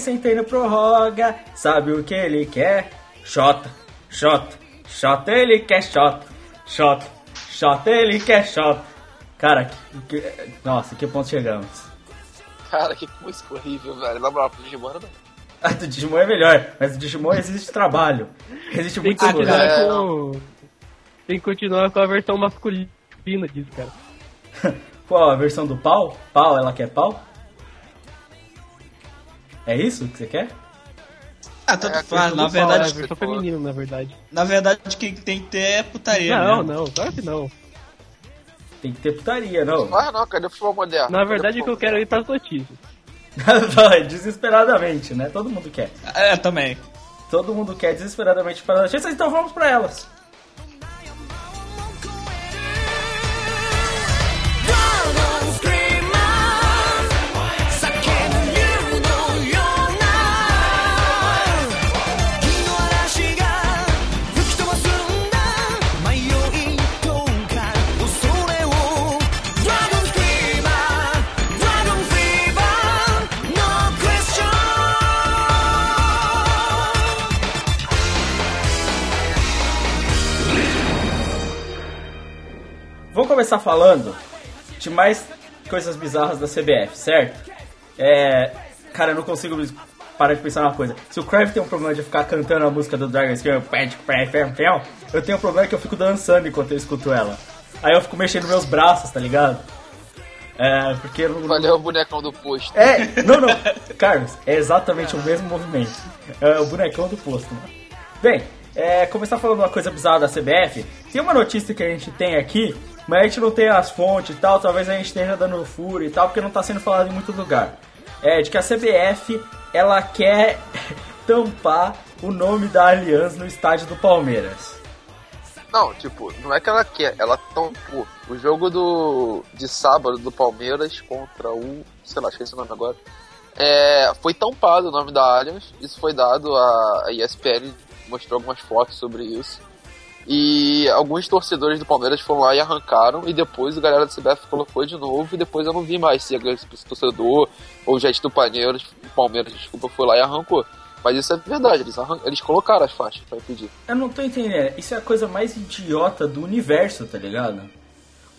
Sentei no prorroga. Sabe o que ele quer? Xota, xota, xota, ele quer xota, xota, xota, ele quer xota. Cara, que, que, nossa, que ponto chegamos? Cara, que música horrível, velho. Na moral, pro Digimon não. A do Digimon é melhor, mas do Digimon existe trabalho. Existe muito Tem que, trabalho. continuar É, com... Tem que continuar com a versão masculina disso, cara. Qual a versão do pau? Pau, ela quer pau? É isso que você quer? Ah, tanto É, faz. Na fala, É verdade, versão você feminina, na verdade. na verdade, o que tem que ter é putaria. Não, né? não, claro que não. Tem que ter putaria, não. Ah, não, cadê o futebol moderno? Na verdade, o que eu quero ir pras notícias. Vai, desesperadamente, né? Todo mundo quer. É, também. Todo mundo quer desesperadamente para as notícias, então vamos para elas. Começar falando de mais coisas bizarras da CBF, certo? É. Cara, eu não consigo parar de pensar uma coisa. Se o Crave tem um problema de ficar cantando a música do Dragon Scream, eu tenho um problema que eu fico dançando enquanto eu escuto ela. Aí eu fico mexendo meus braços, tá ligado? É, porque não, Valeu o bonecão do posto. é, não, não. Carlos, é exatamente o mesmo movimento. É o bonecão do posto, mano. Bem, é, começar falando uma coisa bizarra da CBF. Tem uma notícia que a gente tem aqui, mas a gente não tem as fontes e tal. Talvez a gente esteja dando furo e tal, porque não tá sendo falado em muito lugar. É de que a CBF ela quer tampar o nome da Allianz no estádio do Palmeiras. Não, tipo, não é que ela quer, ela tampou. O jogo do de sábado do Palmeiras contra o. sei lá, esqueci o nome agora. É, foi tampado o nome da Allianz. Isso foi dado a, a ESPN, mostrou algumas fotos sobre isso. E alguns torcedores do Palmeiras foram lá e arrancaram. E depois a galera do CBF colocou de novo. E depois eu não vi mais se esse torcedor ou o gente do Palmeiras, Palmeiras, desculpa, foi lá e arrancou. Mas isso é verdade, eles, eles colocaram as faixas pra impedir. Eu não tô entendendo. Isso é a coisa mais idiota do universo, tá ligado?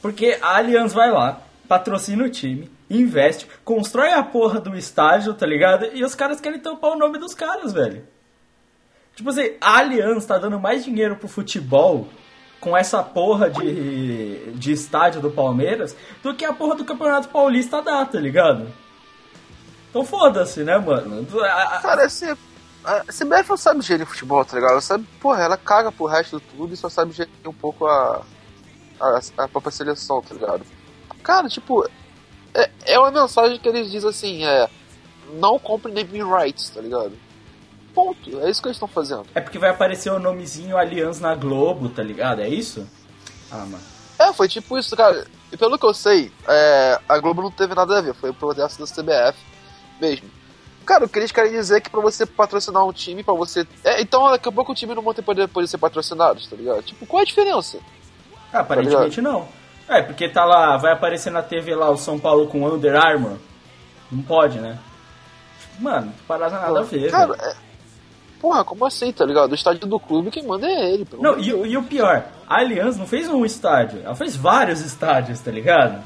Porque a Allianz vai lá, patrocina o time, investe, constrói a porra do estádio, tá ligado? E os caras querem tampar o nome dos caras, velho. Tipo assim, a Allianz tá dando mais dinheiro pro futebol com essa porra de, de estádio do Palmeiras do que a porra do Campeonato Paulista dá, tá ligado? Então foda-se, né, mano? Cara, esse, a CBF não sabe gerir futebol, tá ligado? Ela sabe, porra, ela caga pro resto de tudo e só sabe gerir um pouco a, a, a própria seleção, tá ligado? Cara, tipo, é, é uma mensagem que eles dizem assim, é. Não compre naming rights, tá ligado? Ponto. É isso que eles estão fazendo. É porque vai aparecer o nomezinho Allianz na Globo, tá ligado? É isso? Ah, mano. É, foi tipo isso, cara. E pelo que eu sei, é, a Globo não teve nada a ver, foi o protesto da CBF mesmo. Cara, o que eles querem dizer é que pra você patrocinar um time, pra você. É, então daqui a pouco o time não vai ter poder, poder ser patrocinado, tá ligado? Tipo, qual é a diferença? Ah, aparentemente não. É, porque tá lá, vai aparecer na TV lá o São Paulo com Under Armour. Não pode, né? Mano, parada nada a ver, Cara, velho. é... Porra, como assim, tá ligado? O estádio do clube, quem manda é ele. Não, e, o- e o pior, a Allianz não fez um estádio, ela fez vários estádios, tá ligado?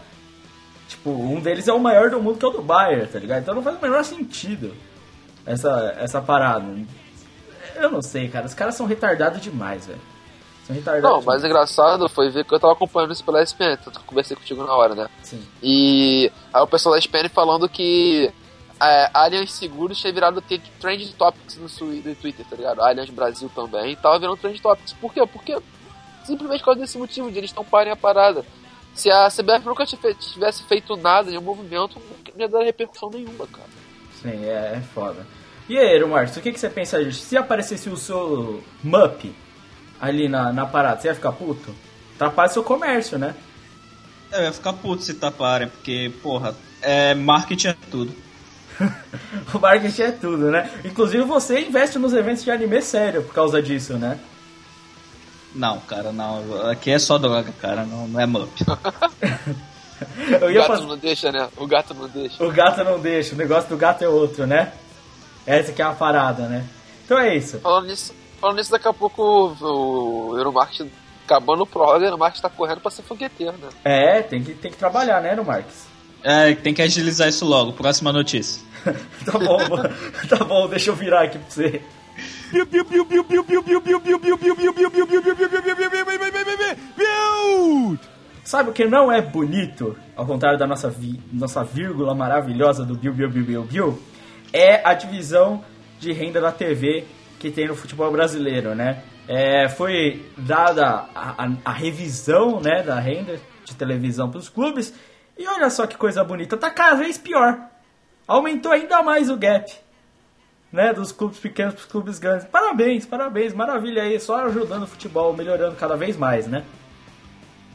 Tipo, um deles é o maior do mundo, que é o do Bayern, tá ligado? Então não faz o menor sentido essa, essa parada. Eu não sei, cara, os caras são retardados demais, velho. São retardados Não, demais. mas engraçado foi ver que eu tava acompanhando isso pela que eu conversei contigo na hora, né? Sim. E aí o pessoal da ESPN falando que é, Allianz Seguros tinha virado Trend Topics no, no Twitter, tá ligado? Allianz Brasil também tava virando Trend Topics. Por quê? Porque simplesmente por causa desse motivo, de eles não parem a parada. Se a CBF nunca tive- tivesse feito nada de um movimento, não ia dar repercussão nenhuma, cara. Sim, é, é foda. E aí, Marcos, o que, que você pensa disso? Se aparecesse o seu MUP ali na, na parada, você ia ficar puto? Atrapalha seu comércio, né? Eu ia ficar puto se taparem, porque, porra, é, marketing é tudo. O marketing é tudo, né? Inclusive você investe nos eventos de anime sério por causa disso, né? Não, cara, não. Aqui é só droga, cara, não, não é mup. Eu O gato fazer... não deixa, né? O gato não deixa. O gato não deixa, o negócio do gato é outro, né? Essa que é a parada, né? Então é isso. Falando nisso, falando nisso daqui a pouco o, o Euromarket acabando o prova, o Euromarket tá correndo pra ser fogueteiro, né? É, tem que, tem que trabalhar, né, no Marques? É, tem que agilizar isso logo. Próxima notícia. Tá bom, tá bom, deixa eu virar aqui pra você. Sabe o que não é bonito, ao contrário da nossa, vi- nossa vírgula maravilhosa do Bill, Bill, Bill, Bill, Bill? É a divisão de renda da TV que tem no futebol brasileiro, né? É, foi dada a, a- a revisão né, da renda de televisão para os clubes e olha só que coisa bonita, tá cada vez pior. Aumentou ainda mais o gap né, dos clubes pequenos para os clubes grandes. Parabéns, parabéns, maravilha aí, só ajudando o futebol, melhorando cada vez mais, né?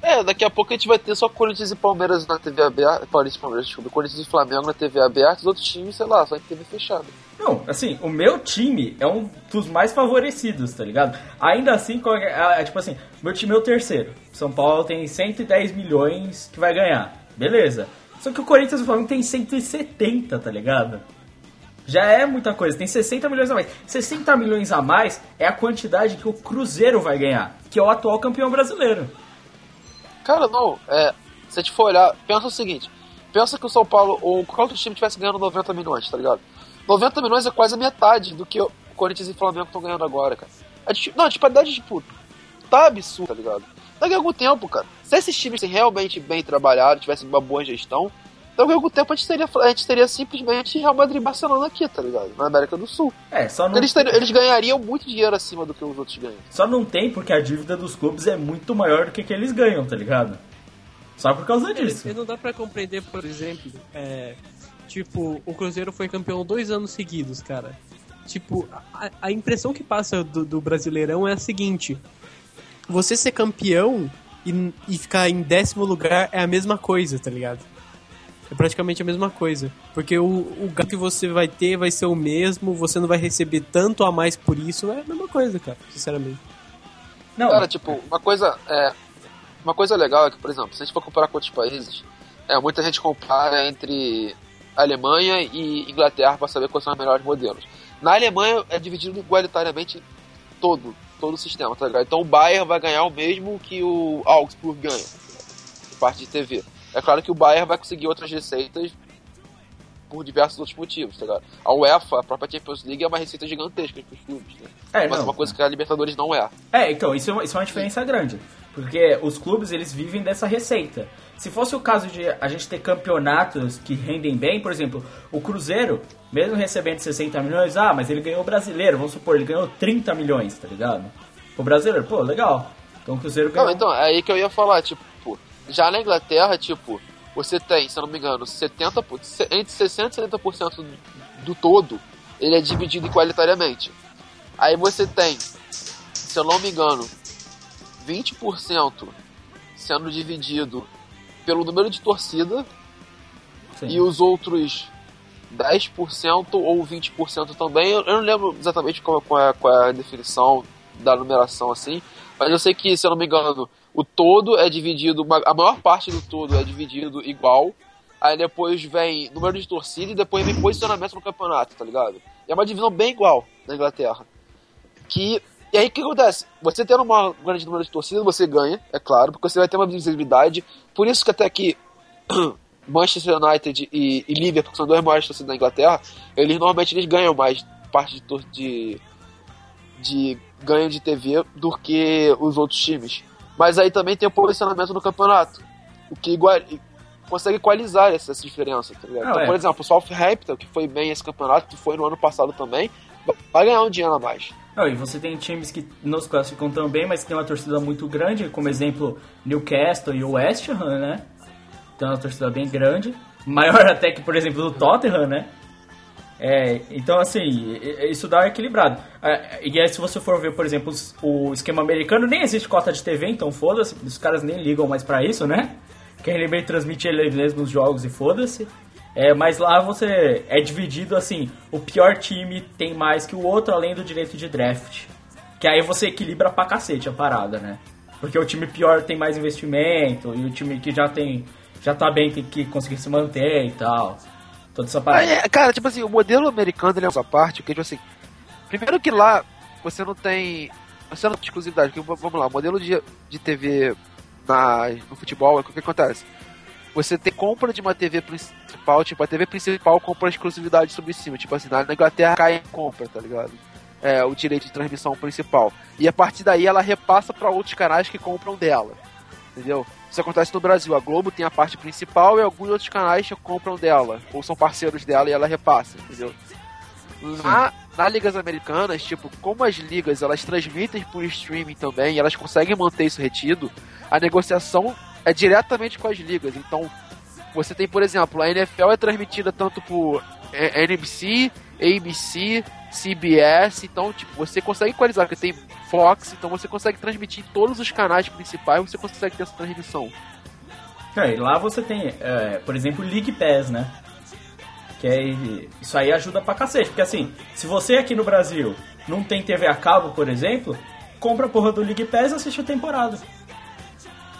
É, daqui a pouco a gente vai ter só Corinthians e Palmeiras na TV aberta. Corinthians e Palmeiras, desculpa. Corinthians e Flamengo na TV aberta, os outros times, sei lá, só em TV fechada. Não, assim, o meu time é um dos mais favorecidos, tá ligado? Ainda assim, é, é, é, tipo assim, meu time é o terceiro. São Paulo tem 110 milhões que vai ganhar. Beleza. Só que o Corinthians e o Flamengo tem 170, tá ligado? Já é muita coisa, tem 60 milhões a mais. 60 milhões a mais é a quantidade que o Cruzeiro vai ganhar, que é o atual campeão brasileiro. Cara, não, é. Se a gente for olhar, pensa o seguinte: pensa que o São Paulo ou qualquer outro time tivesse ganhando 90 milhões, tá ligado? 90 milhões é quase a metade do que o Corinthians e Flamengo estão ganhando agora, cara. A não, a disparidade, tipo, tá absurda, tá ligado? Daqui a algum tempo, cara, se esses times fossem realmente bem trabalhados, tivessem uma boa gestão, daqui a algum tempo a gente teria, a gente teria simplesmente Real Madrid e Barcelona aqui, tá ligado? Na América do Sul. É, só não, Eles, teriam- eles ganhariam muito dinheiro acima do que os outros ganham. só não tem porque a dívida dos clubes é muito maior do que que eles ganham, tá ligado? Só por causa disso. E não dá pra compreender, por exemplo, é, tipo, o Cruzeiro foi campeão dois anos seguidos, cara. Tipo, a, a impressão que passa do, do Brasileirão é a seguinte: você ser campeão e, e ficar em décimo lugar é a mesma coisa, tá ligado? É praticamente a mesma coisa. Porque o, o gasto que você vai ter vai ser o mesmo, você não vai receber tanto a mais por isso, é a mesma coisa, cara, sinceramente. Não, Cara, tipo, uma coisa é uma coisa legal é que, por exemplo, se a gente for comparar com outros países, é muita gente compara entre Alemanha e Inglaterra para saber quais são os melhores modelos. Na Alemanha é dividido igualitariamente todo, todo o sistema, tá ligado? Então o Bayern vai ganhar o mesmo que o Augsburg ganha, parte de TV. É claro que o Bayern vai conseguir outras receitas por diversos outros motivos, tá ligado? A UEFA, a própria Champions League, é uma receita gigantesca para os clubes, né? É, Mas não. uma coisa que a Libertadores não é. É, então, isso é, uma, isso é uma diferença grande. Porque os clubes, eles vivem dessa receita. Se fosse o caso de a gente ter campeonatos que rendem bem, por exemplo, o Cruzeiro, mesmo recebendo 60 milhões, ah, mas ele ganhou o brasileiro, vamos supor, ele ganhou 30 milhões, tá ligado? O brasileiro, pô, legal. Então o Cruzeiro ganhou. Não, então, é aí que eu ia falar, tipo, já na Inglaterra, tipo, você tem, se eu não me engano, 70%, por- se- entre 60% e 70% do, do todo, ele é dividido igualitariamente. Aí você tem, se eu não me engano, 20% sendo dividido pelo número de torcida Sim. e os outros 10% ou 20% também. Eu, não lembro exatamente qual, qual é, qual é a definição da numeração assim, mas eu sei que, se eu não me engano, o todo é dividido, a maior parte do todo é dividido igual aí depois vem número de torcida e depois vem posicionamento no campeonato, tá ligado? E é uma divisão bem igual na Inglaterra. Que. E aí o que acontece? Você tendo um grande número de torcida, você ganha, é claro, porque você vai ter uma visibilidade. Por isso que até aqui Manchester United e, e Liverpool, que são dois maiores torcidas da Inglaterra, eles normalmente eles ganham mais parte de, de, de ganho de TV do que os outros times. Mas aí também tem o posicionamento no campeonato, o que igual, consegue equalizar essa, essa diferença. Tá então, é. por exemplo, o Southampton, que foi bem esse campeonato, que foi no ano passado também, vai ganhar um dinheiro a mais. Não, e você tem times que não se classificam tão bem, mas que tem uma torcida muito grande, como exemplo Newcastle e o West Ham, né? Tem uma torcida bem grande, maior até que, por exemplo, do Tottenham, né? É, então, assim, isso dá uma equilibrado. Ah, E aí, se você for ver, por exemplo, o esquema americano, nem existe cota de TV, então foda-se, os caras nem ligam mais pra isso, né? Quem ele bem transmite ele mesmo nos jogos e foda-se. É, mas lá você é dividido assim, o pior time tem mais que o outro, além do direito de draft. Que aí você equilibra pra cacete a parada, né? Porque o time pior tem mais investimento, e o time que já tem. já tá bem tem que conseguir se manter e tal. Toda essa parada. É, cara, tipo assim, o modelo americano ele é uma parte, porque, tipo assim, primeiro que lá você não tem. Você não tem exclusividade, porque, vamos lá, o modelo de, de TV na, no futebol, o que, que acontece? Você tem compra de uma TV principal, tipo, a TV principal compra exclusividade sobre cima, tipo assim, na Inglaterra cai em compra, tá ligado? É, o direito de transmissão principal. E a partir daí ela repassa para outros canais que compram dela. Entendeu? Isso acontece no Brasil. A Globo tem a parte principal e alguns outros canais compram dela. Ou são parceiros dela e ela repassa, entendeu? Na, na ligas americanas, tipo, como as ligas elas transmitem por streaming também elas conseguem manter isso retido, a negociação é diretamente com as ligas. Então, você tem, por exemplo, a NFL é transmitida tanto por é, NBC, ABC, CBS, então, tipo, você consegue equalizar, porque tem Fox, então você consegue transmitir em todos os canais principais, você consegue ter essa transmissão. É, e lá você tem, é, por exemplo, League Pass, né? Que é, isso aí ajuda pra cacete. Porque assim, se você aqui no Brasil não tem TV a cabo, por exemplo, compra a porra do League Pass e assiste a temporada.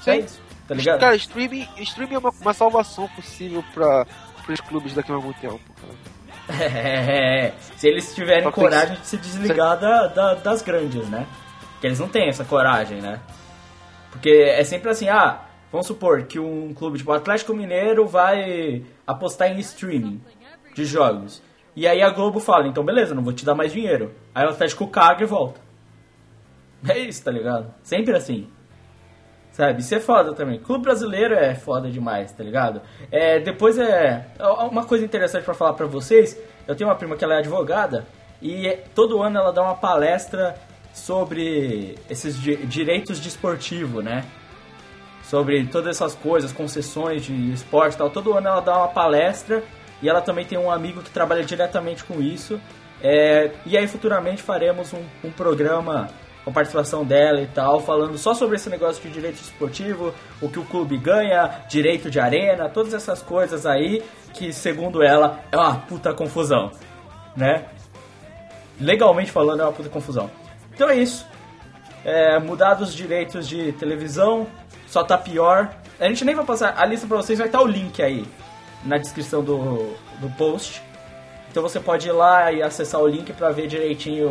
É Sim. isso, tá ligado? Cara, streaming, streaming é uma, uma salvação possível para os clubes daqui a algum tempo, cara. É, se eles tiverem Só que coragem de se desligar da, da- das grandes, né? Porque eles não têm essa coragem, né? Porque é sempre assim, ah, vamos supor que um clube tipo Atlético Mineiro vai apostar em streaming de jogos. E aí a Globo fala, então beleza, não vou te dar mais dinheiro. Aí o Atlético caga e volta. É isso, tá ligado? Sempre assim. Sabe? Isso é foda também. Clube brasileiro é foda demais, tá ligado? É, depois é. Uma coisa interessante pra falar pra vocês: eu tenho uma prima que ela é advogada e é- todo ano ela dá uma palestra sobre esses di- direitos de esportivo, né? Sobre todas essas coisas, concessões de esporte e tal. Todo ano ela dá uma palestra e ela também tem um amigo que trabalha diretamente com isso. É, e aí futuramente faremos um, um programa com a participação dela e tal, falando só sobre esse negócio de direito esportivo, o que o clube ganha, direito de arena, todas essas coisas aí que, segundo ela, é uma puta confusão, né? Legalmente falando, é uma puta confusão. Então é isso. É, mudar os direitos de televisão, só tá pior. A gente nem vai passar a lista pra vocês, vai estar o link aí na descrição do, do post. Então você pode ir lá e acessar o link para ver direitinho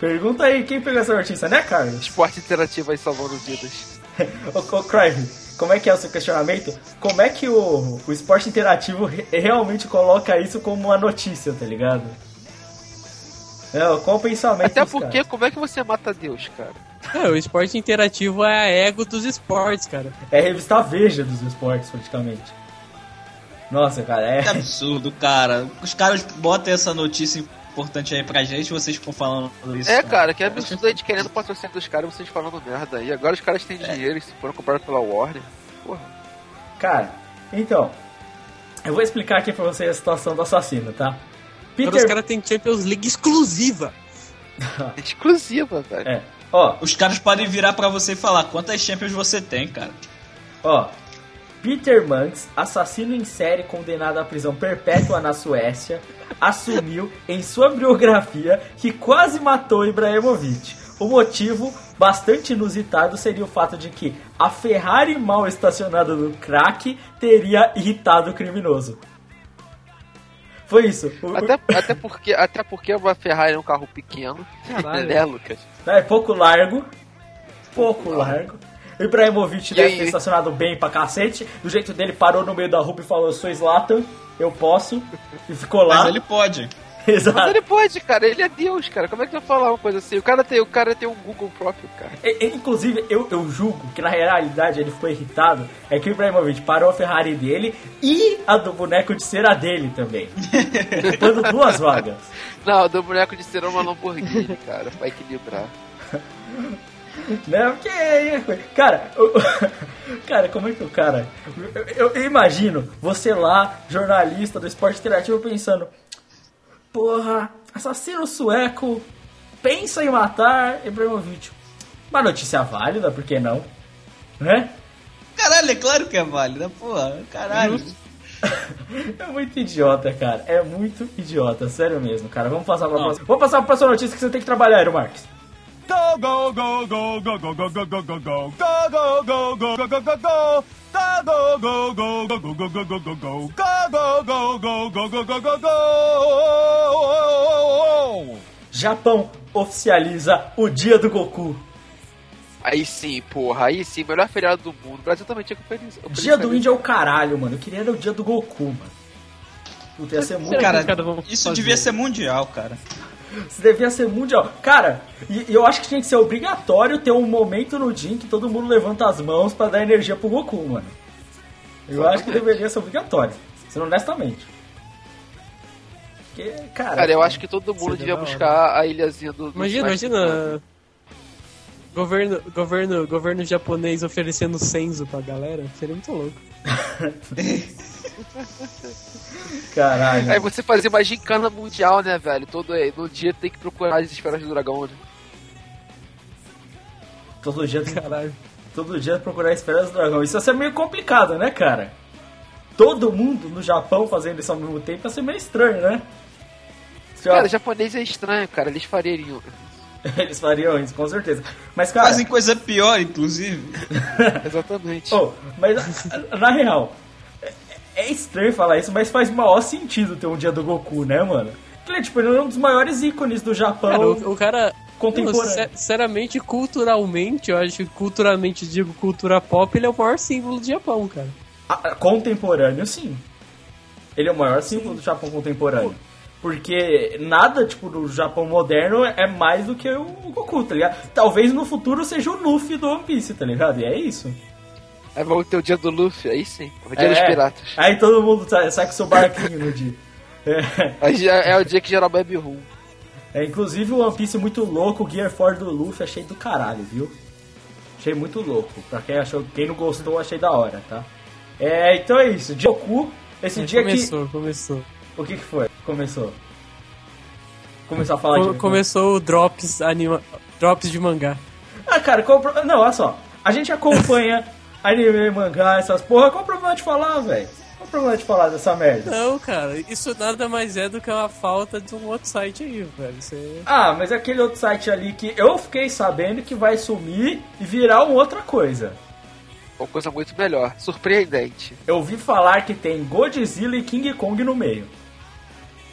Pergunta aí, quem pegou essa notícia, né, Carlos? Esporte interativo aí salvando vidas. Ô, ô Crive, como é que é o seu questionamento? Como é que o, o esporte interativo re- realmente coloca isso como uma notícia, tá ligado? É, qual o pensamento Até porque, caras? como é que você mata Deus, cara? É, o esporte interativo é a ego dos esportes, cara. É a revista Veja dos esportes, praticamente. Nossa, cara, Que é... absurdo, cara. Os caras botam essa notícia importante aí pra gente vocês ficam falando isso. É, cara, que absurdo a gente querendo patrocínio dos caras e vocês falando merda aí. Agora os caras têm dinheiro e se foram comprados pela Warner. Porra. Cara, então, eu vou explicar aqui pra vocês a situação do assassino, tá? Agora os Peter. caras têm Champions League exclusiva. Exclusiva, velho. É, ó, Os caras podem virar pra você e falar quantas Champions você tem, cara. ó. Peter Manx, assassino em série condenado à prisão perpétua na Suécia, assumiu em sua biografia que quase matou Ibrahimovic. O motivo, bastante inusitado, seria o fato de que a Ferrari mal estacionada no crack teria irritado o criminoso. Foi isso. Até, até, porque, até porque uma Ferrari é um carro pequeno. Caralho. né, Lucas? É pouco largo. Pouco largo. O Ibrahimovic E deve ter estacionado bem pra cacete. Do jeito dele, parou no meio da rua e falou: Eu sou Slatan, eu posso. E ficou lá. Mas ele pode. Mas Exato. ele pode, cara. Ele é Deus, cara. Como é que você vai falar uma coisa assim? O cara tem, o cara tem um Google próprio, cara. E- e, Inclusive, eu, eu julgo que na realidade ele ficou irritado. É que o Ibrahimovic parou a Ferrari dele e a do boneco de cera dele também. ocupando duas vagas. Não, do boneco de ser uma Lamborghini, cara. Pra equilibrar. Né? Porque. Cara, o- cara, como é que o cara. Eu, eu- eu imagino você lá, jornalista do esporte interativo, pensando: Porra, assassino sueco pensa em matar Ibrahimovic. Uma notícia válida, por que não? Né? Caralho, é claro que é válida, porra. Caralho. É muito idiota, cara. É muito idiota, sério mesmo, cara. Vamos passar pra próxima. Vamos passar pra próxima notícia que você tem que trabalhar, Aero Marques. Go, go, go, go, go, go, go, go, go, go, go. Go, go, go, go, go, go, go, go. Go, go, go, go, go, go, go, go, go, go. Go, go, go, go, go, go, go, go, go. Japão oficializa o dia do Goku. Aí sim, porra. Aí sim, melhor feriado do mundo. O Brasil também tinha que oferecer. Dia do índio é o caralho, mano. Eu queria era o dia do Goku, mano. Puta, ia ser muito. Cara, isso devia ser mundial, cara. Isso devia ser mundial. Cara, e, e eu acho que tinha que ser obrigatório ter um momento no dia em que todo mundo levanta as mãos pra dar energia pro Goku, mano. Eu acho que deveria ser obrigatório. Sendo honestamente. Porque, cara. Cara, eu acho que todo mundo devia buscar a ilhazinha do. do Imagina, imagina. Governo, governo, governo japonês oferecendo censo pra galera. Seria muito louco. Caralho. Aí você fazia uma gincana mundial, né, velho? Todo no dia tem que procurar as esferas do dragão, né? Todo dia tem Caralho. todo dia procurar esferas do dragão. Isso ia ser meio complicado, né, cara? Todo mundo no Japão fazendo isso ao mesmo tempo ia ser meio estranho, né? Se eu- Cara, japonês é estranho, cara. Eles fariam. Eles fariam isso, com certeza. Mas, cara. Fazem coisa pior, inclusive. Exatamente. Oh, mas na- na real, é, estranho falar isso, mas faz maior sentido ter um dia do Goku, né, mano? Ele é, tipo, ele é um dos maiores ícones do Japão. Cara, o, o cara. Contemporâneo. Sinceramente, culturalmente, eu acho que culturalmente, digo cultura pop, ele é o maior símbolo do Japão, cara. Ah, ah, contemporâneo, sim. Ele é o maior símbolo do Japão contemporâneo. Porque nada, tipo, do Japão moderno é mais do que o Goku, tá ligado? Talvez no futuro seja o Luffy do One Piece, tá ligado? E é isso. Aí vamos ter o dia do Luffy, aí sim. O dia dos É. piratas. Aí todo mundo sai, sai com seu barquinho no dia. É. É o dia que geral bebe rum. É, inclusive o One Piece muito louco, o Gear 4 do Luffy achei do caralho, viu? Achei muito louco. Pra quem achou, quem não gostou, achei da hora, tá? É, então é isso. Goku, esse É, dia começou, começou. que. O que que foi? Começou. Começou a falar Co- de. começou o drops, anima... drops de mangá. Ah, cara, qual Não, olha só. A gente acompanha anime, mangá, essas porra. Qual o problema de falar, velho? Qual o problema de falar dessa merda? Não, cara, isso nada mais é do que uma falta de um outro site aí, velho. Você... Ah, mas aquele outro site ali que eu fiquei sabendo que vai sumir e virar uma outra coisa. Uma coisa muito melhor. Surpreendente. Eu ouvi falar que tem Godzilla e King Kong no meio.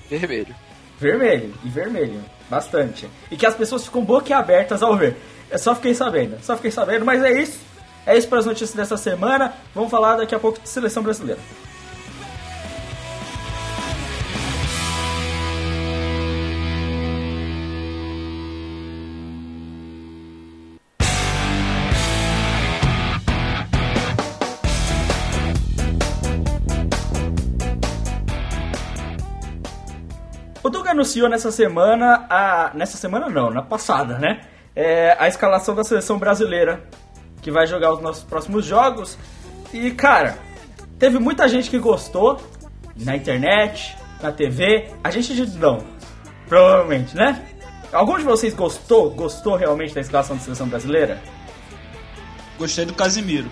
Vermelho. Vermelho, e vermelho. Bastante. E que as pessoas ficam boquiabertas ao ver. Eu só fiquei sabendo, só fiquei sabendo, mas é isso. É isso para as notícias dessa semana. Vamos falar daqui a pouco de seleção brasileira. O Duga anunciou nessa semana, a, nessa semana não, na passada, né? É, a escalação da seleção brasileira, que vai jogar os nossos próximos jogos. E, cara, teve muita gente que gostou na internet, na TV. A gente diz não. Provavelmente, né? Algum de vocês gostou? Gostou realmente da escalação da seleção brasileira? Gostei do Casimiro.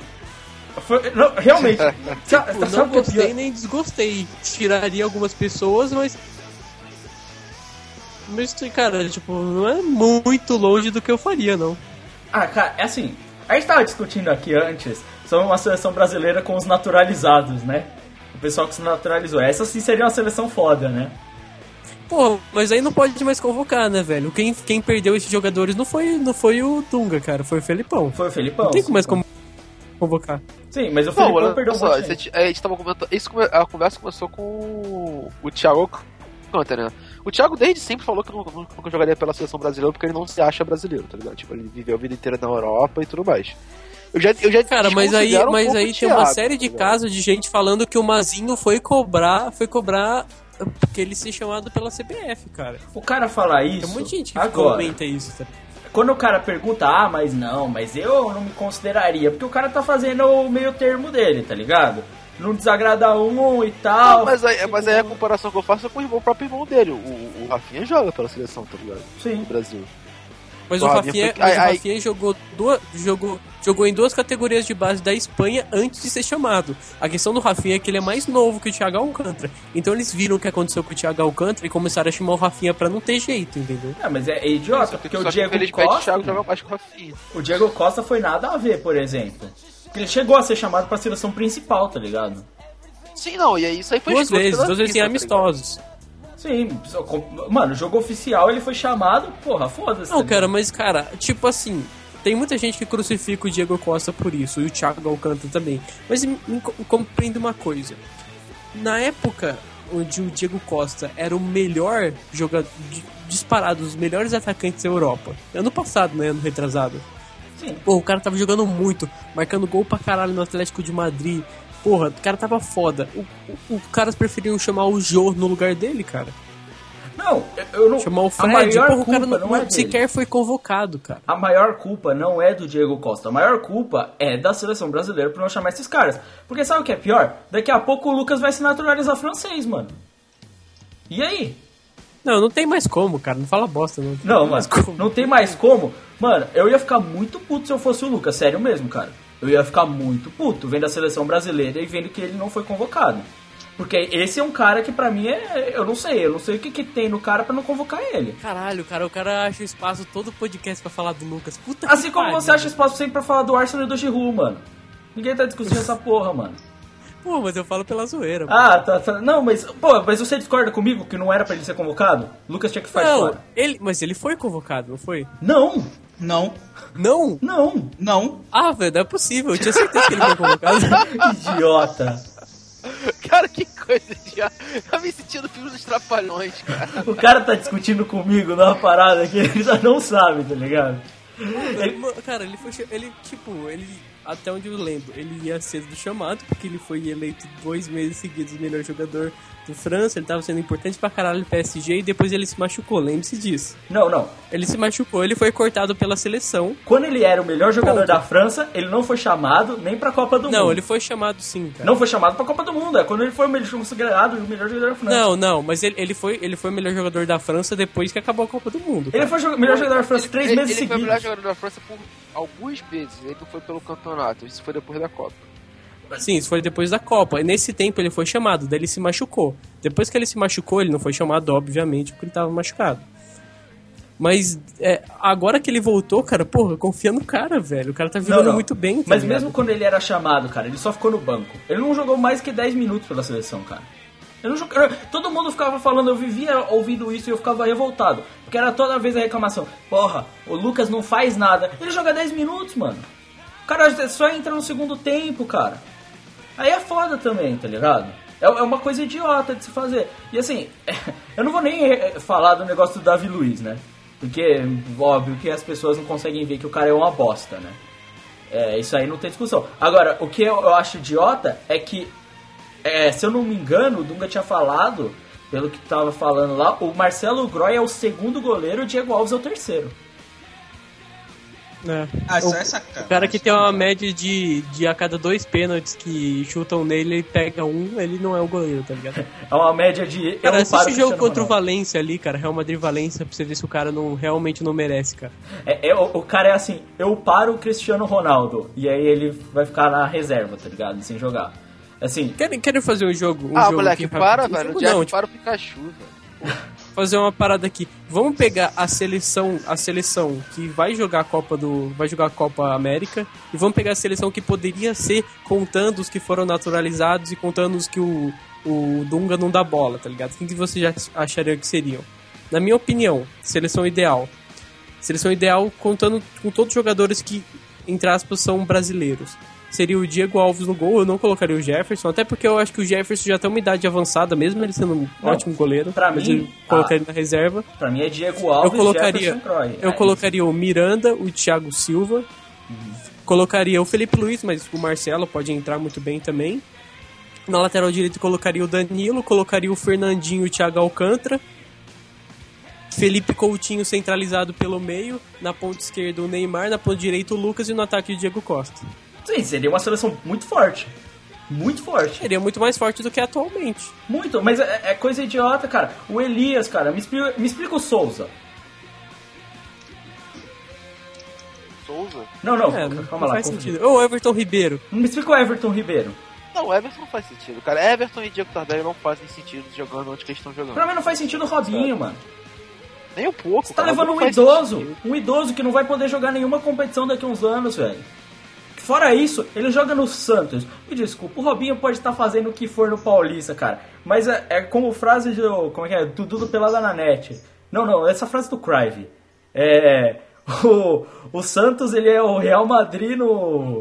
Foi- não, realmente. Sa- Eu sabe não é gostei pior? nem desgostei. Tiraria algumas pessoas, mas. Mas, cara, tipo, não é muito longe do que eu faria, não. Ah, cara, é assim. A gente tava discutindo aqui antes sobre uma seleção brasileira com os naturalizados, né? O pessoal que se naturalizou. Essa sim seria uma seleção foda, né? Porra, mas aí não pode mais convocar, né, velho? Quem, quem perdeu esses jogadores não foi, não foi o Dunga, cara, foi o Felipão. Foi o Felipão. Não tem como mais como convocar. Sim, mas o Não, Felipão perdeu um só, monte a gente. a gente tava comentando. Isso, a conversa começou com o- o Thiago Canter, né? O Thiago desde sempre falou que não, nunca jogaria pela seleção brasileira porque ele não se acha brasileiro, tá ligado? Tipo, ele viveu a vida inteira na Europa e tudo mais. Eu já, eu já Cara, mas aí, um mas aí tem uma série de tá casos de gente falando que o Mazinho foi cobrar, foi cobrar porque ele ser chamado pela CBF, cara. O cara falar isso. Tem de gente que agora, comenta isso, tá? quando o cara pergunta, ah, mas não, mas eu não me consideraria, porque o cara tá fazendo o meio termo dele, tá ligado? Não desagrada um e tal. Não, mas aí, mas aí a comparação que eu faço é com o, irmão, o próprio irmão dele. O, o Rafinha joga pela seleção, tá ligado? Sim. Do Brasil. Mas o Porra, Rafinha, minha- mas o ai, ai. Rafinha jogou, duas, jogou, jogou em duas categorias de base da Espanha antes de ser chamado. A questão do Rafinha é que ele é mais novo que o Thiago Alcântara. Então eles viram o que aconteceu com o Thiago Alcântara e começaram a chamar o Rafinha pra não ter jeito, entendeu? É, mas é, é idiota, porque o Diego o Costa. Thiago joga mais que o Rafinha. O Diego Costa foi nada a ver, por exemplo. Ele chegou a ser chamado pra seleção principal, tá ligado? Sim, não, e aí isso aí foi Duas vezes, duas vezes em tá amistosos. Sim, mano, jogo oficial ele foi chamado, porra, foda-se. Não, tá cara, mas, cara, tipo assim, tem muita gente que crucifica o Diego Costa por isso, e o Thiago Alcântara também. Mas me, me co- compreende uma coisa. Na época onde o Diego Costa era o melhor jogador, di- disparado, os melhores atacantes da Europa. Ano passado, né? Ano retrasado. Sim. Pô, o cara tava jogando muito, marcando gol pra caralho no Atlético de Madrid. Porra, o cara tava foda. O, o, o caras preferiam chamar o Jô no lugar dele, cara. Não, eu- não. Chamar o a Fred, maior porra, o cara não, não é sequer foi convocado, cara. A maior culpa não é do Diego Costa. A maior culpa é da seleção brasileira por não chamar esses caras. Porque sabe o que é pior? Daqui a pouco o Lucas vai se naturalizar francês, mano. E aí? Não, não tem mais como, cara. Não fala bosta, não. Não, tem mano, não tem mais como. Mano, eu ia ficar muito puto se eu fosse o Lucas, sério mesmo, cara. Eu ia ficar muito puto vendo a seleção brasileira e vendo que ele não foi convocado. Porque esse é um cara que pra mim é. Eu não sei, eu não sei o que, que tem no cara pra não convocar ele. Caralho, cara, o cara acha espaço todo podcast pra falar do Lucas. Puta Assim que como pariu. você acha espaço sempre pra falar do Arsenal e do Giroud, mano. Ninguém tá discutindo essa porra, mano. Pô, mas eu falo pela zoeira. pô. Ah, tá, tá. Não, mas. Pô, mas você discorda comigo que não era pra ele ser convocado? Lucas tinha que ficar de não, fora. ele, mas ele foi convocado, não foi? Não! Não, Não! Não! não. Ah, velho, não é possível. Eu tinha certeza que ele foi convocado. Idiota! Cara, que coisa de. Eu me sentindo filme dos trapalhões, cara. O cara tá discutindo comigo numa parada que ele já não sabe, tá ligado? Ele- cara, ele foi. Ele, tipo, ele. Até onde eu lembro, ele ia ser do chamado, porque ele foi eleito dois meses seguidos melhor jogador do França, ele tava sendo importante pra caralho no PSG e depois ele se machucou, lembre-se disso. Não, não. Ele se machucou, ele foi cortado pela seleção. Quando ele era o melhor jogador Ponto. da França, ele não foi chamado nem pra Copa do Não, Mundo. ele foi chamado sim, cara. Não foi chamado pra Copa do Mundo, é quando ele foi o melhor considerado o melhor jogador da França. Não, não, mas ele, ele, foi, ele foi o melhor jogador da França depois que acabou a Copa do Mundo. Ele foi o melhor jogador da França Ele- três ele, meses ele foi o seguidos. melhor jogador da França por alguns meses. Ele não foi pelo campeonato, isso foi depois da Copa. Sim, isso foi depois da Copa. E nesse tempo ele foi chamado, daí ele se machucou. Depois que ele se machucou, ele não foi chamado, obviamente, porque ele tava machucado. Mas é, agora que ele voltou, cara, porra, confia no cara, velho. O cara tá jogando muito bem, tá Mas ligado? mesmo quando ele era chamado, cara, ele só ficou no banco. Ele não jogou mais que 10 minutos pela seleção, cara. Ele não Todo mundo ficava falando, eu vivia ouvindo isso e eu ficava revoltado. Porque era toda vez a reclamação. Porra, o Lucas não faz nada. Ele joga 10 minutos, mano. O cara só entra no segundo tempo, cara. Aí é foda também, tá ligado? É é uma coisa idiota de se fazer. E assim, eu não vou nem eh, falar do negócio do Davi Luiz, né? Porque, óbvio que as pessoas não conseguem ver que o cara é uma bosta, né? É, isso aí não tem discussão. Agora, o que eu, acho idiota é que, é, se eu não me engano, o Dunga tinha falado, pelo que tava falando lá, o Marcelo Groy é o segundo goleiro, o Diego Alves é o terceiro. É. Ah, O- é sacanagem. O cara que tem uma média de, de a cada dois pênaltis que chutam nele, ele pega um, ele não é o goleiro, tá ligado? É uma média de. Cara, eu assiste o jogo contra o. Valência ali, cara, Real Madrid Valência, pra você ver se o cara não, realmente não merece, cara. É, é, o, o cara é assim, eu paro o Cristiano Ronaldo. E aí ele vai ficar na reserva, tá ligado? Sem jogar. Assim, Querem, querem fazer um jogo? Um ah, jogo moleque, aqui para, velho. O jogo Jack não, tipo, para o Pikachu, velho. fazer uma parada aqui. Vamos pegar a seleção, a seleção que vai jogar a Copa do, vai jogar a Copa América e vamos pegar a seleção que poderia ser contando os que foram naturalizados e contando os que o, o Dunga não dá bola, tá ligado? Quem que vocês já achariam que seriam? Na minha opinião, seleção ideal. Seleção ideal contando com todos os jogadores que, entre aspas, são brasileiros. Seria o Diego Alves no gol, eu não colocaria o Jefferson, até porque eu acho que o Jefferson já tem uma idade avançada, mesmo ele sendo um Não, ótimo goleiro. pra mim, colocaria na reserva. pra mim é Diego Alves Eu colocaria, Jefferson Croy. eu É colocaria o Miranda, o Thiago Silva, Uhum. colocaria o Felipe Luiz, mas o Marcelo pode entrar muito bem também. Na lateral direita colocaria o Danilo, colocaria o Fernandinho e o Thiago Alcântara. Felipe Coutinho centralizado pelo meio, na ponta esquerda o Neymar, na ponta direita o Lucas e no ataque o Diego Costa. Sim, seria uma seleção muito forte. Muito forte. Seria muito mais forte do que atualmente. Muito, mas é, é coisa idiota, cara. O Elias, cara, me explica, me explica o Souza. Souza? Não, não, É, calma não lá. faz sentido. Ou o Everton Ribeiro. Me explica o Everton Ribeiro. Não, o Everton não faz sentido, cara. Everton e Diego Tardelli não fazem sentido jogando onde que eles estão jogando. Pra mim não faz sentido o Robinho, mano. Nem um pouco. Você tá cara, levando um idoso, sentido. um idoso que não vai poder jogar nenhuma competição daqui a uns anos, velho. Fora isso, ele joga no Santos. Me desculpa, o Robinho pode estar fazendo o que for no Paulista, cara. Mas é, é como frase de. Como é que é? Do Dudu Pelada na net. Não, não, essa frase do Crive. É. O, o Santos, ele é o Real Madrid no.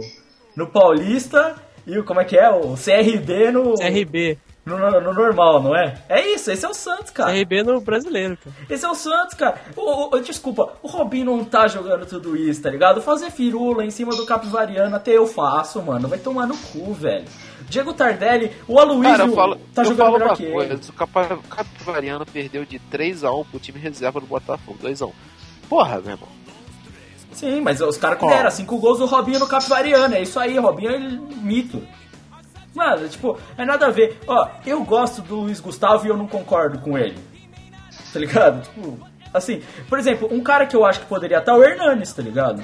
No Paulista. E o. Como é que é? O CRB no. CRB. No, no- no normal, não é? É isso, esse é o Santos, cara. CRB no brasileiro, cara. Esse é o Santos, cara. O, o- desculpa, o Robinho não tá jogando tudo isso, tá ligado? Fazer firula em cima do Capivariano até eu faço, mano. Vai tomar no cu, velho. Diego Tardelli, o Aloysio Cara, eu falo, tá eu jogando falo melhor uma que ele. coisa. O Capa- o Capivariano perdeu de 3x1 pro time reserva do Botafogo. 2x1. Porra, meu irmão. Sim, mas os caras que deram cinco gols do Robinho no Capivariano. É isso aí, Robinho é mito. Mano, tipo, é nada a ver. Ó, eu gosto do Luiz Gustavo e eu não concordo com ele. Tá ligado? Tipo, assim, por exemplo, um cara que eu acho que poderia estar é o Hernanes, tá ligado?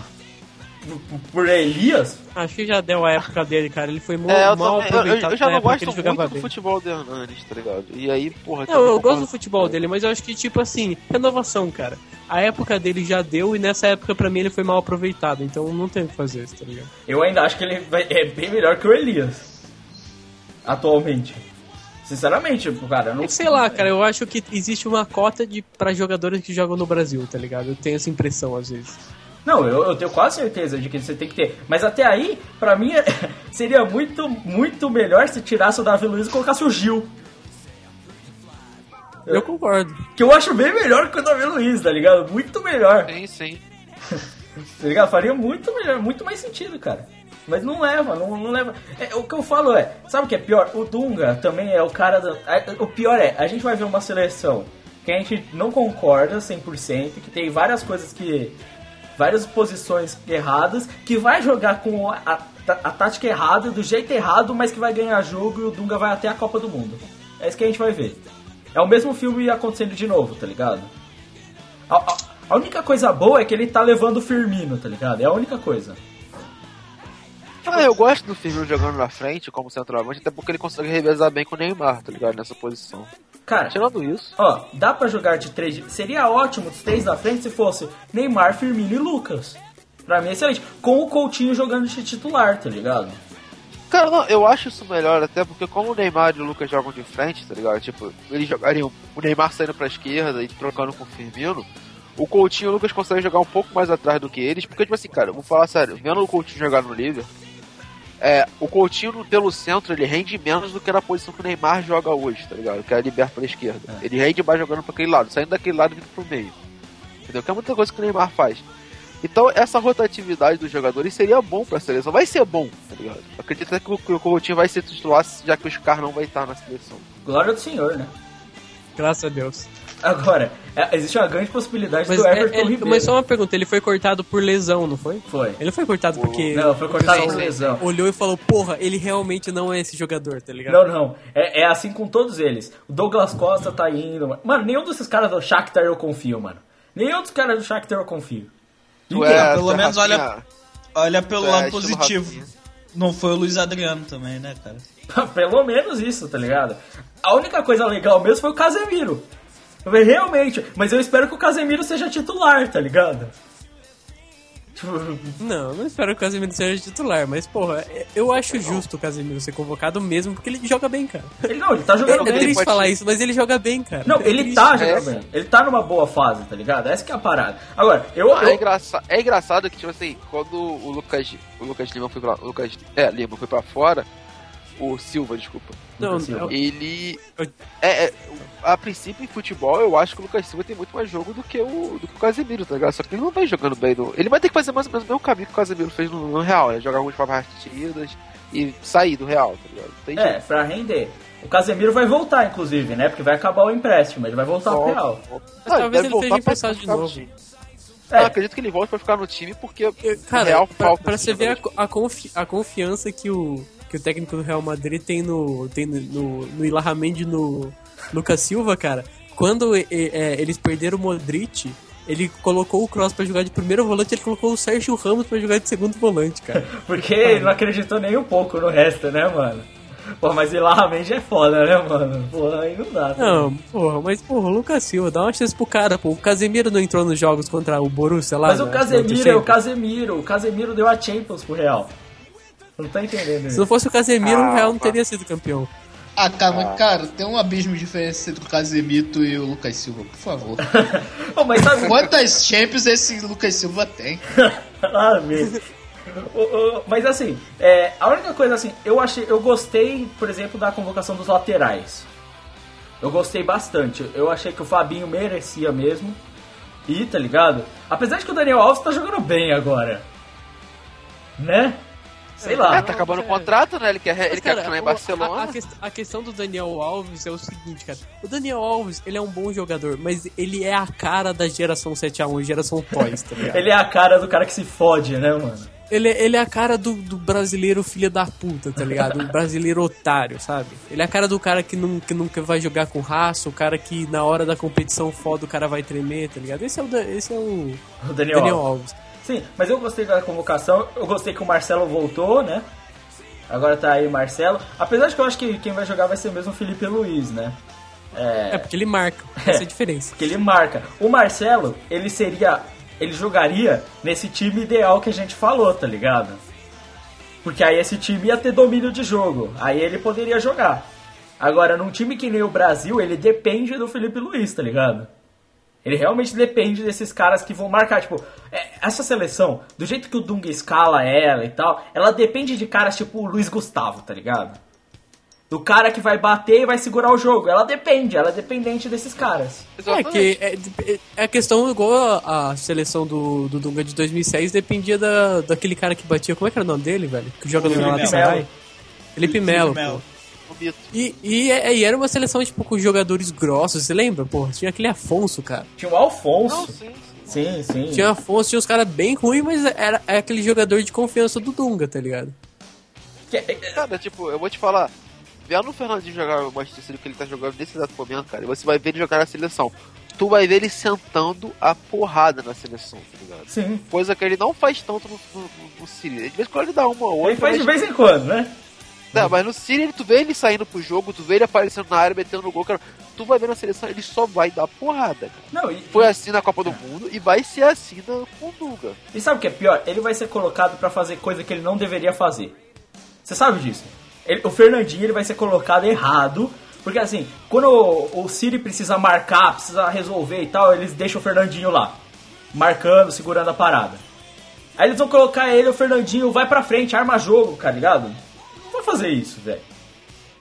Por, Elias, Acho que já deu a época dele, cara. Ele foi É, eu, mal também, eu- eu, aproveitado eu já na não gosto muito do bem. futebol do Hernandes, tá ligado? E aí, porra... Não, eu gosto do futebol dele, mas eu acho que, tipo assim, renovação, cara. A época dele já deu e nessa época, pra mim, ele foi mal aproveitado. Então não tem o que fazer isso, tá ligado? eu ainda acho que ele vai- é bem melhor que o Elias. Atualmente. Sinceramente, cara, eu não É sei lá, cara, eu acho que existe uma cota de para jogadores que jogam no Brasil, tá ligado? Eu tenho essa impressão às vezes. Não, eu, eu tenho quase certeza de que você tem que ter. Mas até aí, pra mim, seria muito, muito melhor se tirasse o Davi Luiz e colocasse o Gil. Eu concordo. Que eu acho bem melhor que o Davi Luiz, tá ligado? Muito melhor. Sim, sim. Tá ligado? Faria muito melhor, muito mais sentido, cara. Mas não leva, não, não leva. É, o que eu falo é, sabe o que é pior? O Dunga também é o cara da. a- O pior é, a gente vai ver uma seleção que a gente não concorda 100%, que tem várias coisas que. várias posições erradas, que vai jogar com a, a, a tática errada, do jeito errado, mas que vai ganhar jogo e o Dunga vai até a Copa do Mundo. É isso que a gente vai ver. É o mesmo filme acontecendo de novo, tá ligado? A, a- a única coisa boa é que ele tá levando o Firmino, tá ligado? É a única coisa. Ah, eu gosto do Firmino jogando na frente como centroavante, até porque ele consegue revezar bem com o Neymar, tá ligado? Nessa posição. Cara, Tirando isso, ó, dá pra jogar de três. Seria ótimo dos três da frente se fosse Neymar, Firmino e Lucas. Pra mim é excelente. Com o Coutinho jogando de titular, tá ligado? Cara, não, eu acho isso melhor, até porque como o Neymar e o Lucas jogam de frente, tá ligado? Tipo, eles jogariam o Neymar saindo pra esquerda e trocando com o Firmino. O Coutinho e o Lucas conseguem jogar um pouco mais atrás do que eles, porque, tipo assim, cara, eu vou falar sério, vendo o Coutinho jogar no Liverpool, é, o Coutinho pelo centro, ele rende menos do que na posição que o Neymar joga hoje, tá ligado? Que é liberto pela esquerda. Ele rende mais jogando pra aquele lado, saindo daquele lado e vindo pro meio. Entendeu? Que é muita coisa que o Neymar faz. Então, essa rotatividade dos jogadores seria bom pra seleção. Vai ser bom, tá ligado? Acredito até que o, que o Coutinho vai ser titular, já que o Scar não vai estar na seleção. Glória do Senhor, né? Graças a Deus. Agora, é, existe uma grande possibilidade Mas, do é- Everton ele- Ribeiro. mas só uma pergunta, ele foi cortado por lesão, não foi? Foi. Ele foi cortado porque. Não, foi cortado por lesão. Olhou e falou, porra, ele realmente não é esse jogador, tá ligado? Não, não. É, é assim com todos eles. O Douglas Costa tá indo. Mano, Mano, nenhum desses caras do Shakhtar eu confio, mano. Nenhum dos caras do Shakhtar eu confio. Tu Ninguém. é, pelo é menos olha- Olha pelo Tu é lado positivo. Não foi o Luiz Adriano também, né, cara? Pelo menos isso, tá ligado? A única coisa legal mesmo foi o Casemiro. Eu falei, Realmente, mas eu espero que o Casemiro seja titular, tá ligado? Não, não espero que o Casemiro seja titular, mas, porra, eu acho justo o Casemiro ser convocado mesmo, porque ele joga bem, cara. ele não, ele tá É, jogando é bem. triste pode- falar isso, mas ele joga bem, cara. Não, É ele triste. tá É, jogando bem. Ele tá numa boa fase, tá ligado? Essa que é a parada. Agora, eu. Ah, eu- é, engraça... é engraçado que, tipo assim, quando o Lucas, o Lucas Lima foi pra. O Lucas, é, Lima foi pra fora, o Silva, desculpa. Não, Silva. não, Ele. É, é, a princípio em futebol, eu acho que o Lucas Silva tem muito mais jogo do que o, do que o Casemiro, tá ligado? Só que ele não vem jogando bem. No... Ele vai ter que fazer mais ou menos o mesmo caminho que o Casemiro fez no, no Real, né? Jogar algumas partidas e sair do Real, tá ligado? Tem É, jeito. pra render. O Casemiro vai voltar, inclusive, né? Porque vai acabar o empréstimo, ele vai voltar pro Volta, Real. volta. Mas Ah, talvez deve ele esteja pra emprestado de novo. É. Eu acredito que ele volte pra ficar no time porque Eu- o Cara, Real pra, falta. pra esse você ver a, a, confi- a confiança que o, que o técnico do Real Madrid tem no, tem no, no, no no Lucas Silva, cara, quando é, eles perderam o Modric, ele colocou o Kroos pra jogar de primeiro volante, ele colocou o Sérgio Ramos pra jogar de segundo volante, cara. Porque ele não acreditou nem um pouco no resto, né, mano? Pô, mas Ilharamente é foda, né, mano? Pô, aí não dá. tá Não, porra, mas porra, o Lucas Silva, dá uma chance pro cara, pô. O Casemiro não entrou nos jogos contra o Borussia lá. Mas o na- Casemiro é o. Casemiro. O Casemiro deu a Champions pro Real. Não tá entendendo Se não fosse o Casemiro, o Real não Ah, teria sido campeão. Ah, cara, cara, tem um abismo de diferença entre o Casemiro e o Lucas Silva, por favor. Pô, mas sabe... Quantas Champions esse Lucas Silva tem? Ah, mesmo. O- o- Mas assim, é, a única coisa assim, eu achei, eu gostei, por exemplo, da convocação dos laterais. Eu gostei bastante. Eu achei que o Fabinho merecia mesmo. E, tá ligado? Apesar de que o Daniel Alves tá jogando bem agora. Né? Sei lá. É, tá acabando o contrato, né? Ele quer, ele Mas, quer cara, ficar em Barcelona. A, a quest- a questão do Daniel Alves é o seguinte, cara. O Daniel Alves, ele é um bom jogador, mas ele é a cara da geração 7x1, geração Toys, tá ligado? Ele é a cara do cara que se fode, né, mano? Ele, ele é a cara do, do brasileiro filho da puta, tá ligado? O brasileiro otário, sabe? Ele é a cara do cara que, não, que nunca vai jogar com raça, o cara que na hora da competição foda o cara vai tremer, tá ligado? Esse é o, esse é o O Daniel, Daniel Alves. Alves. Sim, mas eu gostei da convocação. Eu gostei que o Marcelo voltou, né? Agora tá aí o Marcelo. Apesar de que eu acho que quem vai jogar vai ser mesmo o Felipe Luiz, né? É porque ele marca, essa é a diferença. Porque ele marca. O Marcelo, ele seria. Ele jogaria nesse time ideal que a gente falou, tá ligado? Porque aí esse time ia ter domínio de jogo. Aí ele poderia jogar. Agora, num time que nem o Brasil, ele depende do Felipe Luiz, tá ligado? Ele realmente depende desses caras que vão marcar. Tipo, é, essa seleção, do jeito que o Dunga escala ela e tal, ela depende de caras tipo o Luiz Gustavo, tá ligado? Do cara que vai bater e vai segurar o jogo. Ela depende, ela é dependente desses caras. É que é, é- é a questão igual a, a seleção do, do Dunga de 2006 dependia da, daquele cara que batia. Como é que era o nome dele, velho? Que joga no Felipe Galatasaray? Melo. Felipe Melo. O. E, e, é- e era uma seleção, tipo, com jogadores grossos, você lembra? Pô, tinha aquele Afonso, cara. Tinha o Alfonso. Não, sim, sim. Sim, sim. Tinha Afonso, tinha uns caras bem ruins, mas era, é aquele jogador de confiança do Dunga, tá ligado? É- Cara, tipo, eu vou te falar. Vendo o Fernandinho jogar o Manchester City que ele tá jogando nesse exato momento, cara, e você vai ver ele jogar na seleção. Tu vai ver ele sentando a porrada na seleção, tá ligado? Sim. Coisa que ele não faz tanto no, no, no City. De vez em quando ele dá uma ou outra. Ele faz de vez em quando, né? Não, mas no City ele- tu vê ele saindo pro jogo, tu vê ele aparecendo na área, metendo no gol, cara. Tu vai ver na seleção, ele só vai dar porrada. Cara. Não, e, Foi assim na Copa do Mundo e vai ser assim na, Dunga. e sabe o que é pior? Ele vai ser colocado pra fazer coisa que ele não deveria fazer. Você sabe disso? Ele- o Fernandinho ele vai ser colocado errado. Porque assim, quando o, o City precisa marcar, precisa resolver e tal, eles deixam o Fernandinho lá. Marcando, segurando a parada. Aí eles vão colocar ele, o Fernandinho, vai pra frente, arma jogo, tá ligado? Fazer isso, velho.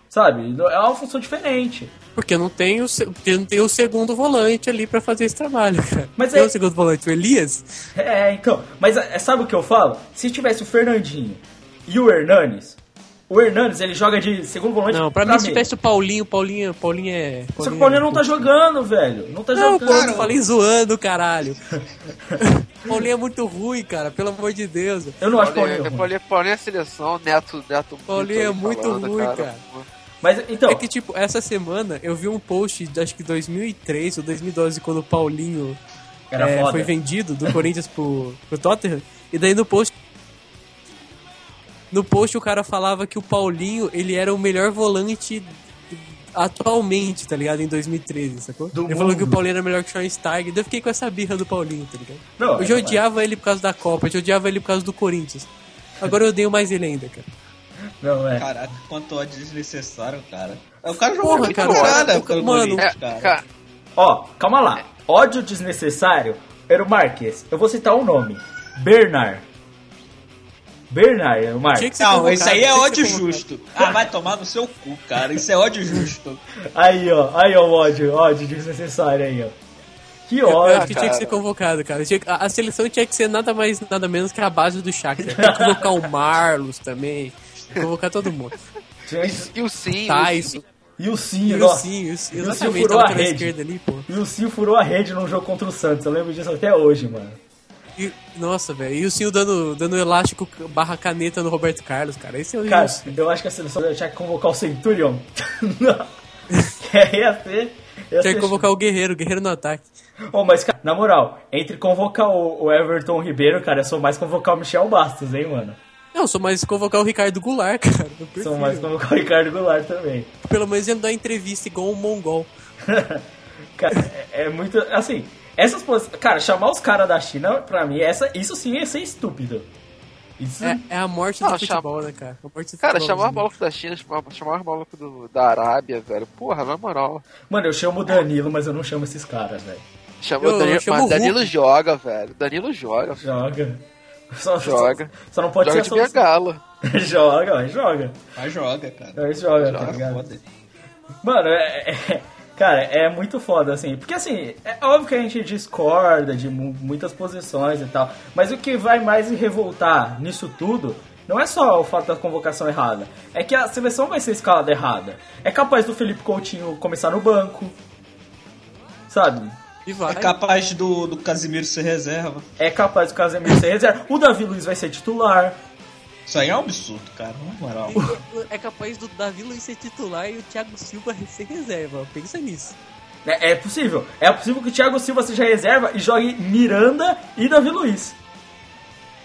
Sabe? É uma função diferente. Porque não tem o, porque não tem o segundo volante ali pra fazer esse trabalho, cara. Mas tem é- o segundo volante, o Elias? É, então. Mas é, sabe o que eu falo? Se tivesse o Fernandinho e o Hernanes, O Hernandes, ele joga de segundo volante Não, pra mim se tivesse o Paulinho, Paulinho, Paulinho é. Só que o Paulinho não tá jogando, velho. Não tá Não, jogando. pô, eu falei zoando, caralho. Paulinho é muito ruim, cara, pelo amor de Deus. Eu não acho Paulinho Paulinho, ruim. Paulinho, Paulinho é seleção, Neto, Neto. Paulinho é muito falando, ruim, cara. Mas, então, É que, tipo, essa semana eu vi um post, de, acho que 2003 ou 2012, quando o Paulinho era é, foi vendido do Corinthians pro, pro Tottenham. E daí no post. No post o cara falava que o Paulinho ele era o melhor volante atualmente, tá ligado? Em 2013, sacou? Do ele falou mundo. que o Paulinho era melhor que o Schweinsteiger. Daí eu fiquei com essa birra do Paulinho, tá ligado? Não, eu já é, odiava ele por causa da Copa, eu já odiava ele por causa do Corinthians. Agora eu odeio mais ele ainda, cara. Não, é. Caraca, quanto ódio desnecessário, cara. O cara jogou Porra, cara, nada cara, pelo mano, É, cara. cara, Ó, calma lá. Ódio desnecessário era o Marques. Eu vou citar um nome. Bernard. Bernard, é o Tinha Marques. que Não, isso aí é tinha ódio justo. Ah, vai tomar no seu cu, cara. Isso é ódio justo. Aí, ó. Aí, ó, o ódio. Ódio desnecessário aí, ó. Que Eu acho ódio. que tinha que ser convocado, cara. Tinha a, seleção tinha que ser nada mais, nada menos que a base do Shakhtar. Tem que convocar o Marlos também. Tem que convocar todo mundo. Tinha- e o sim. Tyson. E o E Sim, o nossa. Sim, o Sim, E o Sim furou a rede. esquerda ali, pô. E o Sim furou a rede num jogo contra o Santos. Eu lembro disso até hoje, mano. E, nossa, velho. E o Sim dando, dando elástico barra caneta no Roberto Carlos, cara. Esse é o Cara, Sim. eu acho que a seleção tinha que convocar o Centurion. Não. Que ia ser. Ia Tinha que convocar o Guerreiro, o Guerreiro no ataque. Oh, mas, cara, na moral, entre convocar o, o Everton Ribeiro, cara, eu sou mais convocar o Michel Bastos, hein, mano? Não, sou mais convocar o Ricardo Goulart, cara. Sou mais convocar o Ricardo Goulart também. Pelo menos ia dar entrevista igual um mongol. Cara, é, é muito. Assim, essas posições. Cara, chamar os caras da China, pra mim, essa, isso sim ia ser estúpido. Isso. É, é a morte Não, do futebol, né, cara? A morte do Cara, chamar brasileiro. maluco da China, chamar, chamar maluco do, da Arábia, velho. Porra, na moral. Mano, eu chamo o Danilo, mas eu não chamo esses caras, velho. Chama Eu- o Danilo, eu chamo mas o Danilo joga, velho. Danilo joga. Joga. Só, Joga. Só, só não pode joga de ser a solução. bengala. joga, joga. Mas joga, cara. Mas joga, tá Joga, ligado? Foda. Mano, é, é- Cara, é muito foda, assim. Porque, assim, é óbvio que a gente discorda de mu- muitas posições e tal. Mas o que vai mais revoltar nisso tudo não é só o fato da convocação errada. É que a seleção vai ser escalada errada. É capaz do Felipe Coutinho começar no banco. Sabe? E vai. É capaz do, do Casimiro ser reserva. É capaz do Casemiro ser reserva. O Davi Luiz vai ser titular. Isso aí é um absurdo, cara. Na moral. É capaz do Davi Luiz ser titular e o Thiago Silva ser reserva. Pensa nisso. É, é possível. É possível que o Thiago Silva seja reserva e jogue Miranda e Davi Luiz.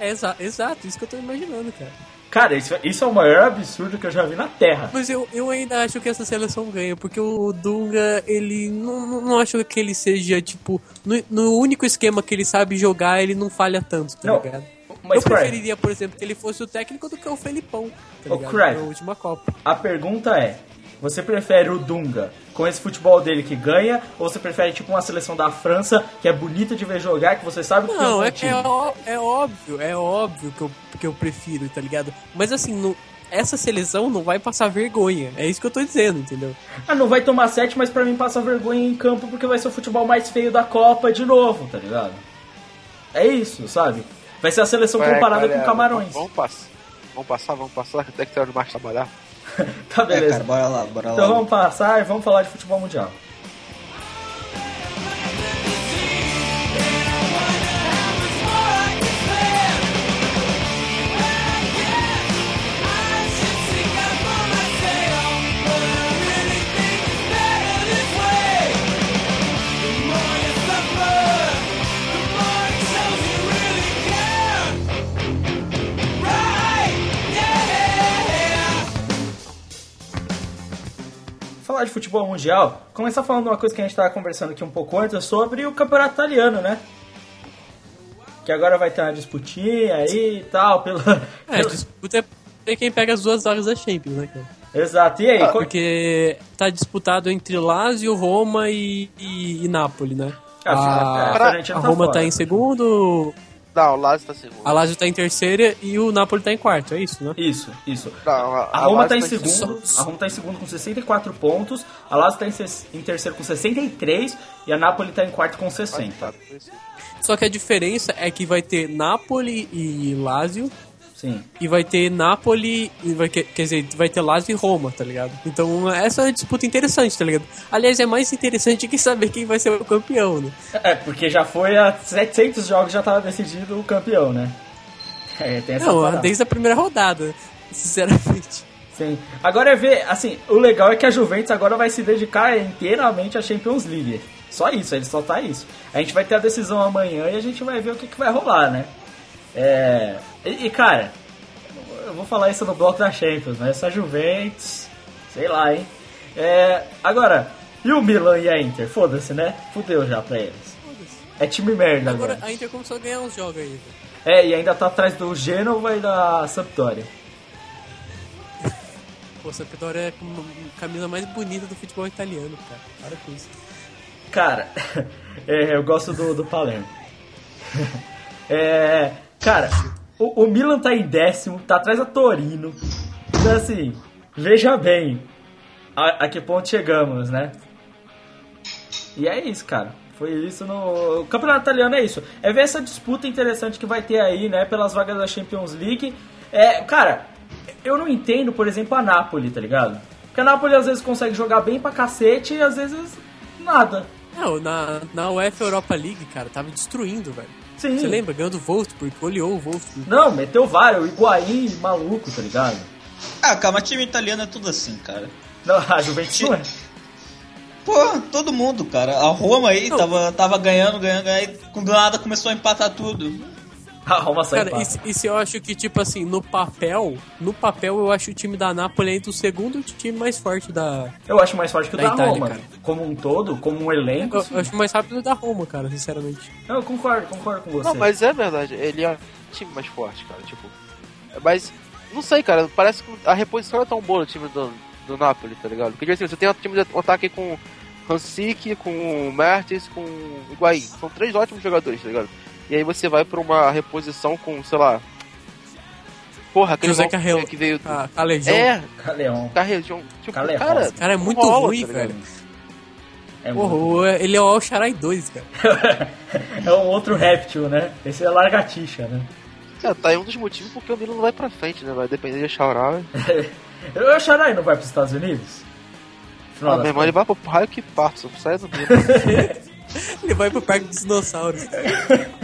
É exa exato, isso que eu tô imaginando, cara. Cara, isso, isso é o maior absurdo que eu já vi na Terra. Mas eu, eu ainda acho que essa seleção ganha, porque o Dunga, ele não, não- não acho que ele seja, tipo, no, no único esquema que ele sabe jogar, ele não falha tanto, tá Não, ligado? Mas, eu preferiria, por exemplo, que ele fosse o técnico do que o Felipão, tá ligado? Na última Copa. A pergunta é: você prefere o Dunga com esse futebol dele que ganha, ou você prefere tipo uma seleção da França que é bonita de ver jogar, que você sabe que Não, é, é, ó- é óbvio, é óbvio que eu, que eu prefiro, tá ligado? Mas assim, no- essa seleção não vai passar vergonha. É isso que eu tô dizendo, entendeu? Ah, não vai tomar sete, mas pra mim passa vergonha em campo porque vai ser o futebol mais feio da Copa de novo, tá ligado? É isso, sabe? Vai ser a seleção Vai, comparada galera, com Camarões. Vamos passar. Vamos passar, vamos passar, até que tem hora demais trabalhar. Tá É, beleza. cara, bora lá, bora então lá. vamos passar e vamos falar de futebol mundial. Falar de futebol mundial, começar falando uma coisa que a gente estava conversando aqui um pouco antes sobre o campeonato italiano, né? Que agora vai ter uma disputinha aí e tal, pelo. É, disputa é quem pega as duas vagas da Champions, né, cara? Exato, e aí? qual- Porque tá disputado entre Lazio, Roma e, e, e Napoli, né? Ah, a, a a tá Roma fora. tá em segundo, Não, o Lazio tá segundo. a Lazio tá em terceira e o Napoli tá em quarto, é isso, né? Isso, isso. Não, a, A Roma Lazio tá em segundo. segundo, a Roma tá em segundo com 64 pontos, a Lazio tá em, em terceiro com 63 e a Napoli tá em quarto com 60. Só que a diferença é que vai ter Napoli e Lazio Sim. e vai ter Napoli, vai, quer quer dizer, vai ter Lazio e Roma, tá ligado? Então essa é uma disputa interessante, tá ligado? Aliás, é mais interessante que saber quem vai ser o campeão, né? É, porque já foi há 700 jogos já tava decidido o campeão, né? É, tem essa Não, parada. desde a primeira rodada, sinceramente. Sim. Agora é ver, assim, o legal é que a Juventus agora vai se dedicar inteiramente à Champions League. Só isso, ele só tá isso. A gente vai ter a decisão amanhã e a gente vai ver o que, que vai rolar, né? É. E, e, cara, eu vou falar isso no bloco da Champions, mas essa Juventus, sei lá, hein? É. Agora, e o Milan e a Inter? Foda-se, né? Fudeu já pra eles. É time merda agora. Agora a Inter começou a ganhar uns jogos aí. É, e ainda tá atrás do Genova e da Sampdoria. Pô, Sampdoria é a camisa mais bonita do futebol italiano, cara. Para com isso. Cara, é, eu gosto do, do Palermo. É, cara, o, o Milan tá em décimo, tá atrás da Torino. Então, assim, veja bem a, a que ponto chegamos, né? E é isso, cara. Foi isso no. O campeonato italiano é isso. É ver essa disputa interessante que vai ter aí, né? Pelas vagas da Champions League. É, cara, eu não entendo, por exemplo, a Napoli, tá ligado? Porque a Napoli às vezes consegue jogar bem pra cacete e às vezes nada. Não, na, na UEFA Europa League, cara, tava destruindo, velho. Sim. Você lembra? Ganhou do Wolfsburg, goleou o Wolfsburg. Não, meteu vários, o Higuaín maluco, tá ligado? Ah, cara, mas time italiano é tudo assim, cara. Não, a Juventus é. Pô, todo mundo, cara. A Roma aí Não. tava, tava ganhando, ganhando, ganhando, e com do nada começou a empatar tudo. A Roma só Cara, empata. isso, isso eu acho que, tipo assim, no papel, no papel eu acho o time da Napoli entre o segundo time mais forte da. Eu acho mais forte que o Da da, Itália, Roma. cara. Como um todo, como um elenco. Eu, sim. eu acho mais rápido da Roma, cara, sinceramente. Não, eu concordo, concordo com você. Não, mas é verdade, ele é um time mais forte, cara, tipo. Mas, não sei, cara, parece que a reposição é tão boa no time do, do Napoli, tá ligado? Porque, tipo assim, você tem um time de ataque com Hansik, com Mertens, com Higuaín. São três ótimos jogadores, tá ligado? E aí você vai pra uma reposição com, sei lá... Porra, aquele José Carrel, que veio... a, a Legião. É, Caleão. Carregião. Tipo, Carleão. cara... Cara, é não muito rola, ruim, tá velho. É, Porra, muito- o- ele é o Al Sharai 2, cara. é um outro réptil, né? Esse é largatixa, né? Cara, tá aí um dos motivos porque o Milan não vai pra frente, né? Vai depender de. Eu o Xarai não vai pros Estados Unidos? Afinal Ah, meu irmão, ele vai pro raio que parto, só sai do Milan. Ele vai pro Parque dos Dinossauros.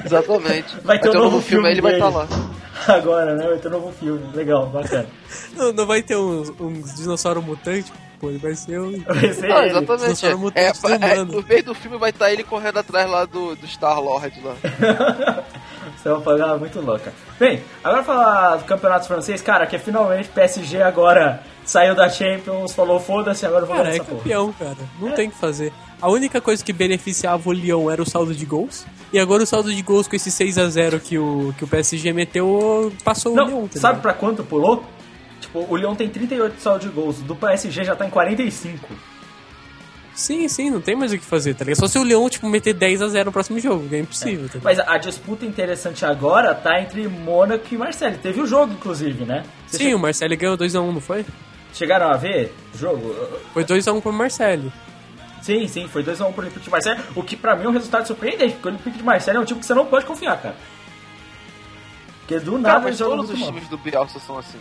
Exatamente. Vai ter um novo filme filme, aí ele vai estar lá. Agora, né? Vai ter um novo filme. Legal, bacana. Não, não vai ter uns, uns dinossauro mutante, pô, ele vai ser um. Vai ser Ah, ele. exatamente. Dinossauro É, é, humano. no meio do filme vai estar ele correndo atrás lá do, do Star Lord lá. Você vai pagar muito louca. Bem, agora falar do campeonato francês, cara, que finalmente PSG agora saiu da Champions, falou foda-se, agora vamos ganhar é essa porra. campeão, cara. Não tem o que fazer. A única coisa que beneficiava o Lyon era o saldo de gols. E agora o saldo de gols com esse 6 a 0 que o, que o PSG meteu, passou o Lyon. Não, tá sabe pra quanto pulou? Tipo, o Lyon tem 38 de saldo de gols, do PSG já tá em 45. Sim, sim, não tem mais o que fazer, tá ligado? Só se o Lyon, tipo, meter 10 a 0 no próximo jogo, que é impossível, tá ligado? Mas a, disputa interessante agora tá entre Mônaco e Marseille. Teve o jogo, inclusive, né? Vocês Sim, o Marcelo ganhou 2x1, não foi? chegaram a ver o jogo? Foi 2x1 pro Marcelo. Sim, sim, foi 2x1 pro Olympique de Marseille, o que pra mim é um resultado surpreendente, porque o Olympique de Marseille é um time que você não pode confiar, cara. Porque do Cara, nada ele mas todos os mal. times do Bielsa são assim.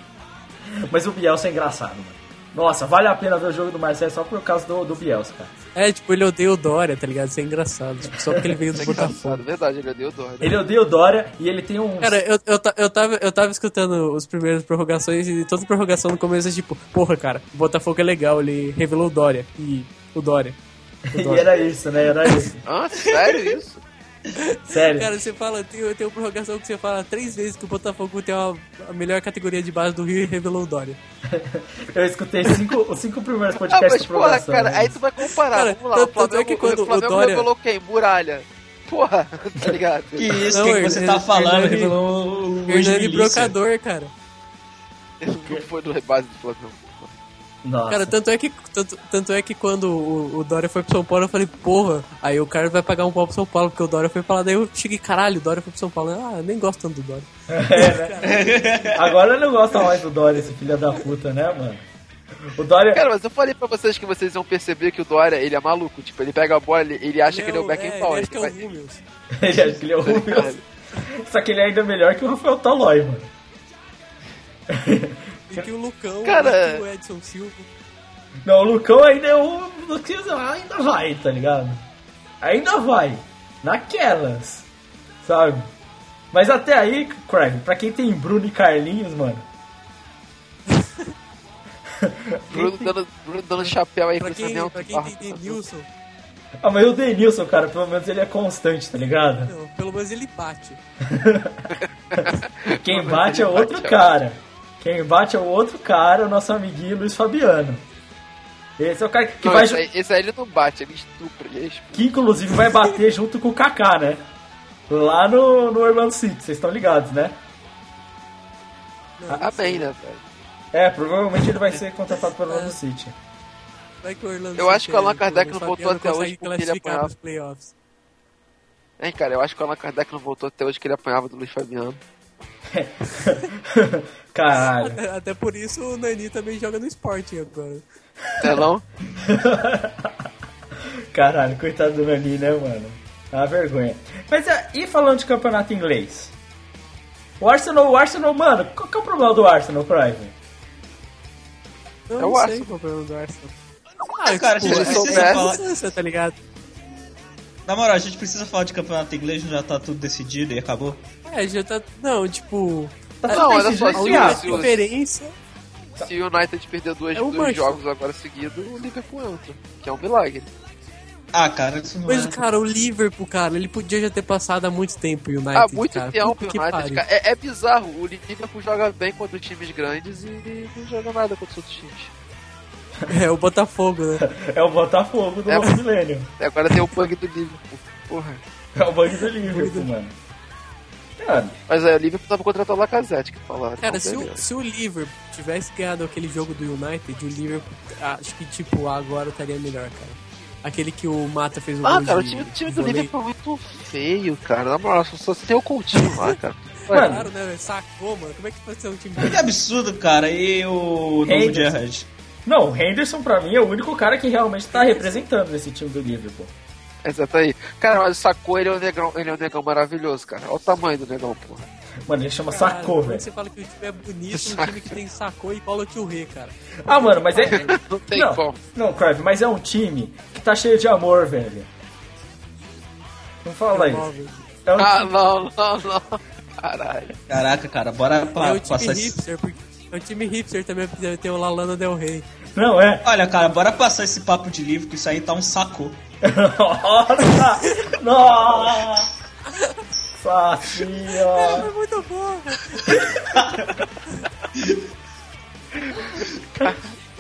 Mas o Bielsa é engraçado, mano. Nossa, vale a pena ver o jogo do Marseille só por causa do, do Bielsa, cara. É, tipo, ele odeia o Dória, tá ligado? Isso é engraçado. Tipo, só porque ele veio do É Botafogo. engraçado, verdade, ele deu dó. né? Ele odeia o Dória e ele tem um. Cara, eu, eu, eu, tava, eu tava escutando os primeiros prorrogações e toda prorrogação no começo é tipo, porra, cara, o Botafogo é legal, ele revelou o Dória. E o Dória. O E Dória. era isso, né? Era isso. Ah, sério isso? Sério. Cara, você fala, tem, tem uma prorrogação que você fala três vezes que o Botafogo tem uma, a melhor categoria de base do Rio e revelou o Dória. Eu escutei cinco, os cinco primeiros Ah, podcasts mas de porra, cara, né? aí tu vai comparar, Cara, vamos lá, o tanto- tanto é Flamengo, que quando o Flamengo o Dória- revelou quem? Muralha. Porra, tá ligado? Que isso, o que, que você tá falando? ele- Revelou o Hernani. Brocador, cara. Não foi do base do Flamengo. Nossa. Cara, tanto é que, tanto, tanto é que quando o, o Dória foi pro São Paulo, eu falei, porra, aí o cara vai pagar um pau pro São Paulo, porque o Dória foi pra lá. Daí eu cheguei, caralho, o Dória foi pro São Paulo. Ah, eu nem gosto tanto do Dória. Agora eu não gosto mais do Dória, esse filho da puta, né, mano? O Dória. Cara, mas eu falei pra vocês que vocês iam perceber que o Dória, ele é maluco. Tipo, ele pega a bola, ele, ele acha que ele é o Não, Beckenbauer. ele acha que é ele o. Ele acha que ele é o Rubens. Só que ele é ainda melhor que o Rafael Tolói, mano. E que o Lucão, Cara- e que o Edson Silva. Não, o Lucão ainda é o. Ainda vai, tá ligado? Ainda vai. Naquelas. Sabe? Mas até aí, Craig, pra quem tem Bruno e Carlinhos, mano. Bruno dando, Bruno dando chapéu aí Pra quem, esse pra quem tem Denilson, Ah, mas o Denilson, cara, pelo menos ele é constante, tá ligado? não, pelo menos ele bate. Quem bate é outro cara. Quem bate é o outro cara, o nosso amiguinho Luiz Fabiano. Esse é o cara que Não, vai. esse, aí, esse aí ele não bate, ele estupra, ele é estupra. Que inclusive vai bater junto com o Kaká, né? Lá no, no Orlando City, vocês estão ligados, né? Amém, né, velho? É, provavelmente ele vai ser contratado pelo Orlando City. Vai que o Orlando Eu acho City que o Allan aí, Kardec não voltou até hoje porque ele apanhava. pros playoffs. Hein, cara, eu acho que o Allan Kardec não voltou até hoje que ele apanhava do Luiz Fabiano. Caralho. Até, até por isso o Nani também joga no Sporting agora. É não? Caralho, coitado do Nani, né, mano? É uma vergonha. Mas é, e falando de campeonato inglês? O Arsenal, o Arsenal, mano, qual que é o problema do Arsenal, Private? Eu É não o sei Arsenal. qual é o problema do Arsenal. Ah, cara, a gente se soubesse- falar... Você tá ligado? Na moral, a gente precisa falar de campeonato inglês, já tá tudo decidido e acabou. É, já tá. Não, tipo. Tá Não, tudo olha só, se o- diferença. Se o United perder dois, É o dois jogos agora seguidos, o Liverpool entra. Que é um milagre. Ah, cara, isso não Mas, é... cara, o Liverpool, cara, ele podia já ter passado há muito tempo o United. Há muito cara. tempo, Puta que o United, cara. É, é bizarro. O Liverpool joga bem contra times grandes e não joga nada contra os outros times. É, o Botafogo, né? É o Botafogo do É. novo milênio. E agora tem o bug do Liverpool. Porra. É o bug do Liverpool, mano. Cara, Mas é, o Liverpool tava contratando o Lacazette, que falaram. Cara, Então, se o, se o Liverpool tivesse ganhado aquele jogo do United, o Liverpool, acho que, tipo, agora estaria melhor, cara. Aquele que o Mata fez o Ah, cara, o de- time, o time do voleio. Liverpool é muito feio, cara. Na moral, só, só tem o Coutinho lá, cara. Mano, Claro, né? Sacou, mano. Como é que pode ser um time Que absurdo, cara. E o novo. Gerrard? Não, o Henderson pra mim é o único cara que realmente tá representando esse time do Liverpool. Exato aí. Cara, mas o Sacou, ele é um negão, ele é um negão maravilhoso, cara. Olha o tamanho do negão, porra. Mano, ele chama Cara, é velho. você fala que o time é bonito, um time que tem sacou e cola o rei, cara. Ah, mano, mas é. Não tem não, como. não, Crave, mas é um time que tá cheio de amor, velho. Não fala isso. Móvel. É um Ah, time- não, não, não. Caralho. Caraca, cara, bora É pa- o time passar hipster, porque é o time hipster também deve ter o Lalana Del Rey. Não, é. Olha, cara, bora passar esse papo de livro, que isso aí tá um saco. Nossa! Nossa! Senhora! É muito bom.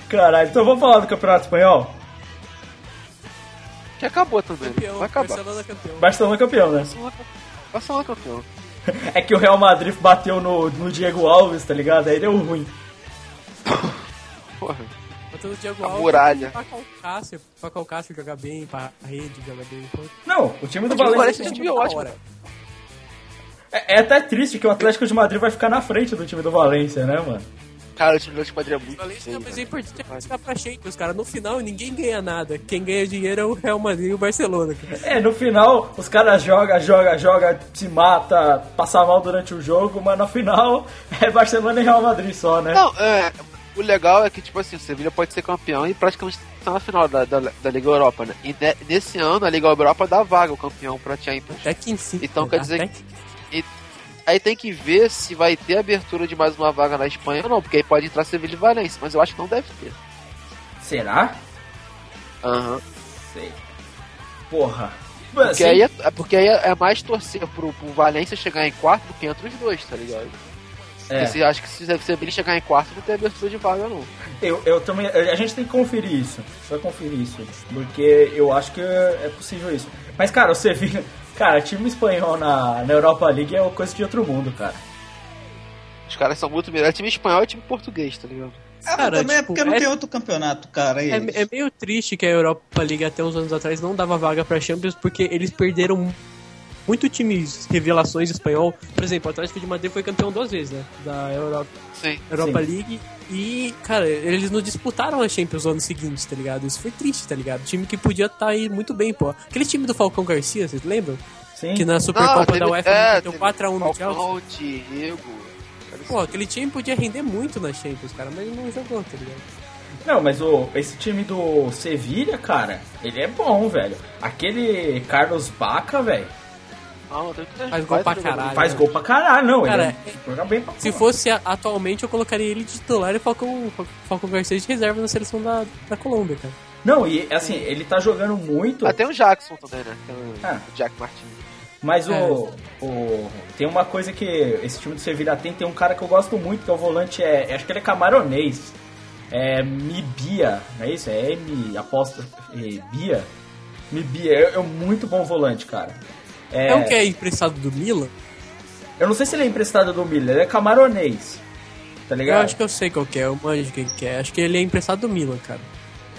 Caralho, então vamos falar do Campeonato Espanhol? Que acabou também. Campeão, Vai acabar. Barcelona campeão. Barcelona campeão, né? Barcelona campeão. É que o Real Madrid bateu no, no Diego Alves, tá ligado? Aí deu ruim. Porra. Botando o Diego A Alves muralha. Pra Calcácio, pra Calcácio jogar bem, pra rede jogar bem. Então, Não, o time do O time do Valência. Valência é um time ótimo. É, é até triste que o Atlético de Madrid vai ficar na frente do time do Valência, né, mano? Cara, o time de Madrid é muito Valência, feio. mas é importante é classificar pra Champions, cara. No final, ninguém ganha nada. Quem ganha dinheiro é o Real Madrid e o Barcelona. cara. É, no final os caras jogam, jogam, jogam, se mata, passa mal durante o jogo, mas no final é Barcelona e Real Madrid só, né? Não, é. O legal é que, tipo assim, o Sevilha pode ser campeão e praticamente tá na final da, da, da Liga Europa, né? E ne- nesse ano a Liga Europa dá vaga o campeão pra Champions. Até que enfim. Então quer dizer até que- Aí tem que ver se vai ter abertura de mais uma vaga na Espanha ou não, porque aí pode entrar Sevilha e Valência, mas eu acho que não deve ter. Será? Aham. Sei. Porra. Porque, aí é, é- porque aí é é mais torcer pro, pro Valência chegar em quarto do que entre os dois, tá ligado? é, se, acho que se o Sevilha chegar em quarto não tem abertura de vaga não. eu, eu também. A gente tem que conferir isso. Só conferir isso. Porque eu acho que é possível isso. Mas, cara, o Sevilla. Cara, time espanhol na, na Europa League é uma coisa de outro mundo, cara. Os caras são muito melhores. Time espanhol é time português, tá ligado? Ah, Cara, mas também é tipo, porque não é- tem outro campeonato, cara. e É, isso. é meio triste que a Europa League até uns anos atrás não dava vaga pra Champions porque eles perderam muito times revelações espanhol. Por exemplo, o Atlético de Madrid foi campeão duas vezes, né? Da Europa, Sim. Europa Sim. League. E, cara, eles não disputaram a Champions no ano seguinte, tá ligado? Isso foi triste, tá ligado? Time que podia estar aí muito bem, pô. Aquele time do Falcão Garcia, vocês lembram? Sim. Que na Supercopa da UEFA é, teve 4x1 no Chelsea. Diego. Pô, aquele time podia render muito na Champions, cara, mas não jogou, tá ligado? Não, mas o, esse time do Sevilha, cara, ele é bom, velho. Aquele Carlos Baca, velho, Não, tem que- Faz gol pra caralho. faz gol pra caralho, não. Cara, ele é, joga bem pra Se porra. fosse a- atualmente, eu colocaria ele de titular e Falcão, Falcão Garcia de reserva na seleção da, da Colômbia, cara. Não, e assim, ele tá jogando muito. Ah, tem o Jackson também, né? Tem o, Ah. o Jack Martins. Mas É. o, o. Tem uma coisa que esse time do Sevilha tem, tem um cara que eu gosto muito, que é o volante, é, acho que ele é camaronês. É Mibia, não é isso? É M aposta é, Bia. Mibia, é, é um muito bom volante, cara. É, É, um que é emprestado do Milan? Eu não sei se ele é emprestado do Miller, ele é camaronês. Tá Eu ligado? acho que eu sei qual que é, eu manjo quem que é. Acho que ele é emprestado do Milan, cara.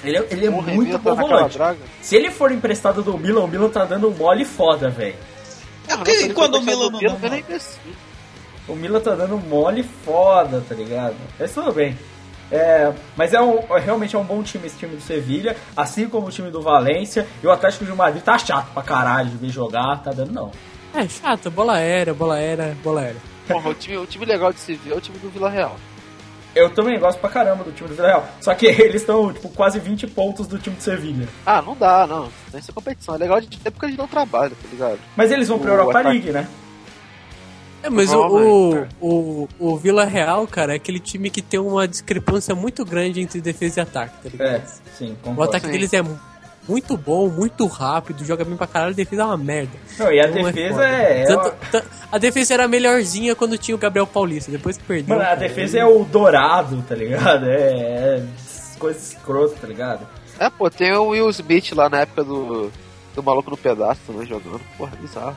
Ele é, ele é muito bom volante. draga. Se ele for emprestado do Milan, o Milan tá dando mole foda, velho. É porque quando o Milan não uma- nem imbecil. O Milan tá dando mole foda, tá ligado? Mas tudo bem. É, mas é, um, é realmente é um bom time esse time do Sevilha, assim como o time do Valência. E o Atlético de Madrid tá chato pra caralho de ver jogar, tá dando não. É, chato, bola aérea, bola aérea, bola aérea. Porra, o time, o time legal de se ver é o time do Vila Real. Eu também gosto pra caramba do time do Villarreal. Só que eles estão, tipo, quase 20 pontos do time do Sevilha. Ah, não dá, não. Tem essa competição. É legal de ver porque eles não trabalham, tá ligado? Mas eles vão pra O Europa ataque- League, né? É, mas o, o, o, o Vila Real, cara, é aquele time que tem uma discrepância muito grande entre defesa e ataque, tá ligado? É, sim, O concordo. ataque Sim. deles é mu- muito bom, muito rápido, joga bem pra caralho, a defesa é uma merda. Não, e a Então defesa foda. é. é Tanto- a defesa era melhorzinha quando tinha o Gabriel Paulista, depois que perdeu. Mano, a defesa é o dourado, tá ligado? É. é coisa escrota, tá ligado? É, pô, tem o Will Smith lá na época do, do Maluco no Pedaço também jogando. Porra, bizarro.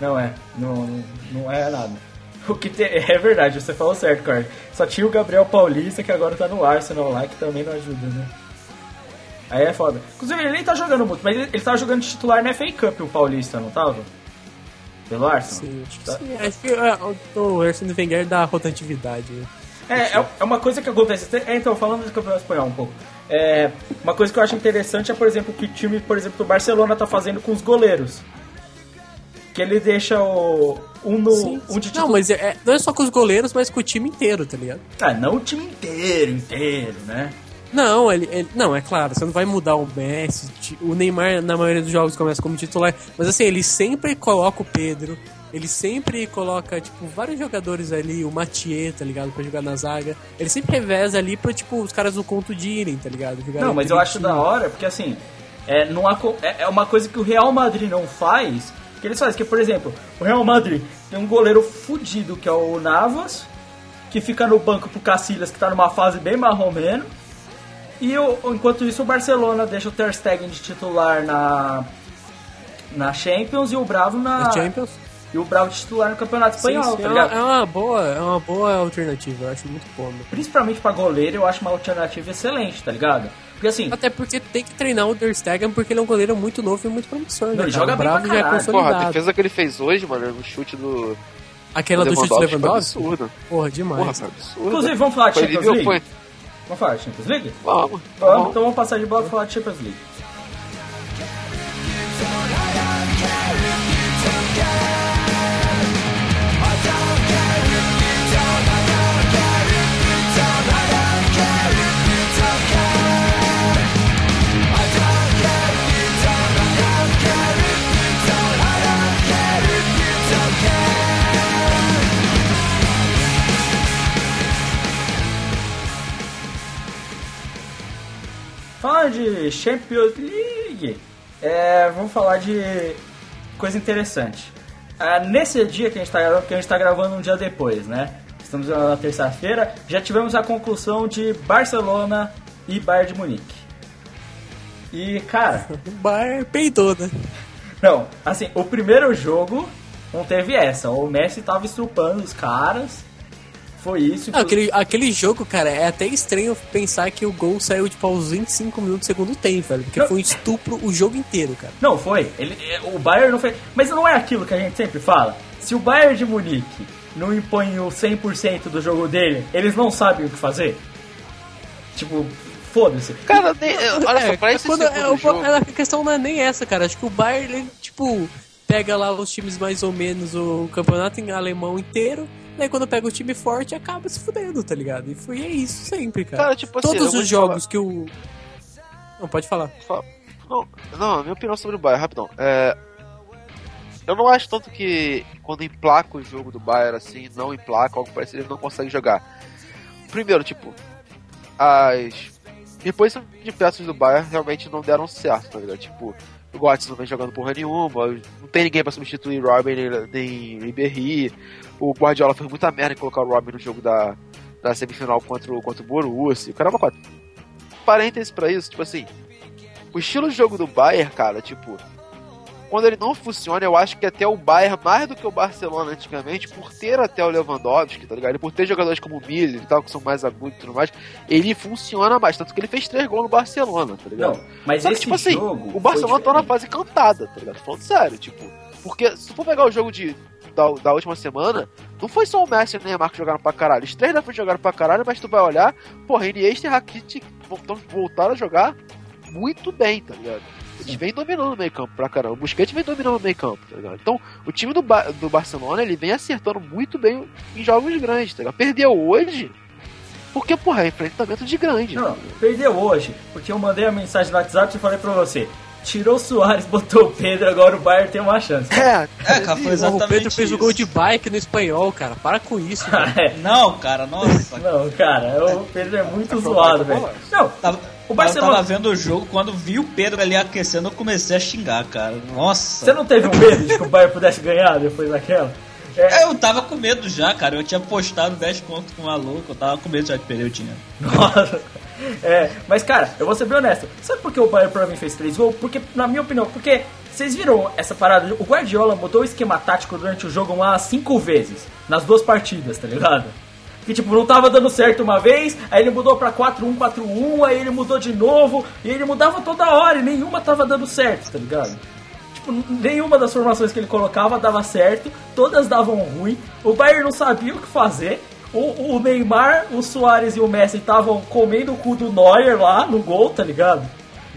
Não é, não, não é nada. O que te- é verdade, você falou certo, Carlos. Só tinha o Gabriel Paulista que agora tá no Arsenal lá, que também não ajuda, né? Aí é foda. Inclusive, ele nem tá jogando muito, mas ele, ele tava jogando de titular na FA Cup, o Paulista, não tava? Pelo Arsenal? Sim, acho que Tá. sim. Acho que é, o, o Arsene Wenger dá rotatividade. É, é, é uma coisa que acontece. É, então, falando do campeonato espanhol um pouco. É, uma coisa que eu acho interessante é, por exemplo, o que o time, por exemplo, do Barcelona tá fazendo com os goleiros. Que ele deixa o. Um, no, Sim, um de titular. Não, mas é- é- não é só com os goleiros, mas com o time inteiro, tá ligado? Ah, não o time inteiro, inteiro, né? Não, ele, ele- não, é claro, você não vai mudar o Messi, o Neymar na maioria dos jogos começa como titular, mas assim, ele sempre coloca o Pedro, ele sempre coloca, tipo, vários jogadores ali, o Mathieu, tá ligado, pra jogar na zaga, ele sempre reveza ali pra, tipo, os caras não contundirem, tá ligado? Jogarem Não, mas eu acho da hora, porque assim, é, não há é, é uma coisa que o Real Madrid não faz, que eles fazem, que por exemplo, o Real Madrid tem um goleiro fudido que é o Navas, que fica no banco pro Cacilhas, que tá numa fase bem marromeno, e o, enquanto isso o Barcelona deixa o Ter Stegen de titular na na Champions e o Bravo na, Na Champions. e o Bravo de titular no Campeonato Espanhol, Sim, sim, tá é, uma, ligado? é uma boa, é uma boa alternativa, eu acho muito bom. né? Principalmente pra goleiro, eu acho uma alternativa excelente, tá ligado? Porque assim, Até porque tem que treinar o Der Stegen porque ele é um goleiro muito novo e muito promissor, Não, né? ele joga bem Bravo pra já é caralho. Porra, a defesa que ele fez hoje, mano, no chute do. Aquela do chute foi Lewandowski? absurda. Porra, demais. Porra, foi absurda. inclusive vamos falar de Champions League? foi- Vamos falar de Champions League? Vamos, Vamos, vamos. então vamos passar de bloco e falar de Champions League. Falando de Champions League, é, vamos falar de coisa interessante. Ah, nesse dia que a gente está gravando, que a gente tá gravando um dia depois, né? Estamos na terça-feira, já tivemos a conclusão de Barcelona e Bayern de Munique. E, cara, O Bar peidou, né? não, assim, o primeiro jogo não teve essa. O Messi tava estrupando os caras. Foi isso. Não, aquele, aquele jogo, cara, é até estranho pensar que o gol saiu tipo aos 25 minutos do segundo tempo, velho. Porque Não. foi um estupro o jogo inteiro, cara. Não, foi. Ele, é, o Bayern não fez. Mas não é aquilo que a gente sempre fala. Se o Bayern de Munique não impõe o 100% do jogo dele, eles não sabem o que fazer. Tipo, foda-se. Cara, nem, olha só, pra é esse quando- é, o- jogo... a questão não é nem essa, cara. Acho que o Bayern, ele, tipo, pega lá os times mais ou menos, o campeonato em alemão inteiro, Daí quando pega o time forte, acaba se fudendo, tá ligado? E foi é isso sempre, cara. Cara, tipo assim, Todos os jogos que o. Não, pode falar. Fa- Não, não, minha opinião sobre o Bayern, rapidão. É, eu não acho tanto que quando emplaca o jogo do Bayern, assim, não emplaca, algo parecido, ele não consegue jogar. Primeiro, tipo, as reposições de peças do Bayern realmente não deram certo, tá ligado? Tipo, o Götze não vem jogando porra nenhuma, não tem ninguém pra substituir Robin nem, nem Ribéry. O Guardiola fez muita merda em colocar o Robin no jogo da, da semifinal contra o, contra o Borussia. O cara é uma quatro. Parênteses pra isso, tipo assim, o estilo de jogo do Bayern, cara, tipo, quando ele não funciona, eu acho que até o Bayern, mais do que o Barcelona antigamente, por ter até o Lewandowski, tá ligado? E por ter jogadores como o Miller e tal, que são mais agudos e tudo mais, ele funciona mais. Tanto que ele fez três gols no Barcelona, tá ligado? Não, mas Só que, esse tipo assim, o Barcelona tá na fase cantada, tá ligado? Falando sério, tipo. Porque se for pegar o jogo de, da, da última semana, não foi só o Messi e o Neymar que jogaram pra caralho. Os três da frente jogaram pra caralho, mas tu vai olhar, porra, Iniesta e Rakitic voltaram a jogar muito bem, tá ligado? Eles vêm dominando o meio campo pra caramba. O Busquets vem dominando o meio campo, tá ligado? Então, o time do, Ba- do Barcelona, ele vem acertando muito bem em jogos grandes, tá ligado? Perdeu hoje, porque, porra, é enfrentamento de grande. Não, perdeu hoje, porque eu mandei a mensagem no WhatsApp e falei pra você. Tirou o Soares, botou o Pedro, agora o Bayern tem uma chance. É, É, cara, foi exatamente o Pedro fez o isso. gol de bike no espanhol, cara. Para com isso, cara. É, Não, cara, nossa. Não, cara, o Pedro é muito zoado, velho. Não, Tava, o Barcelona. Eu tava vendo o jogo, quando vi o Pedro ali aquecendo, eu comecei a xingar, cara. Nossa. Você não teve um medo de que o Bayern pudesse ganhar depois daquela? É, Eu tava com medo já, cara. Eu tinha postado 10 contos com o maluco, eu tava com medo já de perder o dinheiro. Nossa. É, mas cara, eu vou ser bem honesto. Sabe por que o Bayern pra mim fez três gols? Porque, na minha opinião, porque vocês viram essa parada? O Guardiola mudou o esquema tático durante o jogo lá cinco vezes. Nas duas partidas, tá ligado? Que tipo, não tava dando certo uma vez, aí ele mudou pra 4-1, 4-1, aí ele mudou de novo, e ele mudava toda hora e nenhuma tava dando certo, tá ligado? Tipo, nenhuma das formações que ele colocava dava certo, todas davam ruim. O Bayern não sabia o que fazer. O, o Neymar, o Soares e o Messi estavam comendo o cu do Neuer lá no gol, tá ligado?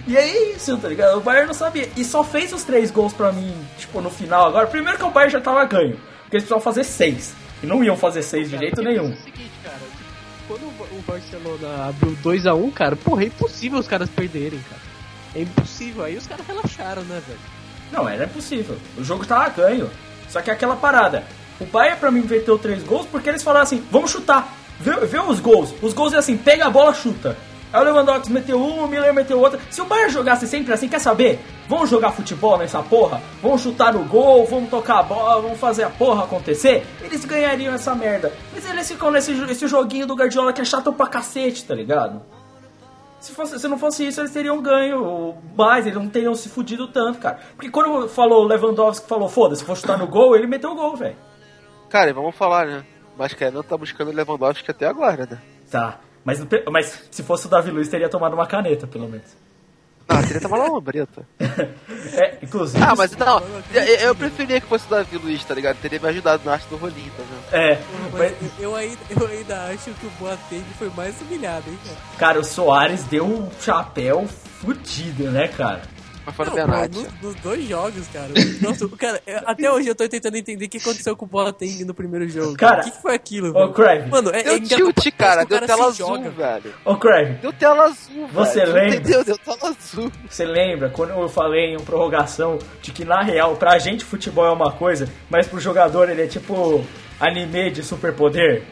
E é isso, tá ligado? O Bayern não sabia. E só fez os três gols pra mim, tipo, no final agora. Primeiro que o Bayern já tava ganho. Porque eles precisavam fazer seis. E não iam fazer seis de jeito nenhum. É o seguinte, cara. tipo, Quando o Barcelona abriu 2x1, cara, porra, é impossível os caras perderem, cara. É impossível. Aí os caras relaxaram, né, velho? Não, era impossível. O jogo tava ganho. Só que é aquela parada. O Bayern pra mim meteu três gols porque eles falaram assim, vamos chutar. Vê, vê os gols. Os gols é assim, pega a bola, chuta. Aí o Lewandowski meteu um, o Miller meteu outro. Se o Bayern jogasse sempre assim, quer saber? Vamos jogar futebol nessa porra? Vamos chutar no gol, vamos tocar a bola, vamos fazer a porra acontecer? Eles ganhariam essa merda. Mas eles ficam nesse esse joguinho do Guardiola que é chato pra cacete, tá ligado? Se, fosse, se não fosse isso, eles teriam ganho mais, eles não teriam se fudido tanto, cara. Porque quando falou o Lewandowski falou, foda-se, vou chutar no gol, ele meteu o gol, velho. Cara, e vamos falar, né? Mas que não tá buscando o Lewandowski até agora, né? Tá. Mas, mas se fosse o Davi Luiz, teria tomado uma caneta, pelo menos. Ah, teria tomado uma lambreta. É, inclusive. Ah, mas não, eu, eu preferia que fosse o Davi Luiz, tá ligado? Teria me ajudado na arte do rolinho, tá vendo? É. Mas mas- eu, ainda, eu ainda acho que o Boateng foi mais humilhado, hein, cara. cara, o Soares deu um chapéu fudido, né, cara? Foi no Não, pô, penalti. nos, nos dois jogos, cara. Nossa, cara, eu- até hoje eu tô tentando entender o que aconteceu com o Boateng no primeiro jogo. Cara, o que, que foi aquilo, Ô? Crave, Mano, é, é Deu tilt, cara, deu se tela azul, joga. velho. ô Crave, Deu tela azul, Você velho. lembra? Entendeu? Deu tela azul. Você lembra quando eu falei em prorrogação de que na real, pra gente futebol é uma coisa, mas pro jogador ele é tipo anime de superpoder?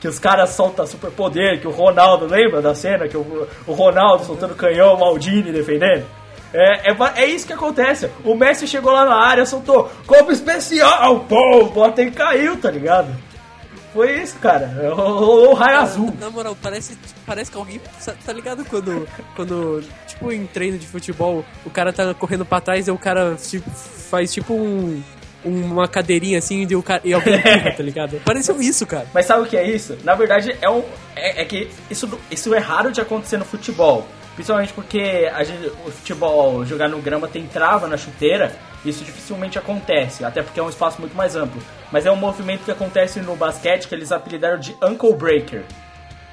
Que os caras soltam superpoder, que o Ronaldo, lembra da cena? Que o, o Ronaldo soltando canhão, o Maldini defendendo? É, é, é isso que acontece. O Messi chegou lá na área, soltou como especial, pô, o Boateng caiu, tá ligado? Foi isso, cara. Rolou o raio azul. Na moral, parece, parece que alguém. Tá ligado quando. Quando. Tipo, em treino de futebol, o cara tá correndo pra trás e o cara tipo, faz tipo um. Uma cadeirinha assim e, o cara, e alguém empurra, tá ligado? Pareceu isso, cara. Mas sabe o que é isso? Na verdade, é, um, é, é que isso, isso é raro de acontecer no futebol. Principalmente porque a gente, o futebol, jogar no grama tem trava na chuteira, isso dificilmente acontece, até porque é um espaço muito mais amplo. Mas é um movimento que acontece no basquete que eles apelidaram de ankle breaker,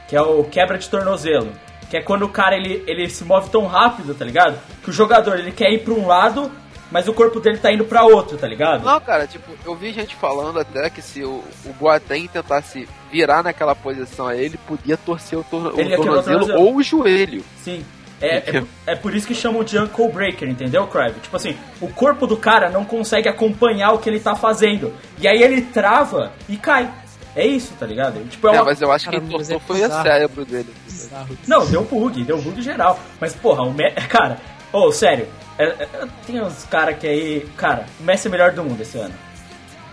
que é o quebra de tornozelo. Que é quando o cara ele, ele se move tão rápido, tá ligado? Que o jogador ele quer ir pra um lado, mas o corpo dele tá indo pra outro, tá ligado? Não, cara, tipo, eu vi gente falando até que se o, o Boateng tentasse virar naquela posição aí, ele podia torcer o, tor Ele o tornozelo tornozelo. ou o joelho. Sim. É, é, é por isso que chamam de ankle breaker, entendeu, Crive? Tipo assim, o corpo do cara não consegue acompanhar o que ele tá fazendo. E aí ele trava e cai. É isso, tá ligado? Tipo, é É, uma... mas eu acho Cara, que mas entortou é foi o cérebro dele. Bizarro. Não, deu bug, deu bug geral. Mas, porra, o Messi. Cara, ô, sério. é- é- tem uns caras que aí. Cara, o Messi é melhor do mundo esse ano.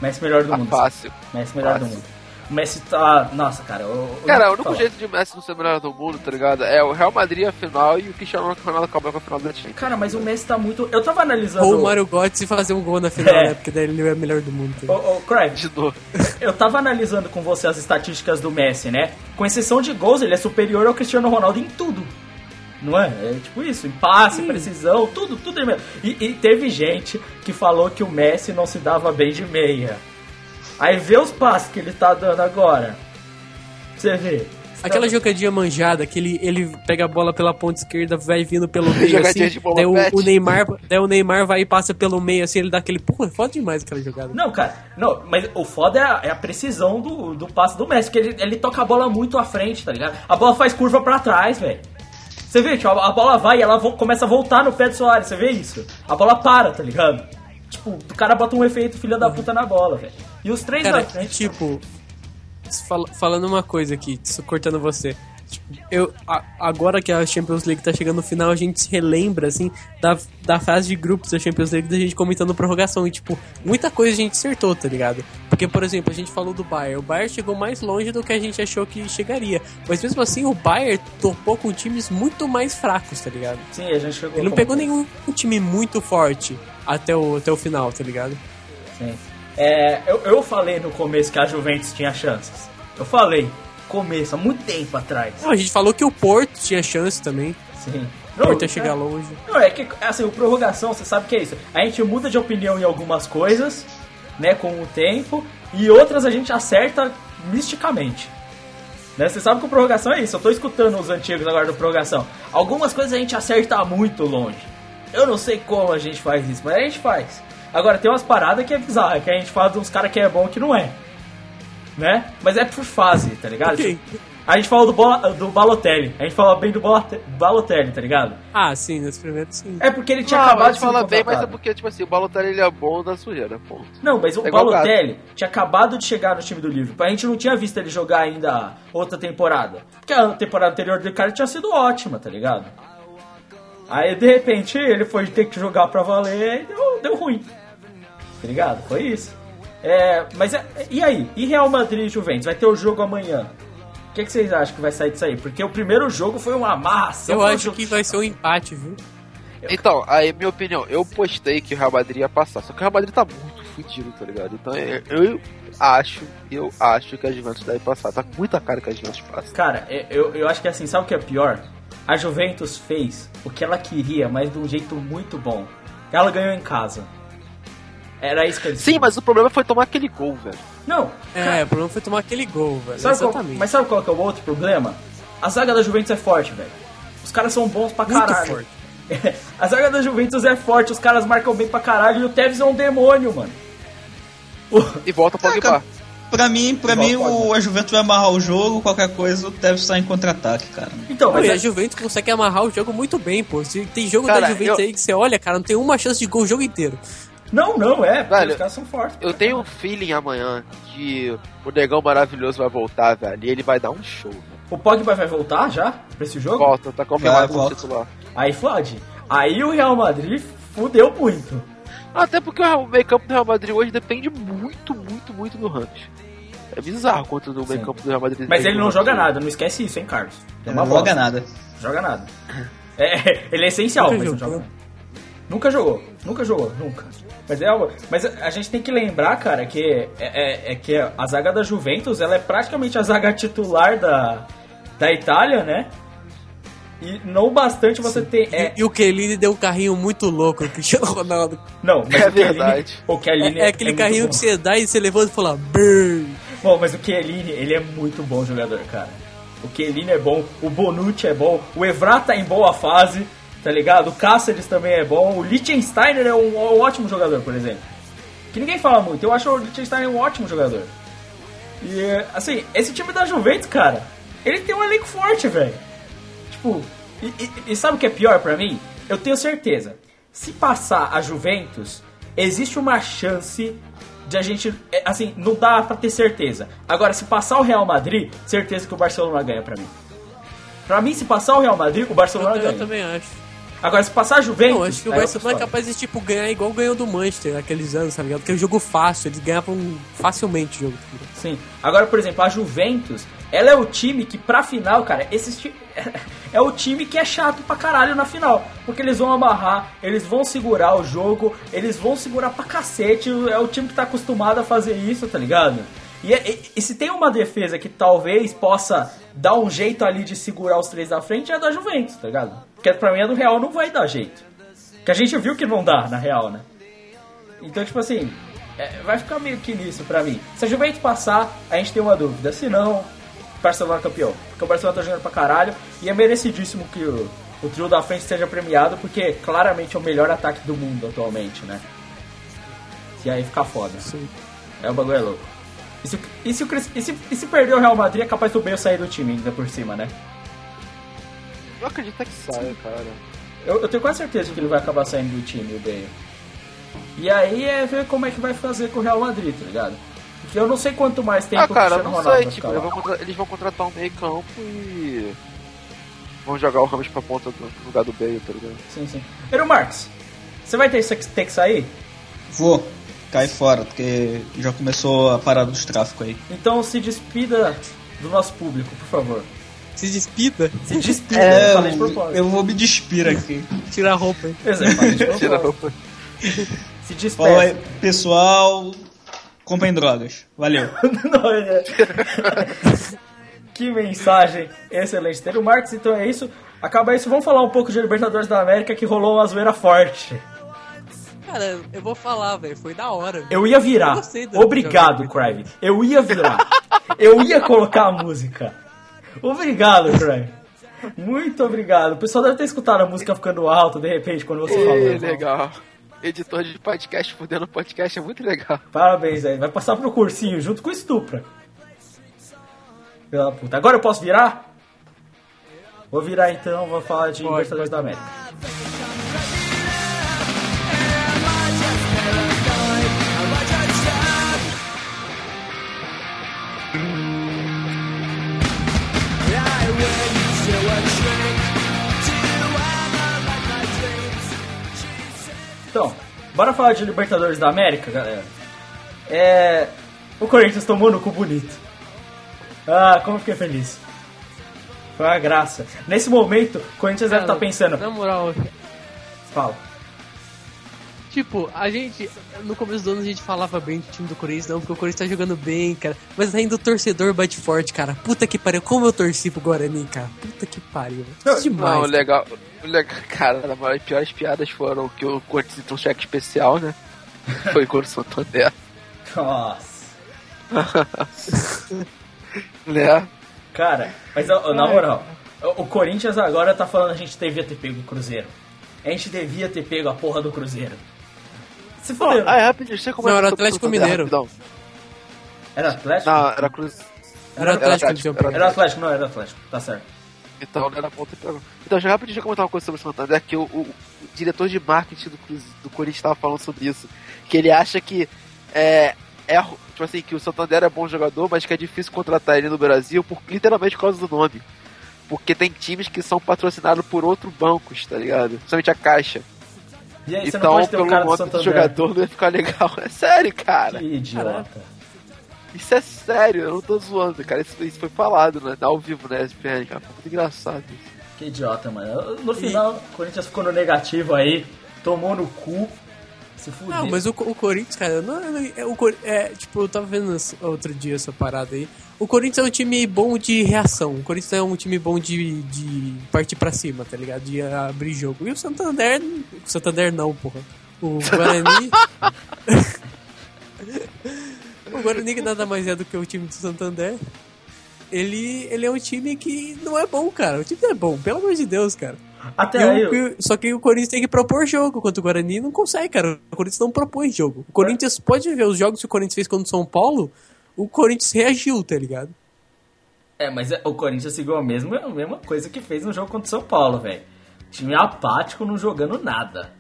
Messi é melhor do Tá mundo. fácil. Messi é melhor do Fácil. mundo. O Messi tá. Nossa, cara. Eu, eu Cara, o único falar. jeito de Messi não ser melhor do mundo, tá ligado? É o Real Madrid a final e o Cristiano Ronaldo acabar com a final da Champions. Cara, mas o Messi tá muito. Eu tava analisando. Ou o Mario Götze fazer um gol na final, É. né? Porque daí ele é o melhor do mundo. Ô, ô, Craig, De novo. eu tava analisando com você as estatísticas do Messi, né? Com exceção de gols, ele é superior ao Cristiano Ronaldo em tudo. Não é? É tipo isso, em passe, precisão, tudo, tudo é mesmo. E, e teve gente que falou que o Messi não se dava bem de meia. Aí vê os passes que ele tá dando agora. Você vê. Aquela jogadinha manjada, que ele, ele pega a bola pela ponta esquerda, vai vindo pelo meio assim, de bola daí o, o Neymar, daí o Neymar vai e passa pelo meio assim, ele dá aquele, pô, é foda demais aquela jogada. Não, cara, não, mas o foda é a, é a precisão do, do passe do Messi, porque ele, ele toca a bola muito à frente, tá ligado? A bola faz curva pra trás, velho. Você vê, tipo, a, a bola vai e ela vo- começa a voltar no pé do Soares, você vê isso? A bola para, tá ligado? Tipo, o cara bota um efeito filha da puta na bola, velho. E os três Cara, na frente. tipo, fal- falando uma coisa aqui, cortando você. Tipo, eu, a- agora que a Champions League tá chegando no final, a gente se relembra, assim, da, da fase de grupos da Champions League, da gente comentando prorrogação. E, tipo, muita coisa a gente acertou, tá ligado? Porque, por exemplo, a gente falou do Bayern. O Bayern chegou mais longe do que a gente achou que chegaria. Mas mesmo assim, o Bayern topou com times muito mais fracos, tá ligado? Sim, a gente chegou. Ele não pegou nenhum time muito forte até o, até o final, tá ligado? Sim. É, eu, eu falei no começo que a Juventus tinha chances. Eu falei, começo, há muito tempo atrás. Não, a gente falou que o Porto tinha chance também. Sim. O Porto ia é- chegar longe. Não, é que, assim, o prorrogação, você sabe que é isso. A gente muda de opinião em algumas coisas, né, com o tempo, e outras a gente acerta misticamente. Né? Você sabe que o prorrogação é isso. Eu tô escutando os antigos agora do prorrogação. Algumas coisas a gente acerta muito longe. Eu não sei como a gente faz isso, mas a gente faz. Agora, tem umas paradas que é bizarra, que a gente fala de uns caras que é bom e que não é. Né? Mas é por fase, tá ligado? Ok. A gente fala do, Bola- do Balotelli. A gente fala bem do Balotelli, tá ligado? Ah, sim, nesse primeiro sim. É porque ele tinha Não, acabado de ser fala bem, mas é porque, tipo assim, o Balotelli ele é bom da sujeira, ponto. Não, mas o É Balotelli tinha acabado de chegar no time do Liverpool. A gente não tinha visto ele jogar ainda outra temporada. Porque a temporada anterior do cara tinha sido ótima, tá ligado? Aí, de repente, ele foi ter que jogar pra valer e deu, deu ruim. Tá ligado? Foi isso. É, mas é- e aí? E Real Madrid e Juventus? Vai ter o jogo amanhã. O que, que vocês acham que vai sair disso aí? Porque o primeiro jogo foi uma massa. Eu um acho jogo- que vai ser um empate, viu? Então, aí, minha opinião, eu postei que o Real Madrid ia passar, só que o Real Madrid tá muito fudido, tá ligado? Então, eu, eu acho, eu acho que a Juventus deve passar. Tá com muita cara que a Juventus passa. Cara, é- eu, eu acho que assim, sabe o que é pior? A Juventus fez o que ela queria, mas de um jeito muito bom. Ela ganhou em casa. Era isso que eles Sim, mas o problema foi tomar aquele gol, velho. Não, É, o problema foi tomar aquele gol, velho. sabe qual, Exatamente. mas sabe qual que é o outro problema? A zaga da Juventus é forte, velho. Os caras são bons pra Muito caralho. forte. A zaga da Juventus é forte, os caras marcam bem pra caralho e o Tevez é um demônio, mano. O- E volta pro Ah, Pogba. cara, Pra mim, pra mim o, a Juventus vai amarrar o jogo, qualquer coisa deve estar em contra-ataque, cara. Então, mas a é- Juventus consegue amarrar o jogo muito bem, pô. Se Tem jogo Cara, da Juventus eu- aí que você olha, cara, não tem uma chance de gol o jogo inteiro. Não, não é, Velho, os caras são fortes. Eu tenho um feeling amanhã que o Negão Maravilhoso vai voltar, velho, e ele vai dar um show. velho. O Pogba vai voltar já pra esse jogo? Volta, tá confirmado como volta. titular. Aí fode. Aí o Real Madrid fudeu muito. Até porque o meio campo do Real Madrid hoje depende muito, muito, muito do Ramos. É bizarro quanto o meio campo do Real Madrid Mas ele não joga nada, não esquece isso, hein, Carlos? É Não uma joga bosta. nada. Joga nada. É, ele é essencial, Nunca mas não joga. Nunca jogou, nunca jogou, nunca. Mas, é, mas a gente tem que lembrar, cara, que, é, é- é que a zaga da Juventus ela é praticamente a zaga titular da, da Itália, né? E não bastante você ter. É, E, e o Kelly deu um carrinho muito louco, o Cristiano Ronaldo. não, mas É o Chiellini- verdade. O Chiellini É, é aquele muito carrinho bom. que você dá e você levanta e fala Brrr. Bom, mas o Chiellini, ele é muito bom jogador, cara. O Chiellini é bom, o Bonucci é bom, o Evra tá em boa fase. Tá ligado? O Cáceres também é bom. O Liechtensteiner é um, um ótimo jogador, por exemplo. Que ninguém fala muito. Eu acho o Liechtensteiner um ótimo jogador. E, assim, esse time da Juventus, cara, ele tem um elenco forte, velho. Tipo, e, e- e sabe o que é pior pra mim? Eu tenho certeza. Se passar a Juventus, existe uma chance de a gente. é, Assim, não dá pra ter certeza. Agora, se passar o Real Madrid, certeza que o Barcelona ganha pra mim. Pra mim, se passar o Real Madrid, o Barcelona Eu, ganha. eu também acho. Agora, se passar a Juventus. Não, acho que o Barcelona é capaz de, tipo, ganhar igual ganhou do Manchester naqueles anos, tá ligado? Porque é um jogo fácil, eles ganhavam facilmente o jogo. tá? Sim. Agora, por exemplo, a Juventus, ela é o time que pra final, cara, esse ti- é o time que é chato pra caralho na final. Porque eles vão amarrar, eles vão segurar o jogo, eles vão segurar pra cacete. É o time que tá acostumado a fazer isso, tá ligado? E, é- e- e se tem uma defesa que talvez possa dar um jeito ali de segurar os três da frente, é a da Juventus, tá ligado? Porque pra mim a do Real não vai dar jeito. Que a gente viu que não dá, na real, né? Então, tipo assim, é, vai ficar meio que nisso pra mim. Se a Juventus passar, a gente tem uma dúvida. Se não, o Barcelona é campeão. Porque o Barcelona tá jogando pra caralho e é merecidíssimo que o, o trio da frente seja premiado, porque claramente é o melhor ataque do mundo atualmente, né? E aí fica foda. Sim. É o bagulho é louco. E se, o- e, se e, se, e se perder o Real Madrid, é capaz do Bale sair do time ainda por cima, né? Eu acredito que saia, cara. Eu, eu tenho quase certeza que ele vai acabar saindo do time, o Bale. E aí é ver como é que vai fazer com o Real Madrid, tá ligado? Porque eu não sei quanto mais tempo Ah, cara, o Cristiano não Ronaldo sei, vai tipo, ficar eles lá. vão, contra- eles vão contratar um meio campo e. Vão jogar o Ramos pra ponta do no lugar do Bale, tá ligado? Sim, sim. Eru Marques, você vai ter, que- ter que sair? Vou cair fora, porque já começou a parada dos tráficos aí. Então se despida do nosso público, por favor. Se despida, Se despida, É, eu falei de eu, vou me despir aqui. tira a roupa aí. Pois é, eu falei de Tira a roupa. Se Fala aí, despeça. pessoal. Comprem drogas. Valeu. Não, é- que mensagem excelente. Ter o Marques, então é isso. Acaba isso, vamos falar um pouco de Libertadores da América que rolou uma zoeira forte. Cara, eu vou falar, velho, foi da hora. Eu ia virar. Eu Obrigado. Crave. Eu ia virar. Eu ia colocar a música. Obrigado, Crave. Muito obrigado. O pessoal deve ter escutado a música ficando alta de repente quando você falou. Ê, legal. Editor de podcast fudendo podcast é muito legal. Parabéns aí. Vai passar pro cursinho junto com o Estupra. Pela puta. Agora eu posso virar? Vou virar então, vou falar de Libertadores da América. Então, bora falar de Libertadores da América, galera. É. O Corinthians tomou no cu bonito. Ah, como eu fiquei feliz. Foi uma graça. Nesse momento, o Corinthians deve estar Cara, pensando. Na moral, Fala. Tipo, a gente. No começo do ano a gente falava bem do time do Corinthians, não, porque o Corinthians tá jogando bem, cara. Mas ainda o torcedor bate forte, cara. Puta que pariu. Como eu torci pro Guarani, cara. Puta que pariu. Demais. Não, legal. Legal, cara, das piores piadas foram que o Corinthians tem um cheque especial, né? Foi contra o Santander. Nossa. Né? Cara, mas ó, na moral, o o Corinthians agora tá falando a gente devia ter pego o Cruzeiro. A gente devia ter pego a porra do Cruzeiro. Se fodeu. Ah, é rapidinho, você como Não, era Atlético Mineiro. Era Atlético? Não, era Cruz. Era Atlético era Atlético, não era Atlético. Tá certo. Então era ponta e pegou. Então, já rapidinho, deixa eu comentar uma coisa sobre o Santander, que o, o- o diretor de marketing do, Cruz, do Corinthians estava falando sobre isso. Que ele acha que é, é. Tipo assim, que o Santander é bom jogador, mas que é difícil contratar ele no Brasil por, literalmente por causa do nome. Porque tem times que são patrocinados por outros bancos, tá ligado? Principalmente a Caixa. E aí, você não Então, pode ter pelo um cara do jogador, não ia ficar legal. É sério, cara. Que idiota. Isso é sério, eu não tô zoando, cara. Isso, isso foi falado, né? Ao vivo, né, SPN, cara. Foi muito engraçado isso. Que idiota, mano. No final, o Corinthians ficou no negativo aí, tomou no cu, se fudeu. Não, mas o, o Corinthians, cara, não, é, é, o, é, tipo, eu tava vendo outro dia essa parada aí. O Corinthians é um time bom de reação. O Corinthians é um time bom de, de partir pra cima, tá ligado? De abrir jogo. E o Santander. O Santander não, porra. O Guarani. o Guarani que nada mais é do que o time do Santander. Ele, ele é um time que não é bom, cara. O time não é bom, pelo amor de Deus, cara. Até E o- aí. e o- só que o Corinthians tem que propor jogo, enquanto o Guarani não consegue, cara. O Corinthians não propõe jogo. O Corinthians pode ver os jogos que o Corinthians fez contra o São Paulo, o Corinthians reagiu, tá ligado? É, mas é- o Corinthians seguiu a mesma, a mesma coisa que fez no jogo contra o São Paulo, velho. Time apático, não jogando nada.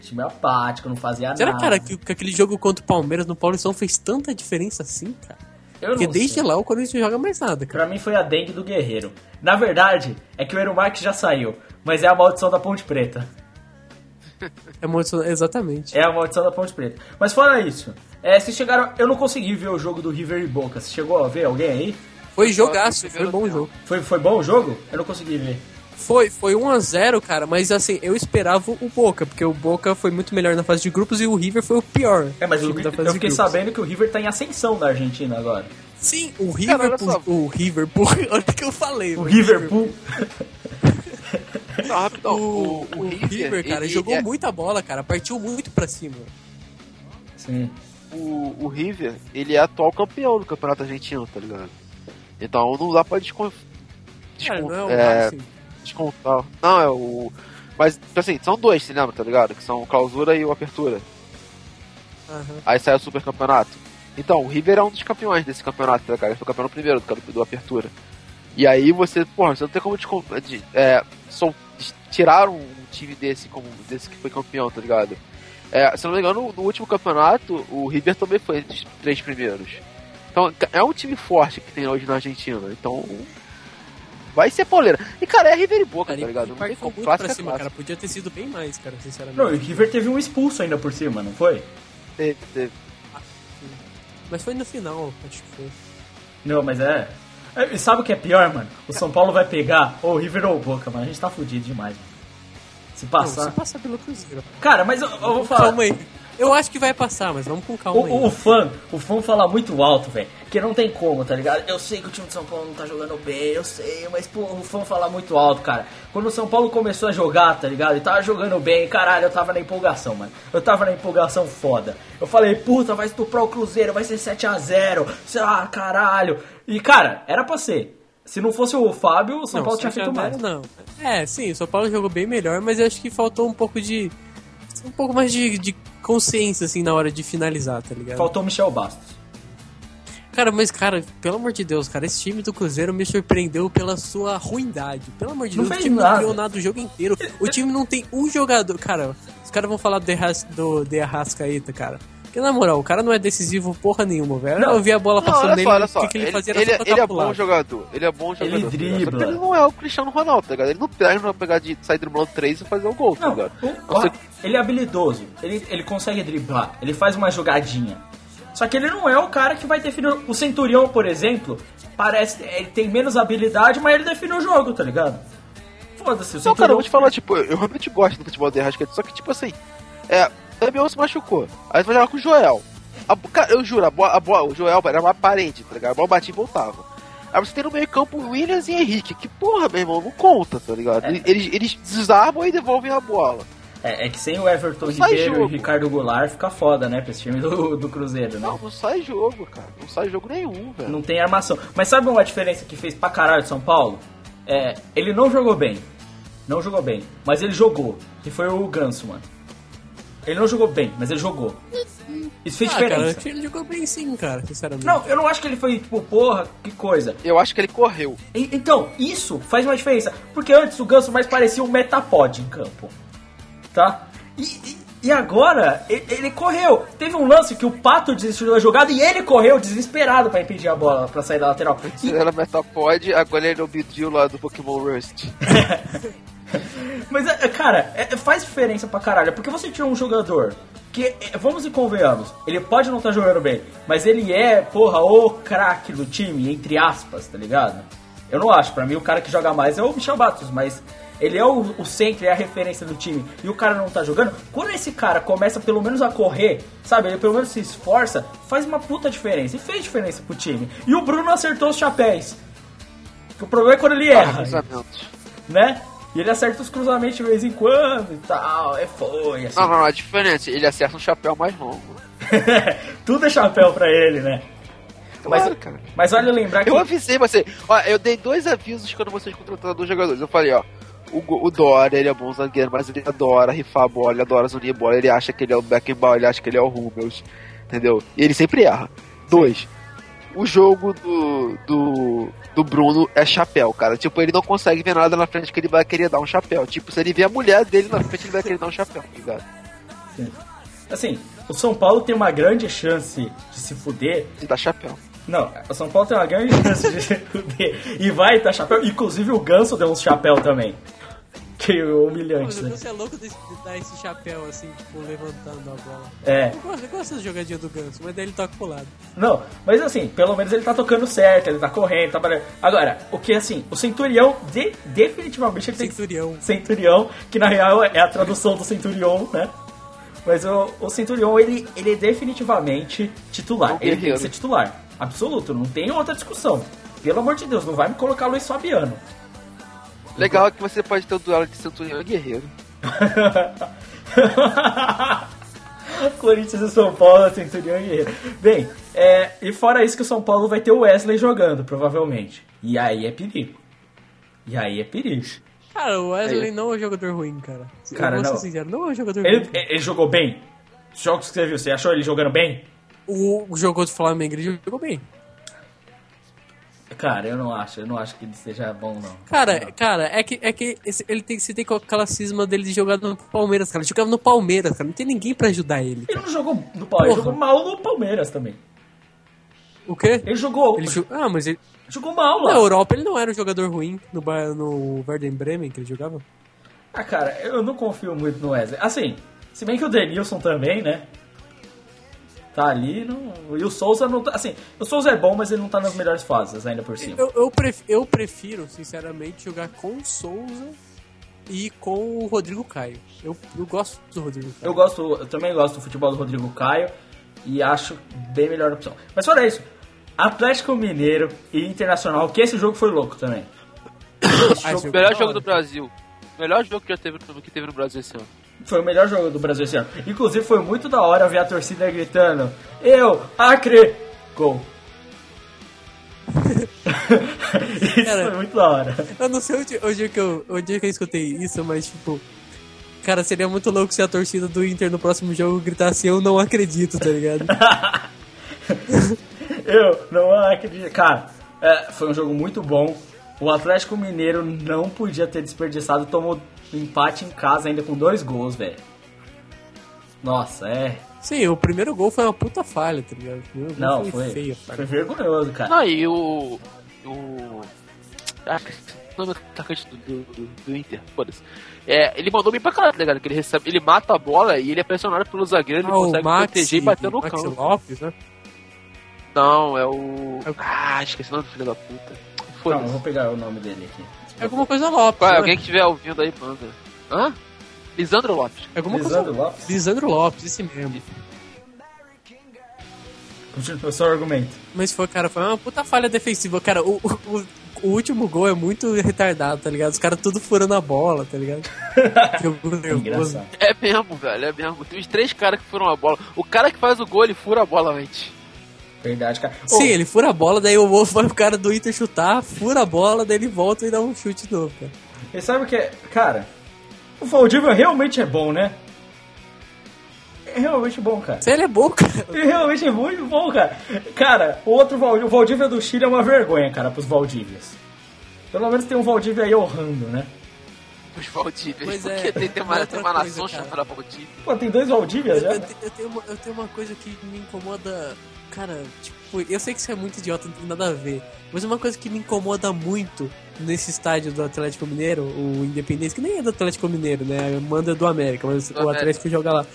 Time apático, não fazia Será, nada. cara, que, que aquele jogo contra o Palmeiras no Paulistão fez tanta diferença assim, cara? Eu não Porque desde sei. lá o Corinthians não joga mais nada, cara. Pra mim foi a dengue do Guerreiro. Na verdade, é que o Eero Marques já saiu, mas é a maldição da Ponte Preta. É muito, exatamente. É a maldição da Ponte Preta. Mas fora isso, é, vocês chegaram. Eu não consegui ver o jogo do River e Boca. Você chegou a ver alguém aí? Foi jogaço, foi bom jogo. Foi, foi bom o jogo? Eu não consegui ver. Foi, foi 1x0, cara, mas assim, eu esperava o Boca, porque o Boca foi muito melhor na fase de grupos e o River foi o pior. É, mas eu, time da fase eu de fiquei grupos. sabendo que o River tá em ascensão da Argentina agora. Sim, o Cara, Riverpool. só. O Riverpool. Olha o que eu falei. O Riverpool. Não, rapidão. O, O, o River, cara, ele jogou é- muita bola, cara. Partiu muito pra cima. Sim. O, o River, ele é atual campeão do Campeonato Argentino, tá ligado? Então não dá pra descon... Descon- não é o é, descontar. Não, é o. Mas, assim, são dois, você lembra, tá ligado? Que são o Clausura e o Apertura. Aham. Aí sai o Super Campeonato. Então, o River é um dos campeões desse campeonato, tá, cara? Ele foi campeão primeiro do, do Apertura. E aí você, porra, você não tem como de, é, sol- tirar um time desse como desse que foi campeão, tá ligado? É, se eu não me engano, no último campeonato, o River também foi entre os três primeiros. Então, é um time forte que tem hoje na Argentina. Então, vai ser poleira. E, cara, é River e Boca, Cara, tá ligado? Não tem como. Clássico pra é cima, cara. Podia ter sido bem mais, cara, sinceramente. Não, e o River teve um expulso ainda por cima, não foi? Teve, teve. Mas foi no final, acho que foi. Não, mas é. é, e sabe o que é pior, mano? O São Paulo vai pegar ou o River ou o Boca, mano. A gente tá fudido demais, mano. Se Não, passar. se passar pelo Cruzeiro. Cara, mas eu, eu vou falar. Calma aí. Eu acho que vai passar, mas vamos com calma O, o, fã, o fã fala muito alto, velho. Que não tem como, tá ligado? Eu sei que o time de São Paulo não tá jogando bem, eu sei, mas pô, o fã fala muito alto, cara. Quando o São Paulo começou a jogar, tá ligado? E tava jogando bem, caralho, eu tava na empolgação, mano. Eu tava na empolgação foda. Eu falei, puta, vai estuprar o Cruzeiro, vai ser 7x0. Ah, caralho. E, cara, era pra ser. Se não fosse o Fábio, o São não, Paulo tinha 7 a feito mais. 0 Não. É, sim, o São Paulo jogou bem melhor, mas eu acho que faltou um pouco de. Um pouco mais de, de consciência, assim, na hora de finalizar, tá ligado? Faltou o Michel Bastos. Cara, mas, cara, pelo amor de Deus, cara, esse time do Cruzeiro me surpreendeu pela sua ruindade. Pelo amor de Não Deus, o time nada. não criou nada o jogo inteiro. O time não tem um jogador. Cara, os caras vão falar do, do De Arrascaeta, cara. Porque, na moral, o cara não é decisivo porra nenhuma, velho. Não. Eu vi a bola Não, passando nele, o só. que, que ele, ele, fazia ele, só ele é pro bom jogador. Ele é bom jogador. tá ligado? Só que dribla. ele não é o Cristiano Ronaldo, tá ligado? Ele não ele não vai pegar de sair driblando três e fazer o gol, tá Não, ligado? o- Não sei- ele é habilidoso, ele, ele consegue driblar, ele faz uma jogadinha. Só que ele não é o cara que vai definir. O Centurião, por exemplo, parece. Ele tem menos habilidade, mas ele define o jogo, tá ligado? Foda-se, o Não, Centurião. cara, eu vou te falar, tipo, eu realmente gosto do futebol do Arrascaeta, só que, tipo assim, é, Damião se machucou. Aí você vai jogar com o Joel. A, cara, eu juro, a bola, a bola, o Joel era uma parede, tá ligado? A bola batia e voltava. Aí você tem no meio campo o Williams e Henrique, que porra, meu irmão, não conta, tá ligado? É. Eles, eles desarmam e devolvem a bola. É, é que sem o Everton Não Ribeiro e o. Ricardo Goulart fica foda, né? Pra esse time do, do Cruzeiro, né? Não, não sai jogo, cara. Não sai jogo nenhum, velho. Não tem armação. Mas sabe uma diferença que fez pra caralho de São Paulo? É, ele não jogou bem. Não jogou bem. Mas ele jogou. Que foi o Ganso, mano. Ele não jogou bem, mas ele jogou. Isso fez Ah, cara, diferença. que ele jogou bem sim, cara, sinceramente. Não, eu não acho que ele foi, tipo, porra, que coisa. Eu acho que ele correu. E- então, isso faz uma diferença. Porque antes o Ganso mais parecia um metapod em campo. Tá? E, e- e agora, ele, ele correu. Teve um lance que o Pato desistiu da jogada e ele correu desesperado pra impedir a bola pra sair da lateral. E- Ele era Metapod, agora ele é o Bidil lá do Pokémon Rust. Mas, é, cara, é- faz diferença pra caralho. Porque você tira um jogador que, é, vamos e convenhamos, ele pode não estar jogando bem, mas ele é, porra, o craque do time, entre aspas, tá ligado? Eu não acho. Pra mim, o cara que joga mais é o Michel Batos, mas ele é o, o centro, é a referência do time, e o cara não tá jogando. Quando esse cara começa pelo menos a correr, sabe, ele pelo menos se esforça, faz uma puta diferença. E fez diferença pro time. E o Bruno acertou os chapéus. O problema é quando ele erra Cruzamentos. né? E ele acerta os cruzamentos de vez em quando e tal, é foi, assim. Não, não, é diferente. Ele acerta um chapéu mais longo. Tudo é chapéu pra ele, né? Claro, mas, cara. mas vale lembrar que. Eu avisei você. Ó, eu dei dois avisos quando vocês contrataram dois jogadores. Eu falei, ó. o, o Dória, ele é bom zagueiro, mas ele adora rifar a bola, ele adora zunir a bola, ele acha que ele é o Beckenbauer, ele acha que ele é o Hummels, entendeu? E ele sempre erra. Dois, o jogo do, do, do Bruno é chapéu, cara. Tipo, ele não consegue ver nada na frente que ele vai querer dar um chapéu. Tipo, se ele vê a mulher dele na frente, ele vai querer dar um chapéu, tá ligado? Assim, o São Paulo tem uma grande chance de se fuder. De dar chapéu. Não, o São Paulo tem uma grande chance de se fuder. E vai dar chapéu. Inclusive o Ganso deu uns chapéu também. Que humilhante, Mas né? você é louco de de dar esse chapéu assim, tipo, levantando a bola. É. Eu gosto, eu gosto da jogadinha do Ganso, mas daí ele toca pro lado. Não, mas assim, pelo menos ele tá tocando certo, ele tá correndo, tá trabalhando. Agora, o que assim, o Centurião de- definitivamente ele tem que Centurião. Centurião, que na real é a tradução do Centurion, né? Mas o, o Centurion, ele, ele é definitivamente titular. É Ele tem que ser titular. Absoluto, não tem outra discussão. Pelo amor de Deus, não vai me colocar Luiz Fabiano. Legal é que você pode ter o duelo de Centurião e Guerreiro. Corinthians e São Paulo, Centurião e Guerreiro. Bem, é, e fora isso que o São Paulo vai ter o Wesley jogando, provavelmente. E aí é perigo. E aí é perigo. Cara, o Wesley Aí. não é um jogador ruim, cara. Cara, eu vou não. ser sincero, não é um jogador Ele, ruim. cara. ele jogou bem? Os jogos que você viu, você achou ele jogando bem? O, o jogo do Flamengo, ele jogou bem. Cara, eu não acho, eu não acho que ele seja bom, não. Cara, cara, é que, é que esse- ele tem, você tem aquela cisma dele de jogar no Palmeiras, cara. Ele jogava no Palmeiras, cara. Não tem ninguém pra ajudar ele. Ele não jogou no Palmeiras, ele jogou mal no Palmeiras também. O quê? Ele jogou, Ele jo- Ah, mas ele, jogou mal na lá. Europa ele não era um jogador ruim no, no Werder Bremen que ele jogava. Ah, cara, eu não confio muito no Wesley. Assim, se bem que o Denilson também, né? Tá ali, não... e o Souza não tá... Assim, o Souza é bom, mas ele não tá nas melhores fases ainda por cima. Eu, eu, pref- eu prefiro, sinceramente, jogar com o Souza e com o Rodrigo Caio. Eu, eu gosto do Rodrigo Caio. Eu gosto, eu também gosto do futebol do Rodrigo Caio e acho bem melhor opção. Mas fora isso, Atlético Mineiro e Internacional, que esse jogo foi louco também. Esse Ah, jogo Melhor jogo do Brasil. Melhor jogo que já teve no, que teve no Brasil esse ano. Foi o melhor jogo do Brasil esse ano. Inclusive foi muito da hora ver a torcida gritando: Eu, Acre, gol. isso Cara, foi muito da hora. Eu não sei onde, onde, que eu, onde que eu escutei isso, mas tipo. Cara, seria muito louco se a torcida do Inter no próximo jogo gritasse eu não acredito, tá ligado? Eu não acredito. Cara, é, foi um jogo muito bom. O Atlético Mineiro não podia ter desperdiçado. Tomou empate em casa ainda com dois gols, velho. Nossa, é. Sim, o primeiro gol foi uma puta falha, tá ligado? Não, foi, foi, feio. foi vergonhoso, cara. Não, e o. O. Ah, o nome atacante do, do, do- Inter, foda-se. É, ele mandou bem pra caralho, tá ligado? Que ele, recebe, ele mata a bola e ele é pressionado pelo zagueiro, ele Ah, consegue Maxi, proteger e bater no Maxi campo. Lopes, né? Não, é o. É o- Ah, esqueci o nome do filho da puta. Calma, vou pegar o nome dele aqui. É alguma coisa Lopes. Qual é? né? Alguém que estiver ouvindo aí, manda. Hã? Lisandro Lopes. É alguma Lisandro coisa Lopes? Lisandro Lopes, esse mesmo. Continua o seu argumento. Mas foi, cara, foi uma puta falha defensiva. Cara, o, o, o- último gol é muito retardado, tá ligado? Os caras tudo furando a bola, tá ligado? É mesmo, velho, é mesmo. Tem os três caras que furam a bola. O cara que faz o gol, ele fura a bola antes. Verdade, cara. Sim, Ô, ele fura a bola, daí o Wolf vai pro cara do Inter chutar, fura a bola, daí ele volta e dá um chute novo, cara. E sabe o que é? Cara, o Valdívia realmente é bom, né? É realmente bom, cara. Se ele é bom, cara. Ele realmente é muito bom, cara. Cara, o outro Valdívia, o Valdívia do Chile é uma vergonha, cara, pros Valdivias. Pelo menos tem um Valdívia aí honrando, né? Os Valdívias. Pois Porque é, tem, tem, é uma, outra tem uma coisa, nação cara. chamada Valdívia. Pô, tem dois Valdivias Eu, já? eu eu tenho uma, eu tenho uma coisa que me incomoda. Cara, tipo, eu sei que isso é muito idiota, não tem nada a ver. Mas uma coisa que me incomoda muito nesse estádio do Atlético Mineiro, o Independência, que nem é do Atlético Mineiro, né? Manda do América, mas Do o América. Atlético joga lá.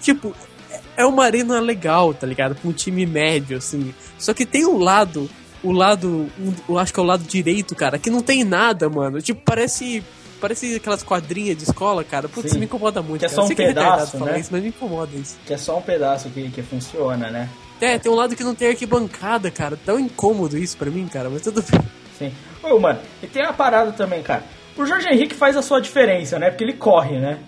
Tipo, é- é uma arena legal, tá ligado? Pra um time médio, assim. Só que tem um lado, o lado, um, eu acho que é o lado direito, cara, que não tem nada, mano. Tipo, parece. Parece aquelas quadrinhas de escola, cara. Putz, Sim. me incomoda muito. Que é só Eu um sei que é pedaço, falar né? isso, mas me incomoda isso. Que é só um pedaço que, que funciona, né? É, tem um lado que não tem arquibancada, cara. Tão incômodo isso pra mim, cara, mas tudo bem. Sim. Ô, mano, e tem uma parada também, cara. O Jorge Henrique faz a sua diferença, né? Porque ele corre, né?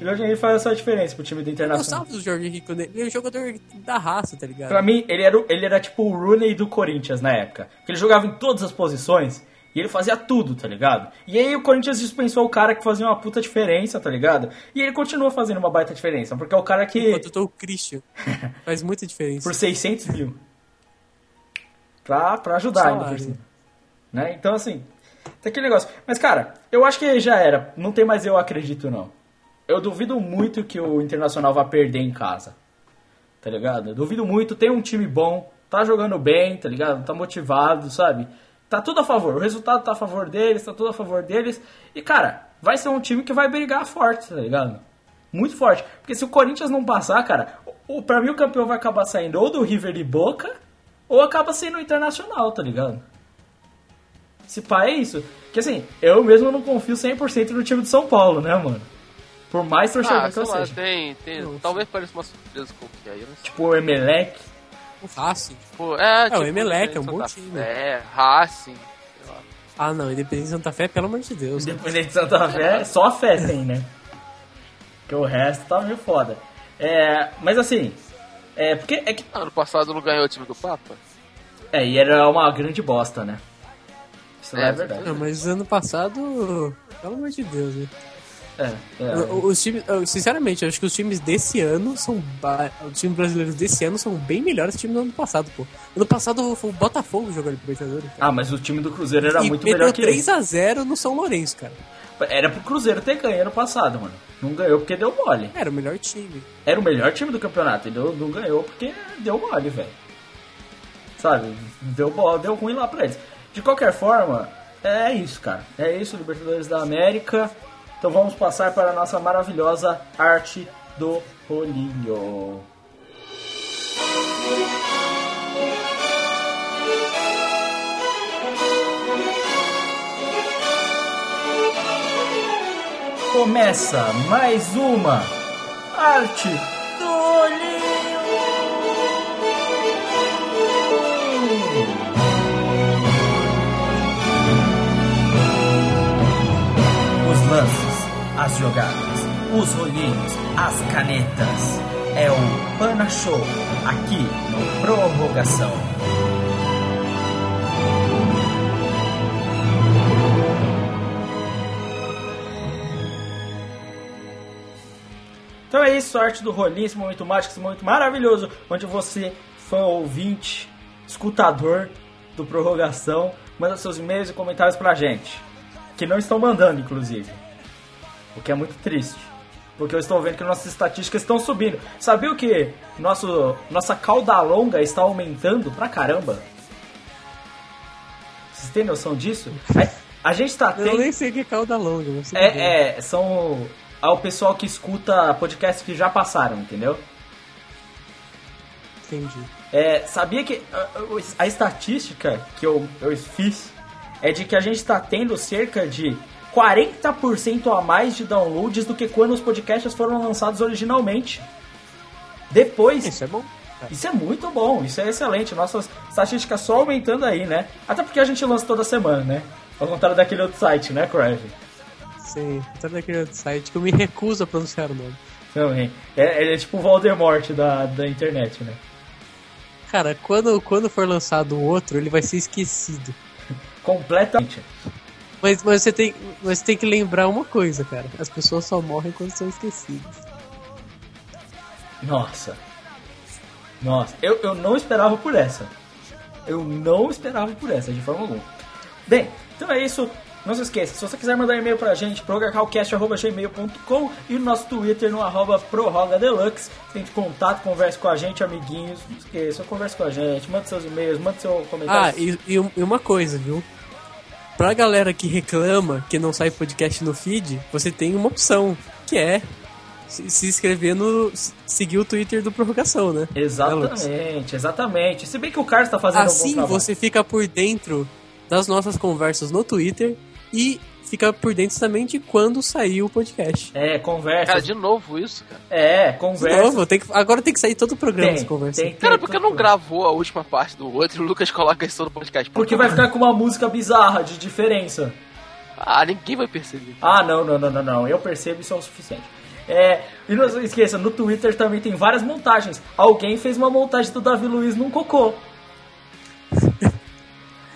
O Jorge Henrique faz a sua diferença pro time do Eu Internacional. gostava do Jorge Henrique, quando ele é um jogador da raça, tá ligado? Pra mim, ele era, ele era tipo o Rooney do Corinthians na época. Que ele jogava em todas as posições E ele fazia tudo, tá ligado? E aí o Corinthians dispensou o cara que fazia uma puta diferença, tá ligado? E ele continua fazendo uma baita diferença, porque é o cara que. Contratou o Christian. Faz muita diferença. por 600 mil. Pra, pra ajudar ainda por cima. Né? Então, assim, tem aquele negócio. Mas, cara, eu acho que já era. Não tem mais eu acredito, não. Eu duvido muito que o Internacional vá perder em casa. Tá ligado? Eu duvido muito. Tem um time bom, tá jogando bem, tá ligado? Tá motivado, sabe? Tá tudo a favor. O resultado tá a favor deles, tá tudo a favor deles. E, cara, vai ser um time que vai brigar forte, tá ligado? Muito forte. Porque se o Corinthians não passar, cara, o, pra mim o campeão vai acabar saindo ou do River e Boca, ou acaba sendo o Internacional, tá ligado? Se pá é isso. Porque assim, eu mesmo não confio 100% no time de São Paulo, né, mano? Por mais torcedor Ah, que eu lá, seja. tem, tem. Talvez pareça uma surpresa qualquer aí, eu não sei. Tipo o Emelec. O Racing. Tipo, é, tipo, o Emelec é um bom Santa time. Fé, Racing. Ah, não. Independente de Santa Fé, pelo amor de Deus. né? Independente de Santa Fé, só a fé tem, né? Porque o resto tá meio foda. É, mas assim, é porque é que Ano passado não ganhou o time do Papa? é, e era uma grande bosta, né? Isso não é, É, verdade. Não, mas ano passado, pelo amor de Deus, né? É, é. Os times, sinceramente, eu acho que os times desse ano são. Os times brasileiros desse ano são bem melhores que os times do ano passado, pô. Ano passado foi o Botafogo jogando Libertadores. Ah, mas o time do Cruzeiro era e muito melhor que 3x0 no São Lourenço, cara. Era pro Cruzeiro ter ganho ano passado, mano. Não ganhou porque deu mole. Era o melhor time. Era o melhor time do campeonato. Ele não ganhou porque deu mole, velho. Sabe? Deu, deu ruim lá pra eles. De qualquer forma, é isso, cara. É isso, Libertadores da América. Então vamos passar para a nossa maravilhosa arte do rolinho. Começa mais uma arte do olhinho. Os lances, as jogadas, os rolinhos, as canetas. É o Pana Show aqui no Prorrogação. Então é isso, a arte do rolinho, esse momento mágico, esse momento maravilhoso, onde você, fã ouvinte, escutador do Prorrogação, manda seus e-mails e comentários pra gente. Que não estão mandando, inclusive. O que é muito triste. Porque eu estou vendo que nossas estatísticas estão subindo. Sabia o que? Nosso, nossa cauda longa está aumentando pra caramba. Vocês têm noção disso? A, a gente está Eu tendo... nem sei que é cauda longa. Não sei É, é, são ao pessoal que escuta podcasts que já passaram, entendeu? Entendi. É, sabia que a, a estatística que eu, eu fiz é de que a gente está tendo cerca de 40% a mais de downloads do que quando os podcasts foram lançados originalmente. Depois, Isso é bom. isso é muito bom, isso é excelente. Nossas estatísticas só aumentando aí, né? Até porque a gente lança toda semana, né? Ao contrário daquele outro site, né, Crave? Sim, tá daquele outro site que eu me recuso a pronunciar o nome. Também. É, ele é tipo o Voldemort da, da internet, né? Cara, quando, quando for lançado o outro, ele vai ser esquecido. Completamente. Mas, mas, você tem, mas você tem que lembrar uma coisa, cara. As pessoas só morrem quando são esquecidas. Nossa. Nossa, eu, eu não esperava por essa. Eu não esperava por essa, de forma alguma. Bem, então é isso. Não se esqueça, se você quiser mandar e-mail pra gente, progacalcast.gmail.com e no nosso Twitter no arroba prorrogadeluxe. Tente contato, converse com a gente, amiguinhos. Não esqueça, converse com a gente, mande seus e-mails, mande seu Ah, comentário. e, e um- e uma coisa, viu? Pra galera que reclama que não sai podcast no feed, você tem uma opção, que é se, inscrever no. seguir o Twitter do Prorrogação, né? Exatamente, exatamente. Se bem que o Carlos tá fazendo um Assim trabalho. você fica por dentro das nossas conversas no Twitter e fica por dentro também de quando sair o podcast. É, conversa. Cara, de novo isso, cara. É, De conversa. novo, tem que- agora tem que sair todo o programa Tem, essa conversa. tem, tem, Cara, por que tem, não gravou a última parte do outro e o Lucas coloca isso no podcast? Por Porque que vai ficar com uma música bizarra de diferença. Ah, ninguém vai perceber. Ah, não, não, não, não, não. Eu percebo isso é o suficiente. É, e não esqueça, no Twitter também tem várias montagens. Alguém fez uma montagem do Davi Luiz num cocô.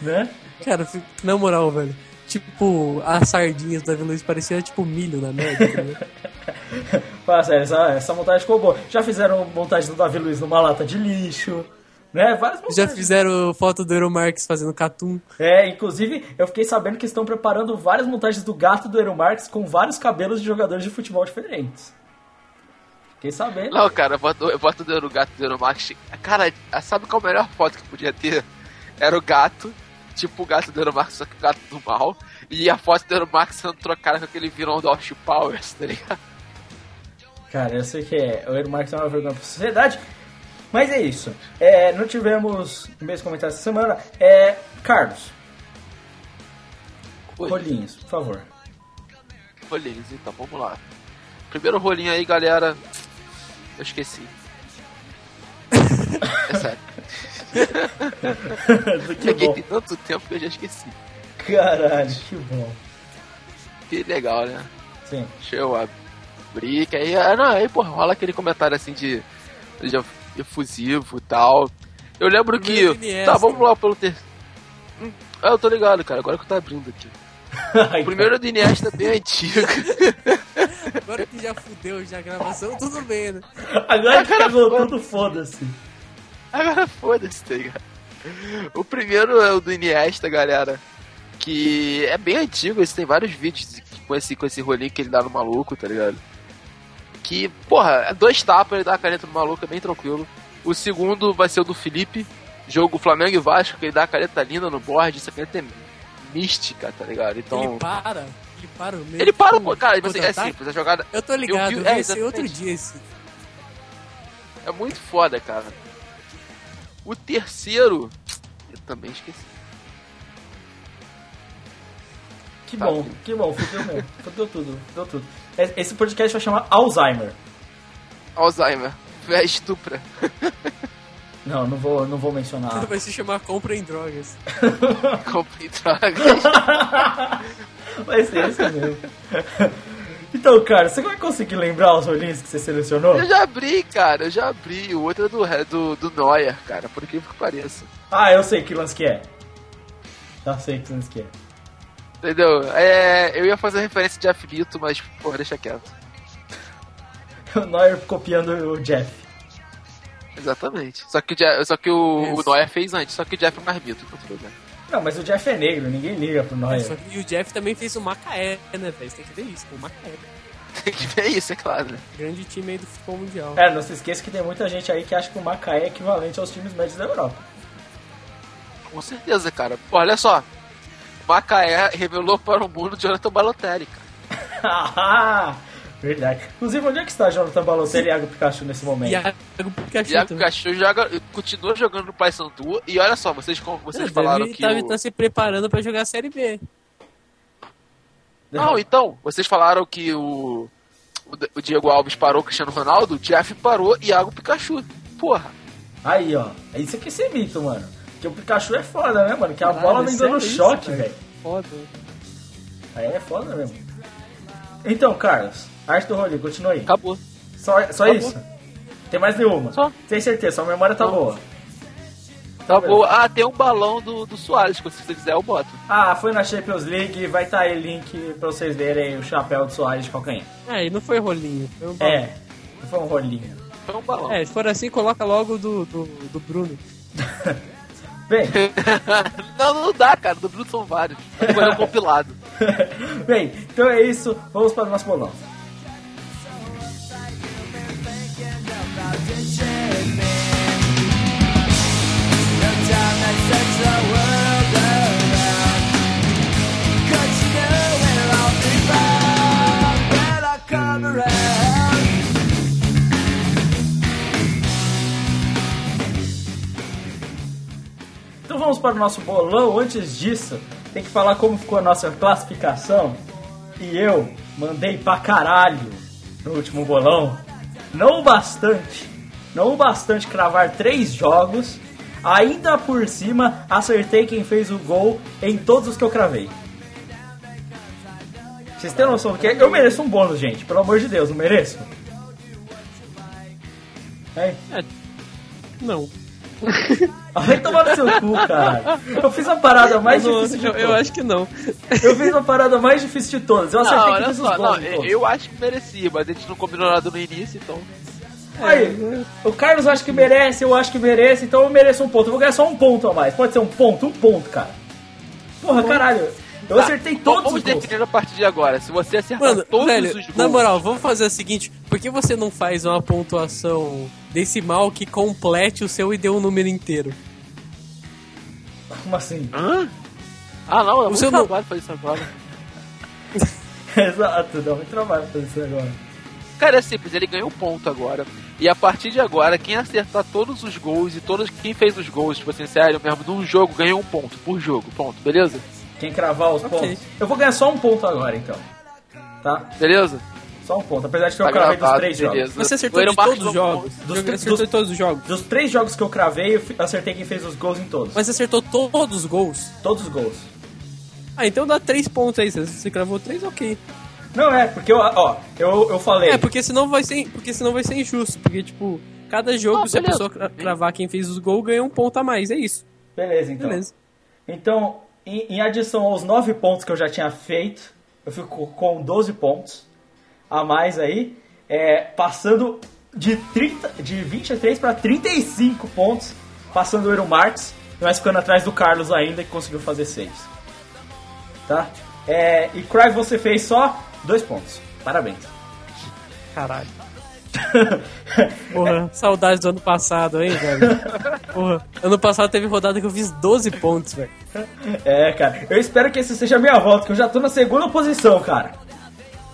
né? Cara, na moral, velho. Tipo, as sardinhas do Davi Luiz pareciam tipo milho na média. Fala sério, essa, essa montagem ficou boa. Já fizeram montagem do Davi Luiz numa lata de lixo, né? Várias Já fizeram foto do Euromarx fazendo catum. É, inclusive, eu fiquei sabendo que estão preparando várias montagens do gato do Eero Marx com vários cabelos de jogadores de futebol diferentes. Fiquei sabendo. Não, cara, eu boto, eu boto do gato do Euromax. Cara, sabe qual a melhor foto que podia ter? Era o gato, tipo o gato do Euromax, só que o gato do mal. E a foto do Euromax sendo trocada com aquele vilão do Austin Powers, tá ligado? Cara, eu sei que é, o Marx é uma vergonha pra sociedade. Mas é isso. É, não tivemos meus comentários essa semana. É, Carlos, Oi. rolinhos, por favor. Rolinhos, então, vamos lá. Primeiro rolinho aí, galera. Eu esqueci. É sério. Peguei bom. tem tanto tempo que eu já esqueci. Caralho, que bom. Que legal, né? Sim. Deixa eu abrir, que aí, ah, não, aí, porra, rola aquele comentário assim de, de efusivo e tal. Eu lembro que. Iniesta. Tá, vamos lá pelo ter. Hum, ah, eu tô ligado, cara, agora que eu tô abrindo aqui. Ai, O primeiro é do Iniesta bem antigo. Agora que já fudeu já a gravação, tudo bem, né? cara. Agora que cagou tudo, foda-se. Agora foda-se, tá ligado? O primeiro é o do Iniesta, galera. Que é bem antigo, tem vários vídeos com esse, com esse rolinho que ele dá no maluco, tá ligado? Que, porra, é dois tapas, ele dá a caneta no maluco, é bem tranquilo. O segundo vai ser o do Felipe, jogo Flamengo e Vasco, que ele dá a caneta linda no board, essa caneta é mística, tá ligado? Então. Ele para, ele para o meio. Ele para o. tipo, Cara, você, é contra-ataque. simples, a jogada Eu tô ligado, Eu eu vi- é, esse outro dia esse. é muito foda, cara. O terceiro. Eu também esqueci. Que Tá. bom, que bom, fudeu mesmo. Fudeu tudo, fudeu tudo. Es- Esse podcast vai chamar Alzheimer. Alzheimer. É estupra. Não, não vou, não vou mencionar. Vai se chamar Compra em Drogas. Comprei drogas. Vai ser esse mesmo. Então, cara, você vai conseguir lembrar os rolinhos que você selecionou? Eu já abri, cara, eu já abri. O outro é do, é do, do Neuer, cara, por que pareça. Ah, eu sei que lance que é. Já sei que lance que é. Entendeu? É, eu ia fazer referência de Aflito, mas, porra, deixa quieto. O Neuer copiando o Jeff. Exatamente. Só que o, Je- só que o, o. Neuer fez antes, só que o Jeff é mais mito, não tem problema. Não, mas o Jeff é negro, ninguém liga pro que- e o Jeff também fez o Macaé, né, velho? Você tem que ver isso, o Macaé. Tem que ver isso, é claro? Grande time aí do futebol mundial. É, não se esqueça que tem muita gente aí que acha que o Macaé é equivalente aos times médios da Europa. Com certeza, cara. Pô, olha só. Macaé revelou para o mundo Jonathan Balotelli, cara. Verdade. Inclusive, onde é que está Jonathan Balotelli e Iago Pikachu nesse momento? Iago Pikachu Iago também. Pikachu joga, continua jogando no Paysandu. E olha só, vocês, vocês Ele falaram deve que. tá, o... tá se preparando pra jogar a Série B. Não, então, vocês falaram que o, o, Diego Alves parou o Cristiano Ronaldo, o Jeff parou e Iago Pikachu. Porra. Aí, ó. É isso aqui é ser mito, mano. Porque o Pikachu é foda, né, mano? Que a Caralho, bola vem dando sério isso, choque, velho? velho. Foda. Aí é foda mesmo. Então, Carlos, arte do rolê, continua aí. Acabou. Só, só Acabou. isso? Tem mais nenhuma? Só. Tem certeza, sua memória tá Não. boa. Tá boa. Ah, tem um balão do, do Soares, que se você quiser eu boto. Ah, foi na Champions League, vai estar aí link pra vocês verem o chapéu do Soares de calcanhar. É, e não foi rolinho. Foi um balão. É, foi um rolinho. Foi um balão. É, se for assim, coloca logo do, do, do Bruno. Bem, não, não dá, cara. Do Bruno são vários. Fazer um compilado. bem, então é isso, vamos para o nosso bolão. Então vamos para o nosso bolão. Antes disso, tem que falar como ficou a nossa classificação. E eu mandei pra caralho no último bolão. Não bastante, não bastante cravar três jogos. Ainda por cima, acertei quem fez o gol em todos os que eu cravei. Vocês têm noção que é? Eu mereço um bônus, gente. Pelo amor de Deus, não mereço? É, Não. Vai tomar no seu cu, cara. Eu fiz a parada mais não- difícil de eu, todas. eu acho que não. Eu fiz a parada mais difícil de todas. Eu Não, acertei que olha só, gols não, eu, todos. eu acho que merecia, mas a gente não combinou nada no início, então. Aí, o Carlos acha que merece, eu acho que merece, então eu mereço um ponto. Eu vou ganhar só um ponto a mais. Pode ser um ponto, um ponto, cara. Porra, caralho. Eu Tá, acertei todos Vamos os gols. definir a partir de agora. Se você acertar Mano, todos velho, os gols. na moral, vamos fazer o seguinte: por que você não faz uma pontuação decimal que complete o seu e dê um número inteiro? Como assim? Hã? Ah, não, é muito seu não- trabalho fazer isso agora. Exato, dá muito trabalho fazer isso agora. Cara, é simples, ele ganhou um ponto agora. E a partir de agora, quem acertar todos os gols e todos quem fez os gols, tipo assim, sério mesmo, num jogo, ganhou um ponto por jogo. Ponto, beleza? Quem cravar os Ok. pontos. Eu vou ganhar só um ponto agora, então. Tá? Beleza? Só um ponto. Apesar de que eu Tá cravei dos gravado, três beleza. jogos. Você acertou de todos os jogos. Dos- Você acertou dos- de todos os jogos. Dos três jogos que eu cravei, eu acertei quem fez os gols em todos. Mas você acertou todos os gols. Todos os gols. Ah, então dá três pontos aí. Se você cravou três, ok. Não é, porque eu, ó, eu, eu falei. É, porque senão vai ser, porque senão vai ser injusto. Porque, tipo, cada jogo, Ah, se a pessoa cra- cravar quem fez os gols, ganha um ponto a mais. É isso. Beleza, então. Beleza. Então, em, em adição aos 9 pontos que eu já tinha feito, eu fico com 12 pontos a mais aí, é, passando de, 30, de 23 para 35 pontos, passando o Eero Marx, mas ficando atrás do Carlos ainda, que conseguiu fazer 6. Tá? É, e Cry você fez só 2 pontos. Parabéns. Caralho. Porra, saudades do ano passado, hein, velho? Porra, ano passado teve rodada que eu fiz 12 pontos, velho. É, cara. Eu espero que esse seja a minha volta, que eu já tô na segunda posição, cara.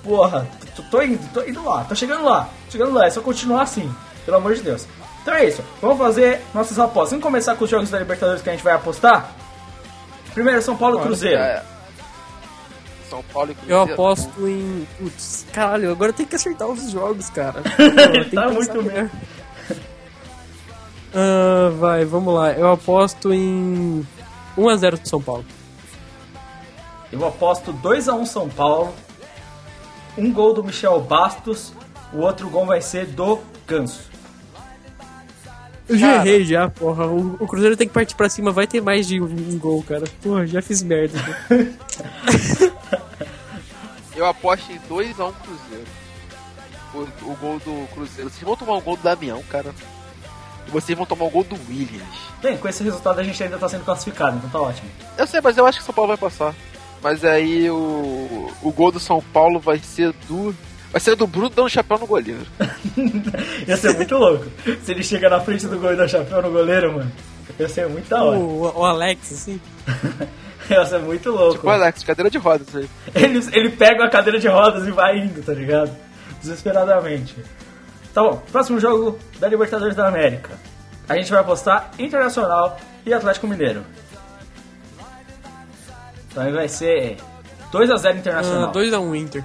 Porra, tô, tô indo, tô indo lá, tô chegando lá, chegando lá, é só continuar assim, pelo amor de Deus. Então é isso, vamos fazer nossas apostas. Vamos começar com os jogos da Libertadores que a gente vai apostar? Primeiro, São Paulo e Cruzeiro. É. São Paulo e Cruzeiro. Eu aposto em. Putz, caralho, agora eu tenho que acertar os jogos, cara. Que Tá muito melhor. Ah, vai, vamos lá. Eu aposto em 1x0 do São Paulo. Eu aposto 2x1 São Paulo, um gol do Michel Bastos, o outro gol vai ser do Ganso. Eu já Cara. errei já, porra. O, o Cruzeiro tem que partir pra cima, vai ter mais de um, um gol, cara. Porra, já fiz merda. Eu aposto em 2x1 Cruzeiro. O, o gol do Cruzeiro. Vocês vão tomar um gol do Damião, cara. E vocês vão tomar um gol do Williams. Bem, com esse resultado a gente ainda tá sendo classificado, então tá ótimo. Eu sei, mas eu acho que o São Paulo vai passar. Mas aí o, o gol do São Paulo vai ser do. Vai ser do Bruno dando chapéu no goleiro. Ia ser muito louco. Se ele chega na frente do gol e dá chapéu no goleiro, mano. Ia ser muito da hora. o, o Alex, assim. Ia ser muito louco. Tipo, Alex, cadeira de rodas aí. Ele, ele pega a cadeira de rodas e vai indo, tá ligado? Desesperadamente. Tá bom, próximo jogo da Libertadores da América. A gente vai apostar Internacional e Atlético Mineiro. Então aí vai ser 2x0 Internacional. Ah, 2x1 Inter.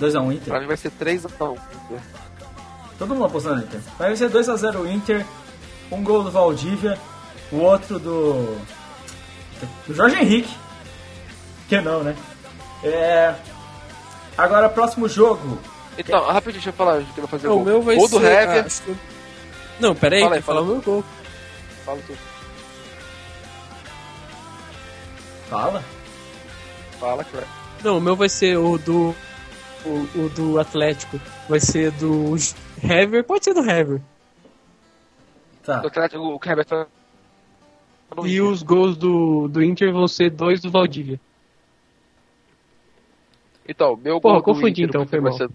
2x1 Inter. Pra mim vai ser 3x1. Todo mundo apostando no Inter. Vai ser 2x0 Inter, um gol do Valdívia, o outro do. do Jorge Henrique. Que não, né? É. Agora, próximo jogo. Então, rapidinho, deixa eu falar. Eu fazer o gol. meu vai gol ser... do Hever. ah, que- Não, pera aí, Fala aí, que fala. o meu gol. Fala tu. Fala. Fala, cara. Não, o meu vai ser o do. O, o do Atlético. Vai ser do Hever. Pode ser do Hever. Tá. O Atlético, o Herbert tá E os gols do, do Inter vão ser dois do Valdívia. Então, meu Porra, gol do confundi, Inter então, foi mal. ser...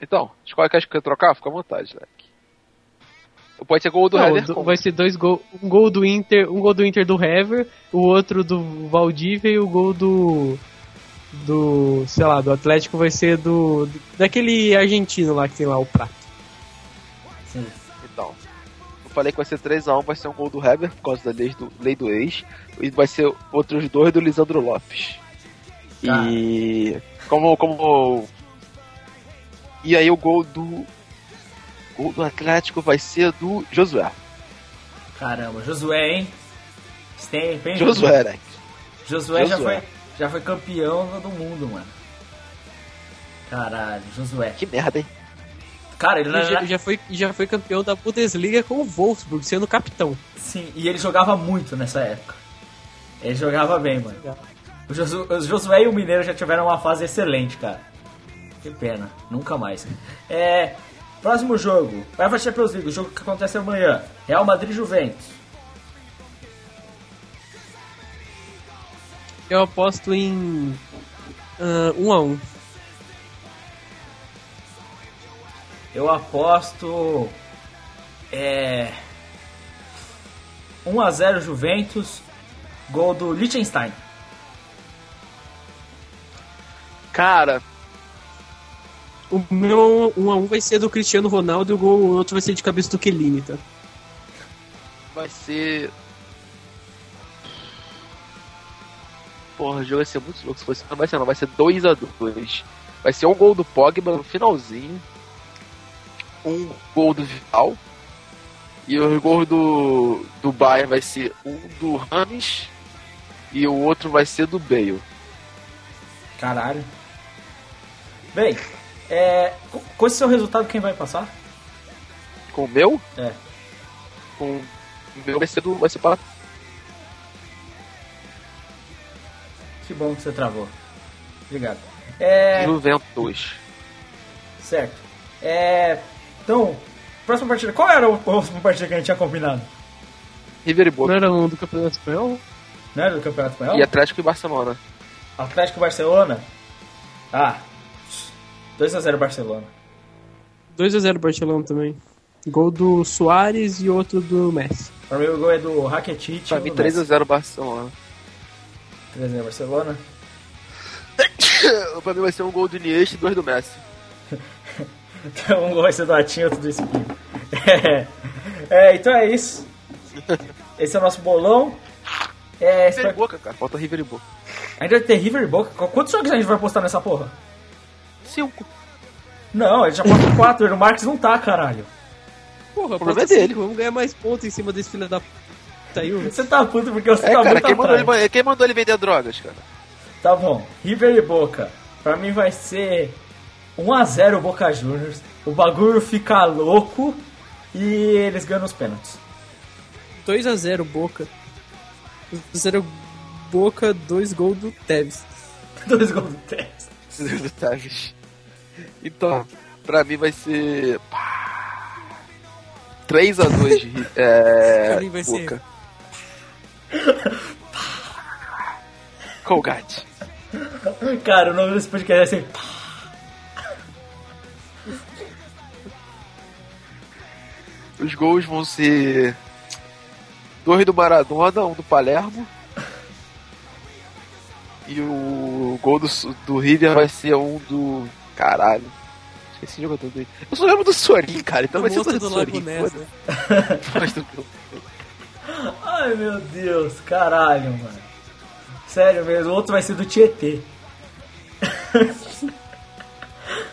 Então, escolhe que quer trocar, fica à vontade, Leque. Pode ser gol do Não, Hever vai ser dois gols. Um gol do Inter, um gol do Inter do Hever, o outro do Valdívia e o gol do. Do. sei lá, do Atlético vai ser do. daquele argentino lá que tem lá o prato. Sim. Então, eu falei que vai ser 3x1, vai ser um gol do Heber, por causa da lei do, lei do ex, e vai ser outros dois do Lisandro Lopes. Tá. E como, como. E aí o gol do. Gol do Atlético vai ser do Josué. Caramba, Josué, hein? Hein? Josué, né? Josué, já, Josué. foi, já foi campeão do mundo, mano. Caralho, Josué. Que merda, hein? Cara, ele não E já, era... já foi, já foi campeão da Bundesliga com o Wolfsburg, sendo capitão. Sim, e ele jogava muito nessa época. Ele jogava bem, mano. O Josu- o Josué e o Mineiro já tiveram uma fase excelente, cara. Que pena, nunca mais. É, próximo jogo, UEFA Champions League, o jogo que acontece amanhã. Real Madrid Juventus. Eu aposto em. ah, um a um. Eu aposto. É. 1x0 Juventus. Gol do Liechtenstein. Cara, O meu 1 a 1 vai ser do Cristiano Ronaldo e o, gol, o outro vai ser de cabeça do Kelini, tá? vai ser. Porra, o jogo vai ser muito louco se fosse. Não vai ser, não, vai ser 2x2. Vai ser um gol do Pogba no finalzinho. Um gol do Vidal. E o gol do, do Bayern vai ser um do Rames. E o outro vai ser do Bale. Caralho. Bem, é, com- esse seu resultado, quem vai passar? Com o meu? É. Com o meu vai ser do. Vai ser para. Que bom que você travou. Obrigado. É, Juventus. certo. É, então, próxima partida. Qual era a próxima partida que a gente tinha combinado? River e Boca. Não era um do Campeonato Espanhol? Não era do Campeonato Espanhol? E Atlético e Barcelona. Atlético e Barcelona? Ah, 2x0 Barcelona. 2x0 Barcelona também. Gol do Soares e outro do Messi. Pra mim o gol é do Rakitic. Pra mim 3x0 Barcelona. 3x0 Barcelona. pra mim vai ser um gol do Iniesta e dois do Messi. Então um gol vai ser do Atinho, outro do Espinho. É, é, então é isso. Esse é o nosso bolão. É, River e Boca, cara. Falta River e Boca. Ainda vai ter River e Boca. Qu- Quantos jogos a gente vai postar nessa porra? 5. Não, ele já postou 4. O Marques não tá, caralho. Porra, problema bota é dele. cinco, Vamos ganhar mais pontos em cima desse filho da puta aí. Você tá puto porque você É, tá cara, muito quem mandou, atrás. ele, quem mandou ele vender drogas, cara? Tá bom. River e Boca. Pra mim vai ser 1x0 Boca Juniors. O bagulho fica louco e eles ganham os pênaltis. 2x0 Boca. 2x0 Boca, 2 gols do Tevez. Dois gols do Tess. do Taves. Então, pra mim vai ser. 3x2 é. Pra mim vai ser- Boca. Colgate. Cara, o nome desse podcast é assim. Os gols vão ser. Dois do Maradona, um do Palermo. E o gol do, do River vai ser um do. Caralho. Esqueci o jogador do. Eu só lembro do Sorin, cara. Então vai ser do do Sorin. Né? Ai meu Deus, caralho, mano. Sério mesmo, o outro vai ser do Tietê.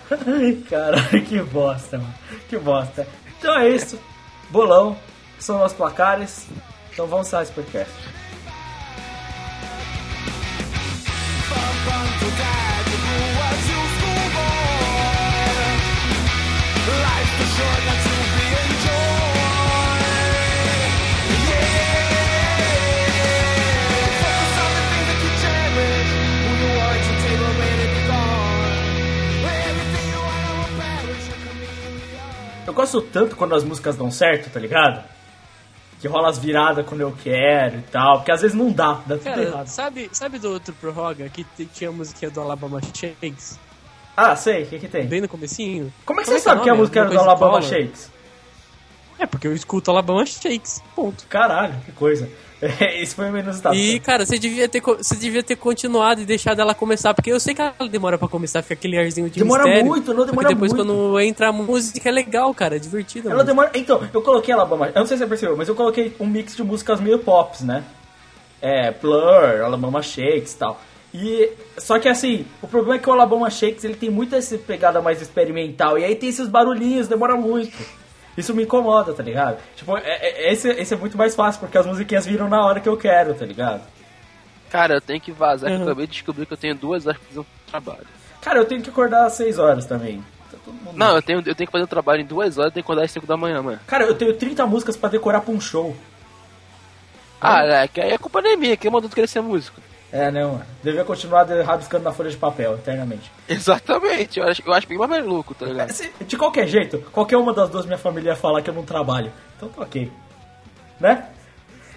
Ai, caralho, que bosta, mano. Que bosta. Então é isso. Bolão. São nossos placares. Então vamos sair esse podcast. Eu gosto tanto quando as músicas dão certo, tá ligado? Que rola as viradas quando eu quero e tal. Porque às vezes não dá, dá tudo Cara, errado. sabe, sabe do outro prorroga que tinha a musiquinha do Alabama Shakes? Ah, sei, o que que tem? Bem no comecinho? Como é que Como você é que é sabe o que a música era do Alabama? Shakes? É, porque eu escuto Alabama Shakes, ponto. Caralho, que coisa. Isso foi menos inusitado. E, cara, você devia, ter, você devia ter continuado e deixado ela começar, porque eu sei que ela demora pra começar, fica aquele arzinho de Demora mistério. muito, não que demora depois muito. quando entra a música é legal, cara, é divertido. Ela demora. Então, eu coloquei Alabama. Eu não sei se você percebeu, mas eu coloquei um mix de músicas meio pops, né? É, Blur, Alabama Shakes e tal. E. Só que assim, o problema é que o Alabama Shakes ele tem muito essa pegada mais experimental. E aí tem esses barulhinhos, demora muito. Isso me incomoda, tá ligado? Tipo, é- é- esse, esse é muito mais fácil, porque as musiquinhas viram na hora que eu quero, tá ligado? Cara, eu tenho que vazar, que eu Uhum. acabei de descobrir que eu tenho duas horas pra fazer um trabalho. Cara, eu tenho que acordar às 6 horas também. Tá Não, eu tenho, eu tenho que fazer um trabalho em duas horas, eu tenho que acordar às 5 da manhã, mano. Cara, eu tenho 30 músicas pra decorar pra um show. Ah, é, que aí a culpa não é minha, quem mandou tu querer ser músico? É, né, mano? Devia continuar de- rabiscando na folha de papel, eternamente. Exatamente, eu acho, eu acho bem mais maluco, tá ligado? Se- De qualquer jeito, qualquer uma das duas minha família ia falar que eu não trabalho. Então tá ok. Né?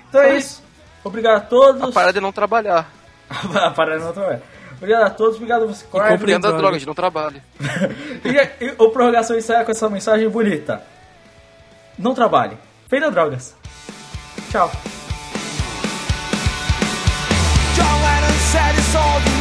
Então é isso. Obrigado a todos. A parada é não trabalhar. A parada não trabalha. Obrigado a todos, obrigado a você, Corvo. compre- Venda drogas. drogas, não trabalho. E, e o Prorrogação encerra com essa mensagem bonita. Não trabalhe. Venda drogas. Tchau. All you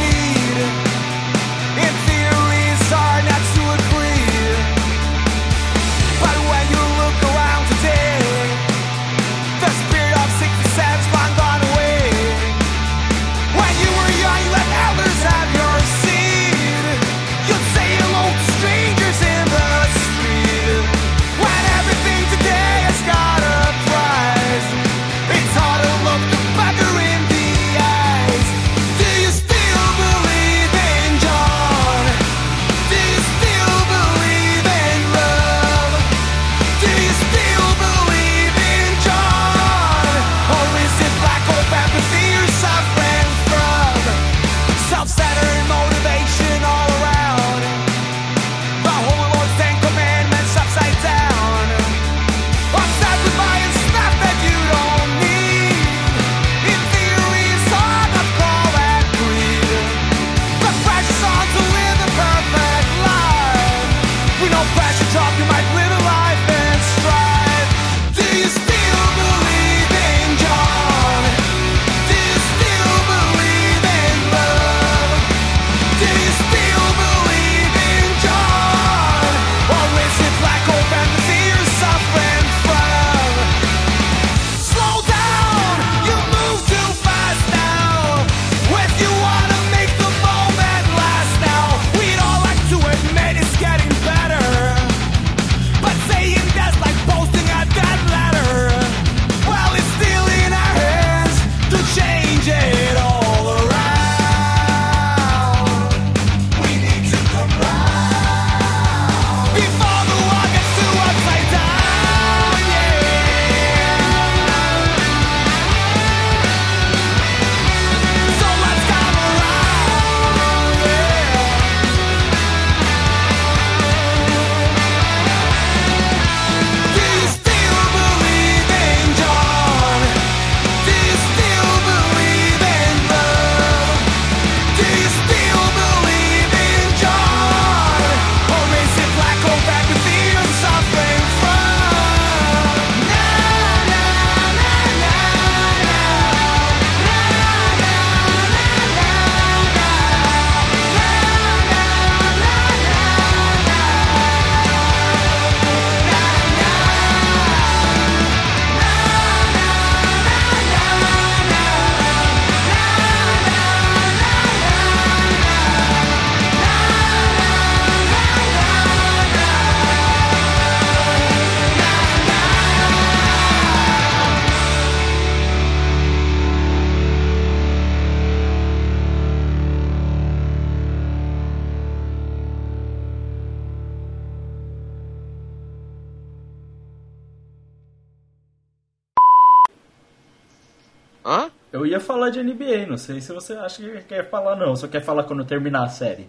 Hã? Eu ia falar de NBA, não sei se você acha que quer falar não, só quer falar quando terminar a série.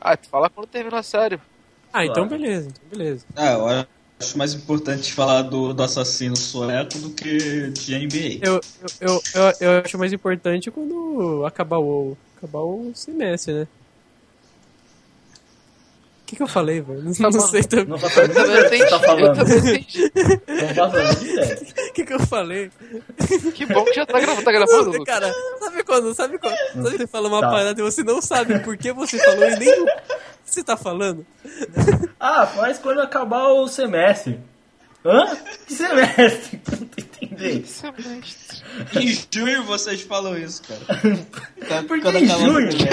Ah, tu fala quando terminar sério. Ah, então beleza, então beleza. Ah, eu acho mais importante falar do, do assassino sueco do que de NBA. Eu, eu, eu, eu, eu acho mais importante quando acabar o, acabar o semestre, né? O que, que eu falei, velho? Não, não bom. sei também. Não faço a Eu mínima também ideia do que você tá falando. entendi. Não faço a mínima ideia. O que, que eu falei? Que bom que já tá gravando. Tá gravando, Lucas? Cara, sabe quando, sabe quando sabe você fala uma Tá. parada e você não sabe por que você falou e nem o que você tá falando? Ah, faz quando acabar o semestre. Hã? Que semestre? Não tô entendendo. Em junho vocês falam isso, cara. Tá- Por que em junho? semestre.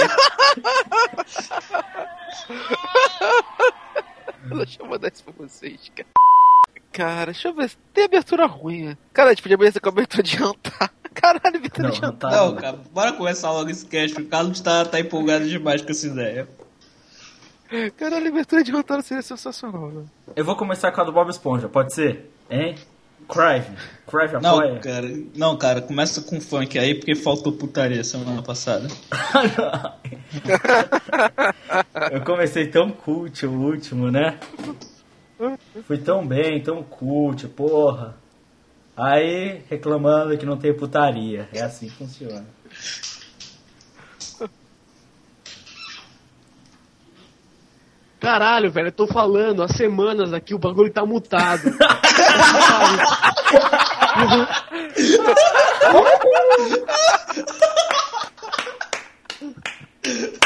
Deixa eu mandar isso pra vocês, cara. Cara, deixa eu ver. se Tem abertura ruim. né? Cara, a gente podia ver com a abertura de jantar. Caralho, abertura Não, de não jantar. tá. Não, cara, bora começar logo esse cast. O Carlos tá, tá empolgado demais com essa ideia. Caralho, abertura de Rotaro seria sensacional, né? Eu vou começar com a do Bob Esponja, pode ser? Hein? Crive. Crive Não, apoia? cara, não, cara, começa com funk aí porque faltou putaria semana passada. Eu comecei tão cult o último, né? Fui tão bem, tão cult, porra. Aí reclamando que não tem putaria. É assim que funciona. Caralho, velho, eu tô falando há semanas aqui, o bagulho tá mutado.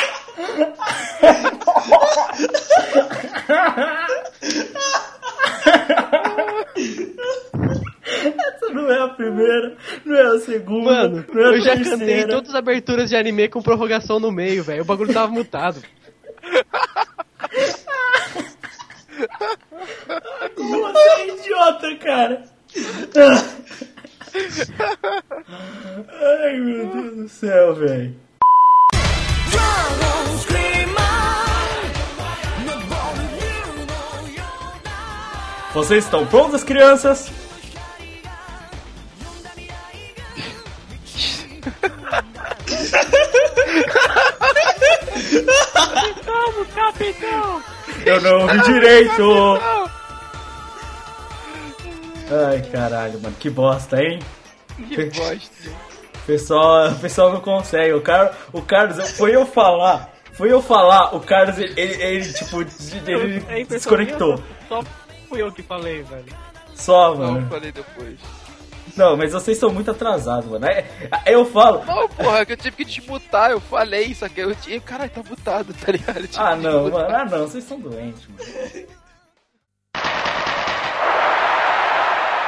Essa não é a primeira, não é a segunda, Mano, não é a eu já terceira. cantei todas as aberturas de anime com prorrogação no meio, velho. O bagulho tava mutado. Como você é idiota, cara? Ai, meu Deus do céu, velho. Vocês estão prontas, crianças? Eu não ouvi direito! Ai, caralho, mano, que bosta, hein? Que bosta. O pessoal, o pessoal não consegue. O, cara, o Carlos, foi eu falar, foi eu falar, o Carlos, ele, ele, ele, tipo, ele É desconectou. minha, Só fui eu que falei, velho. Só, Não, eu mano. falei depois. Não, mas vocês são muito atrasados, mano. É- Eu falo, Não, porra, que eu tive que desmutar, eu falei isso aqui. Eu tinha. Caralho, tá mutado, tá ligado? Ah não, mano, ah não, vocês são doentes, mano.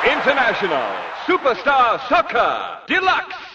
International Superstar Soccer Deluxe.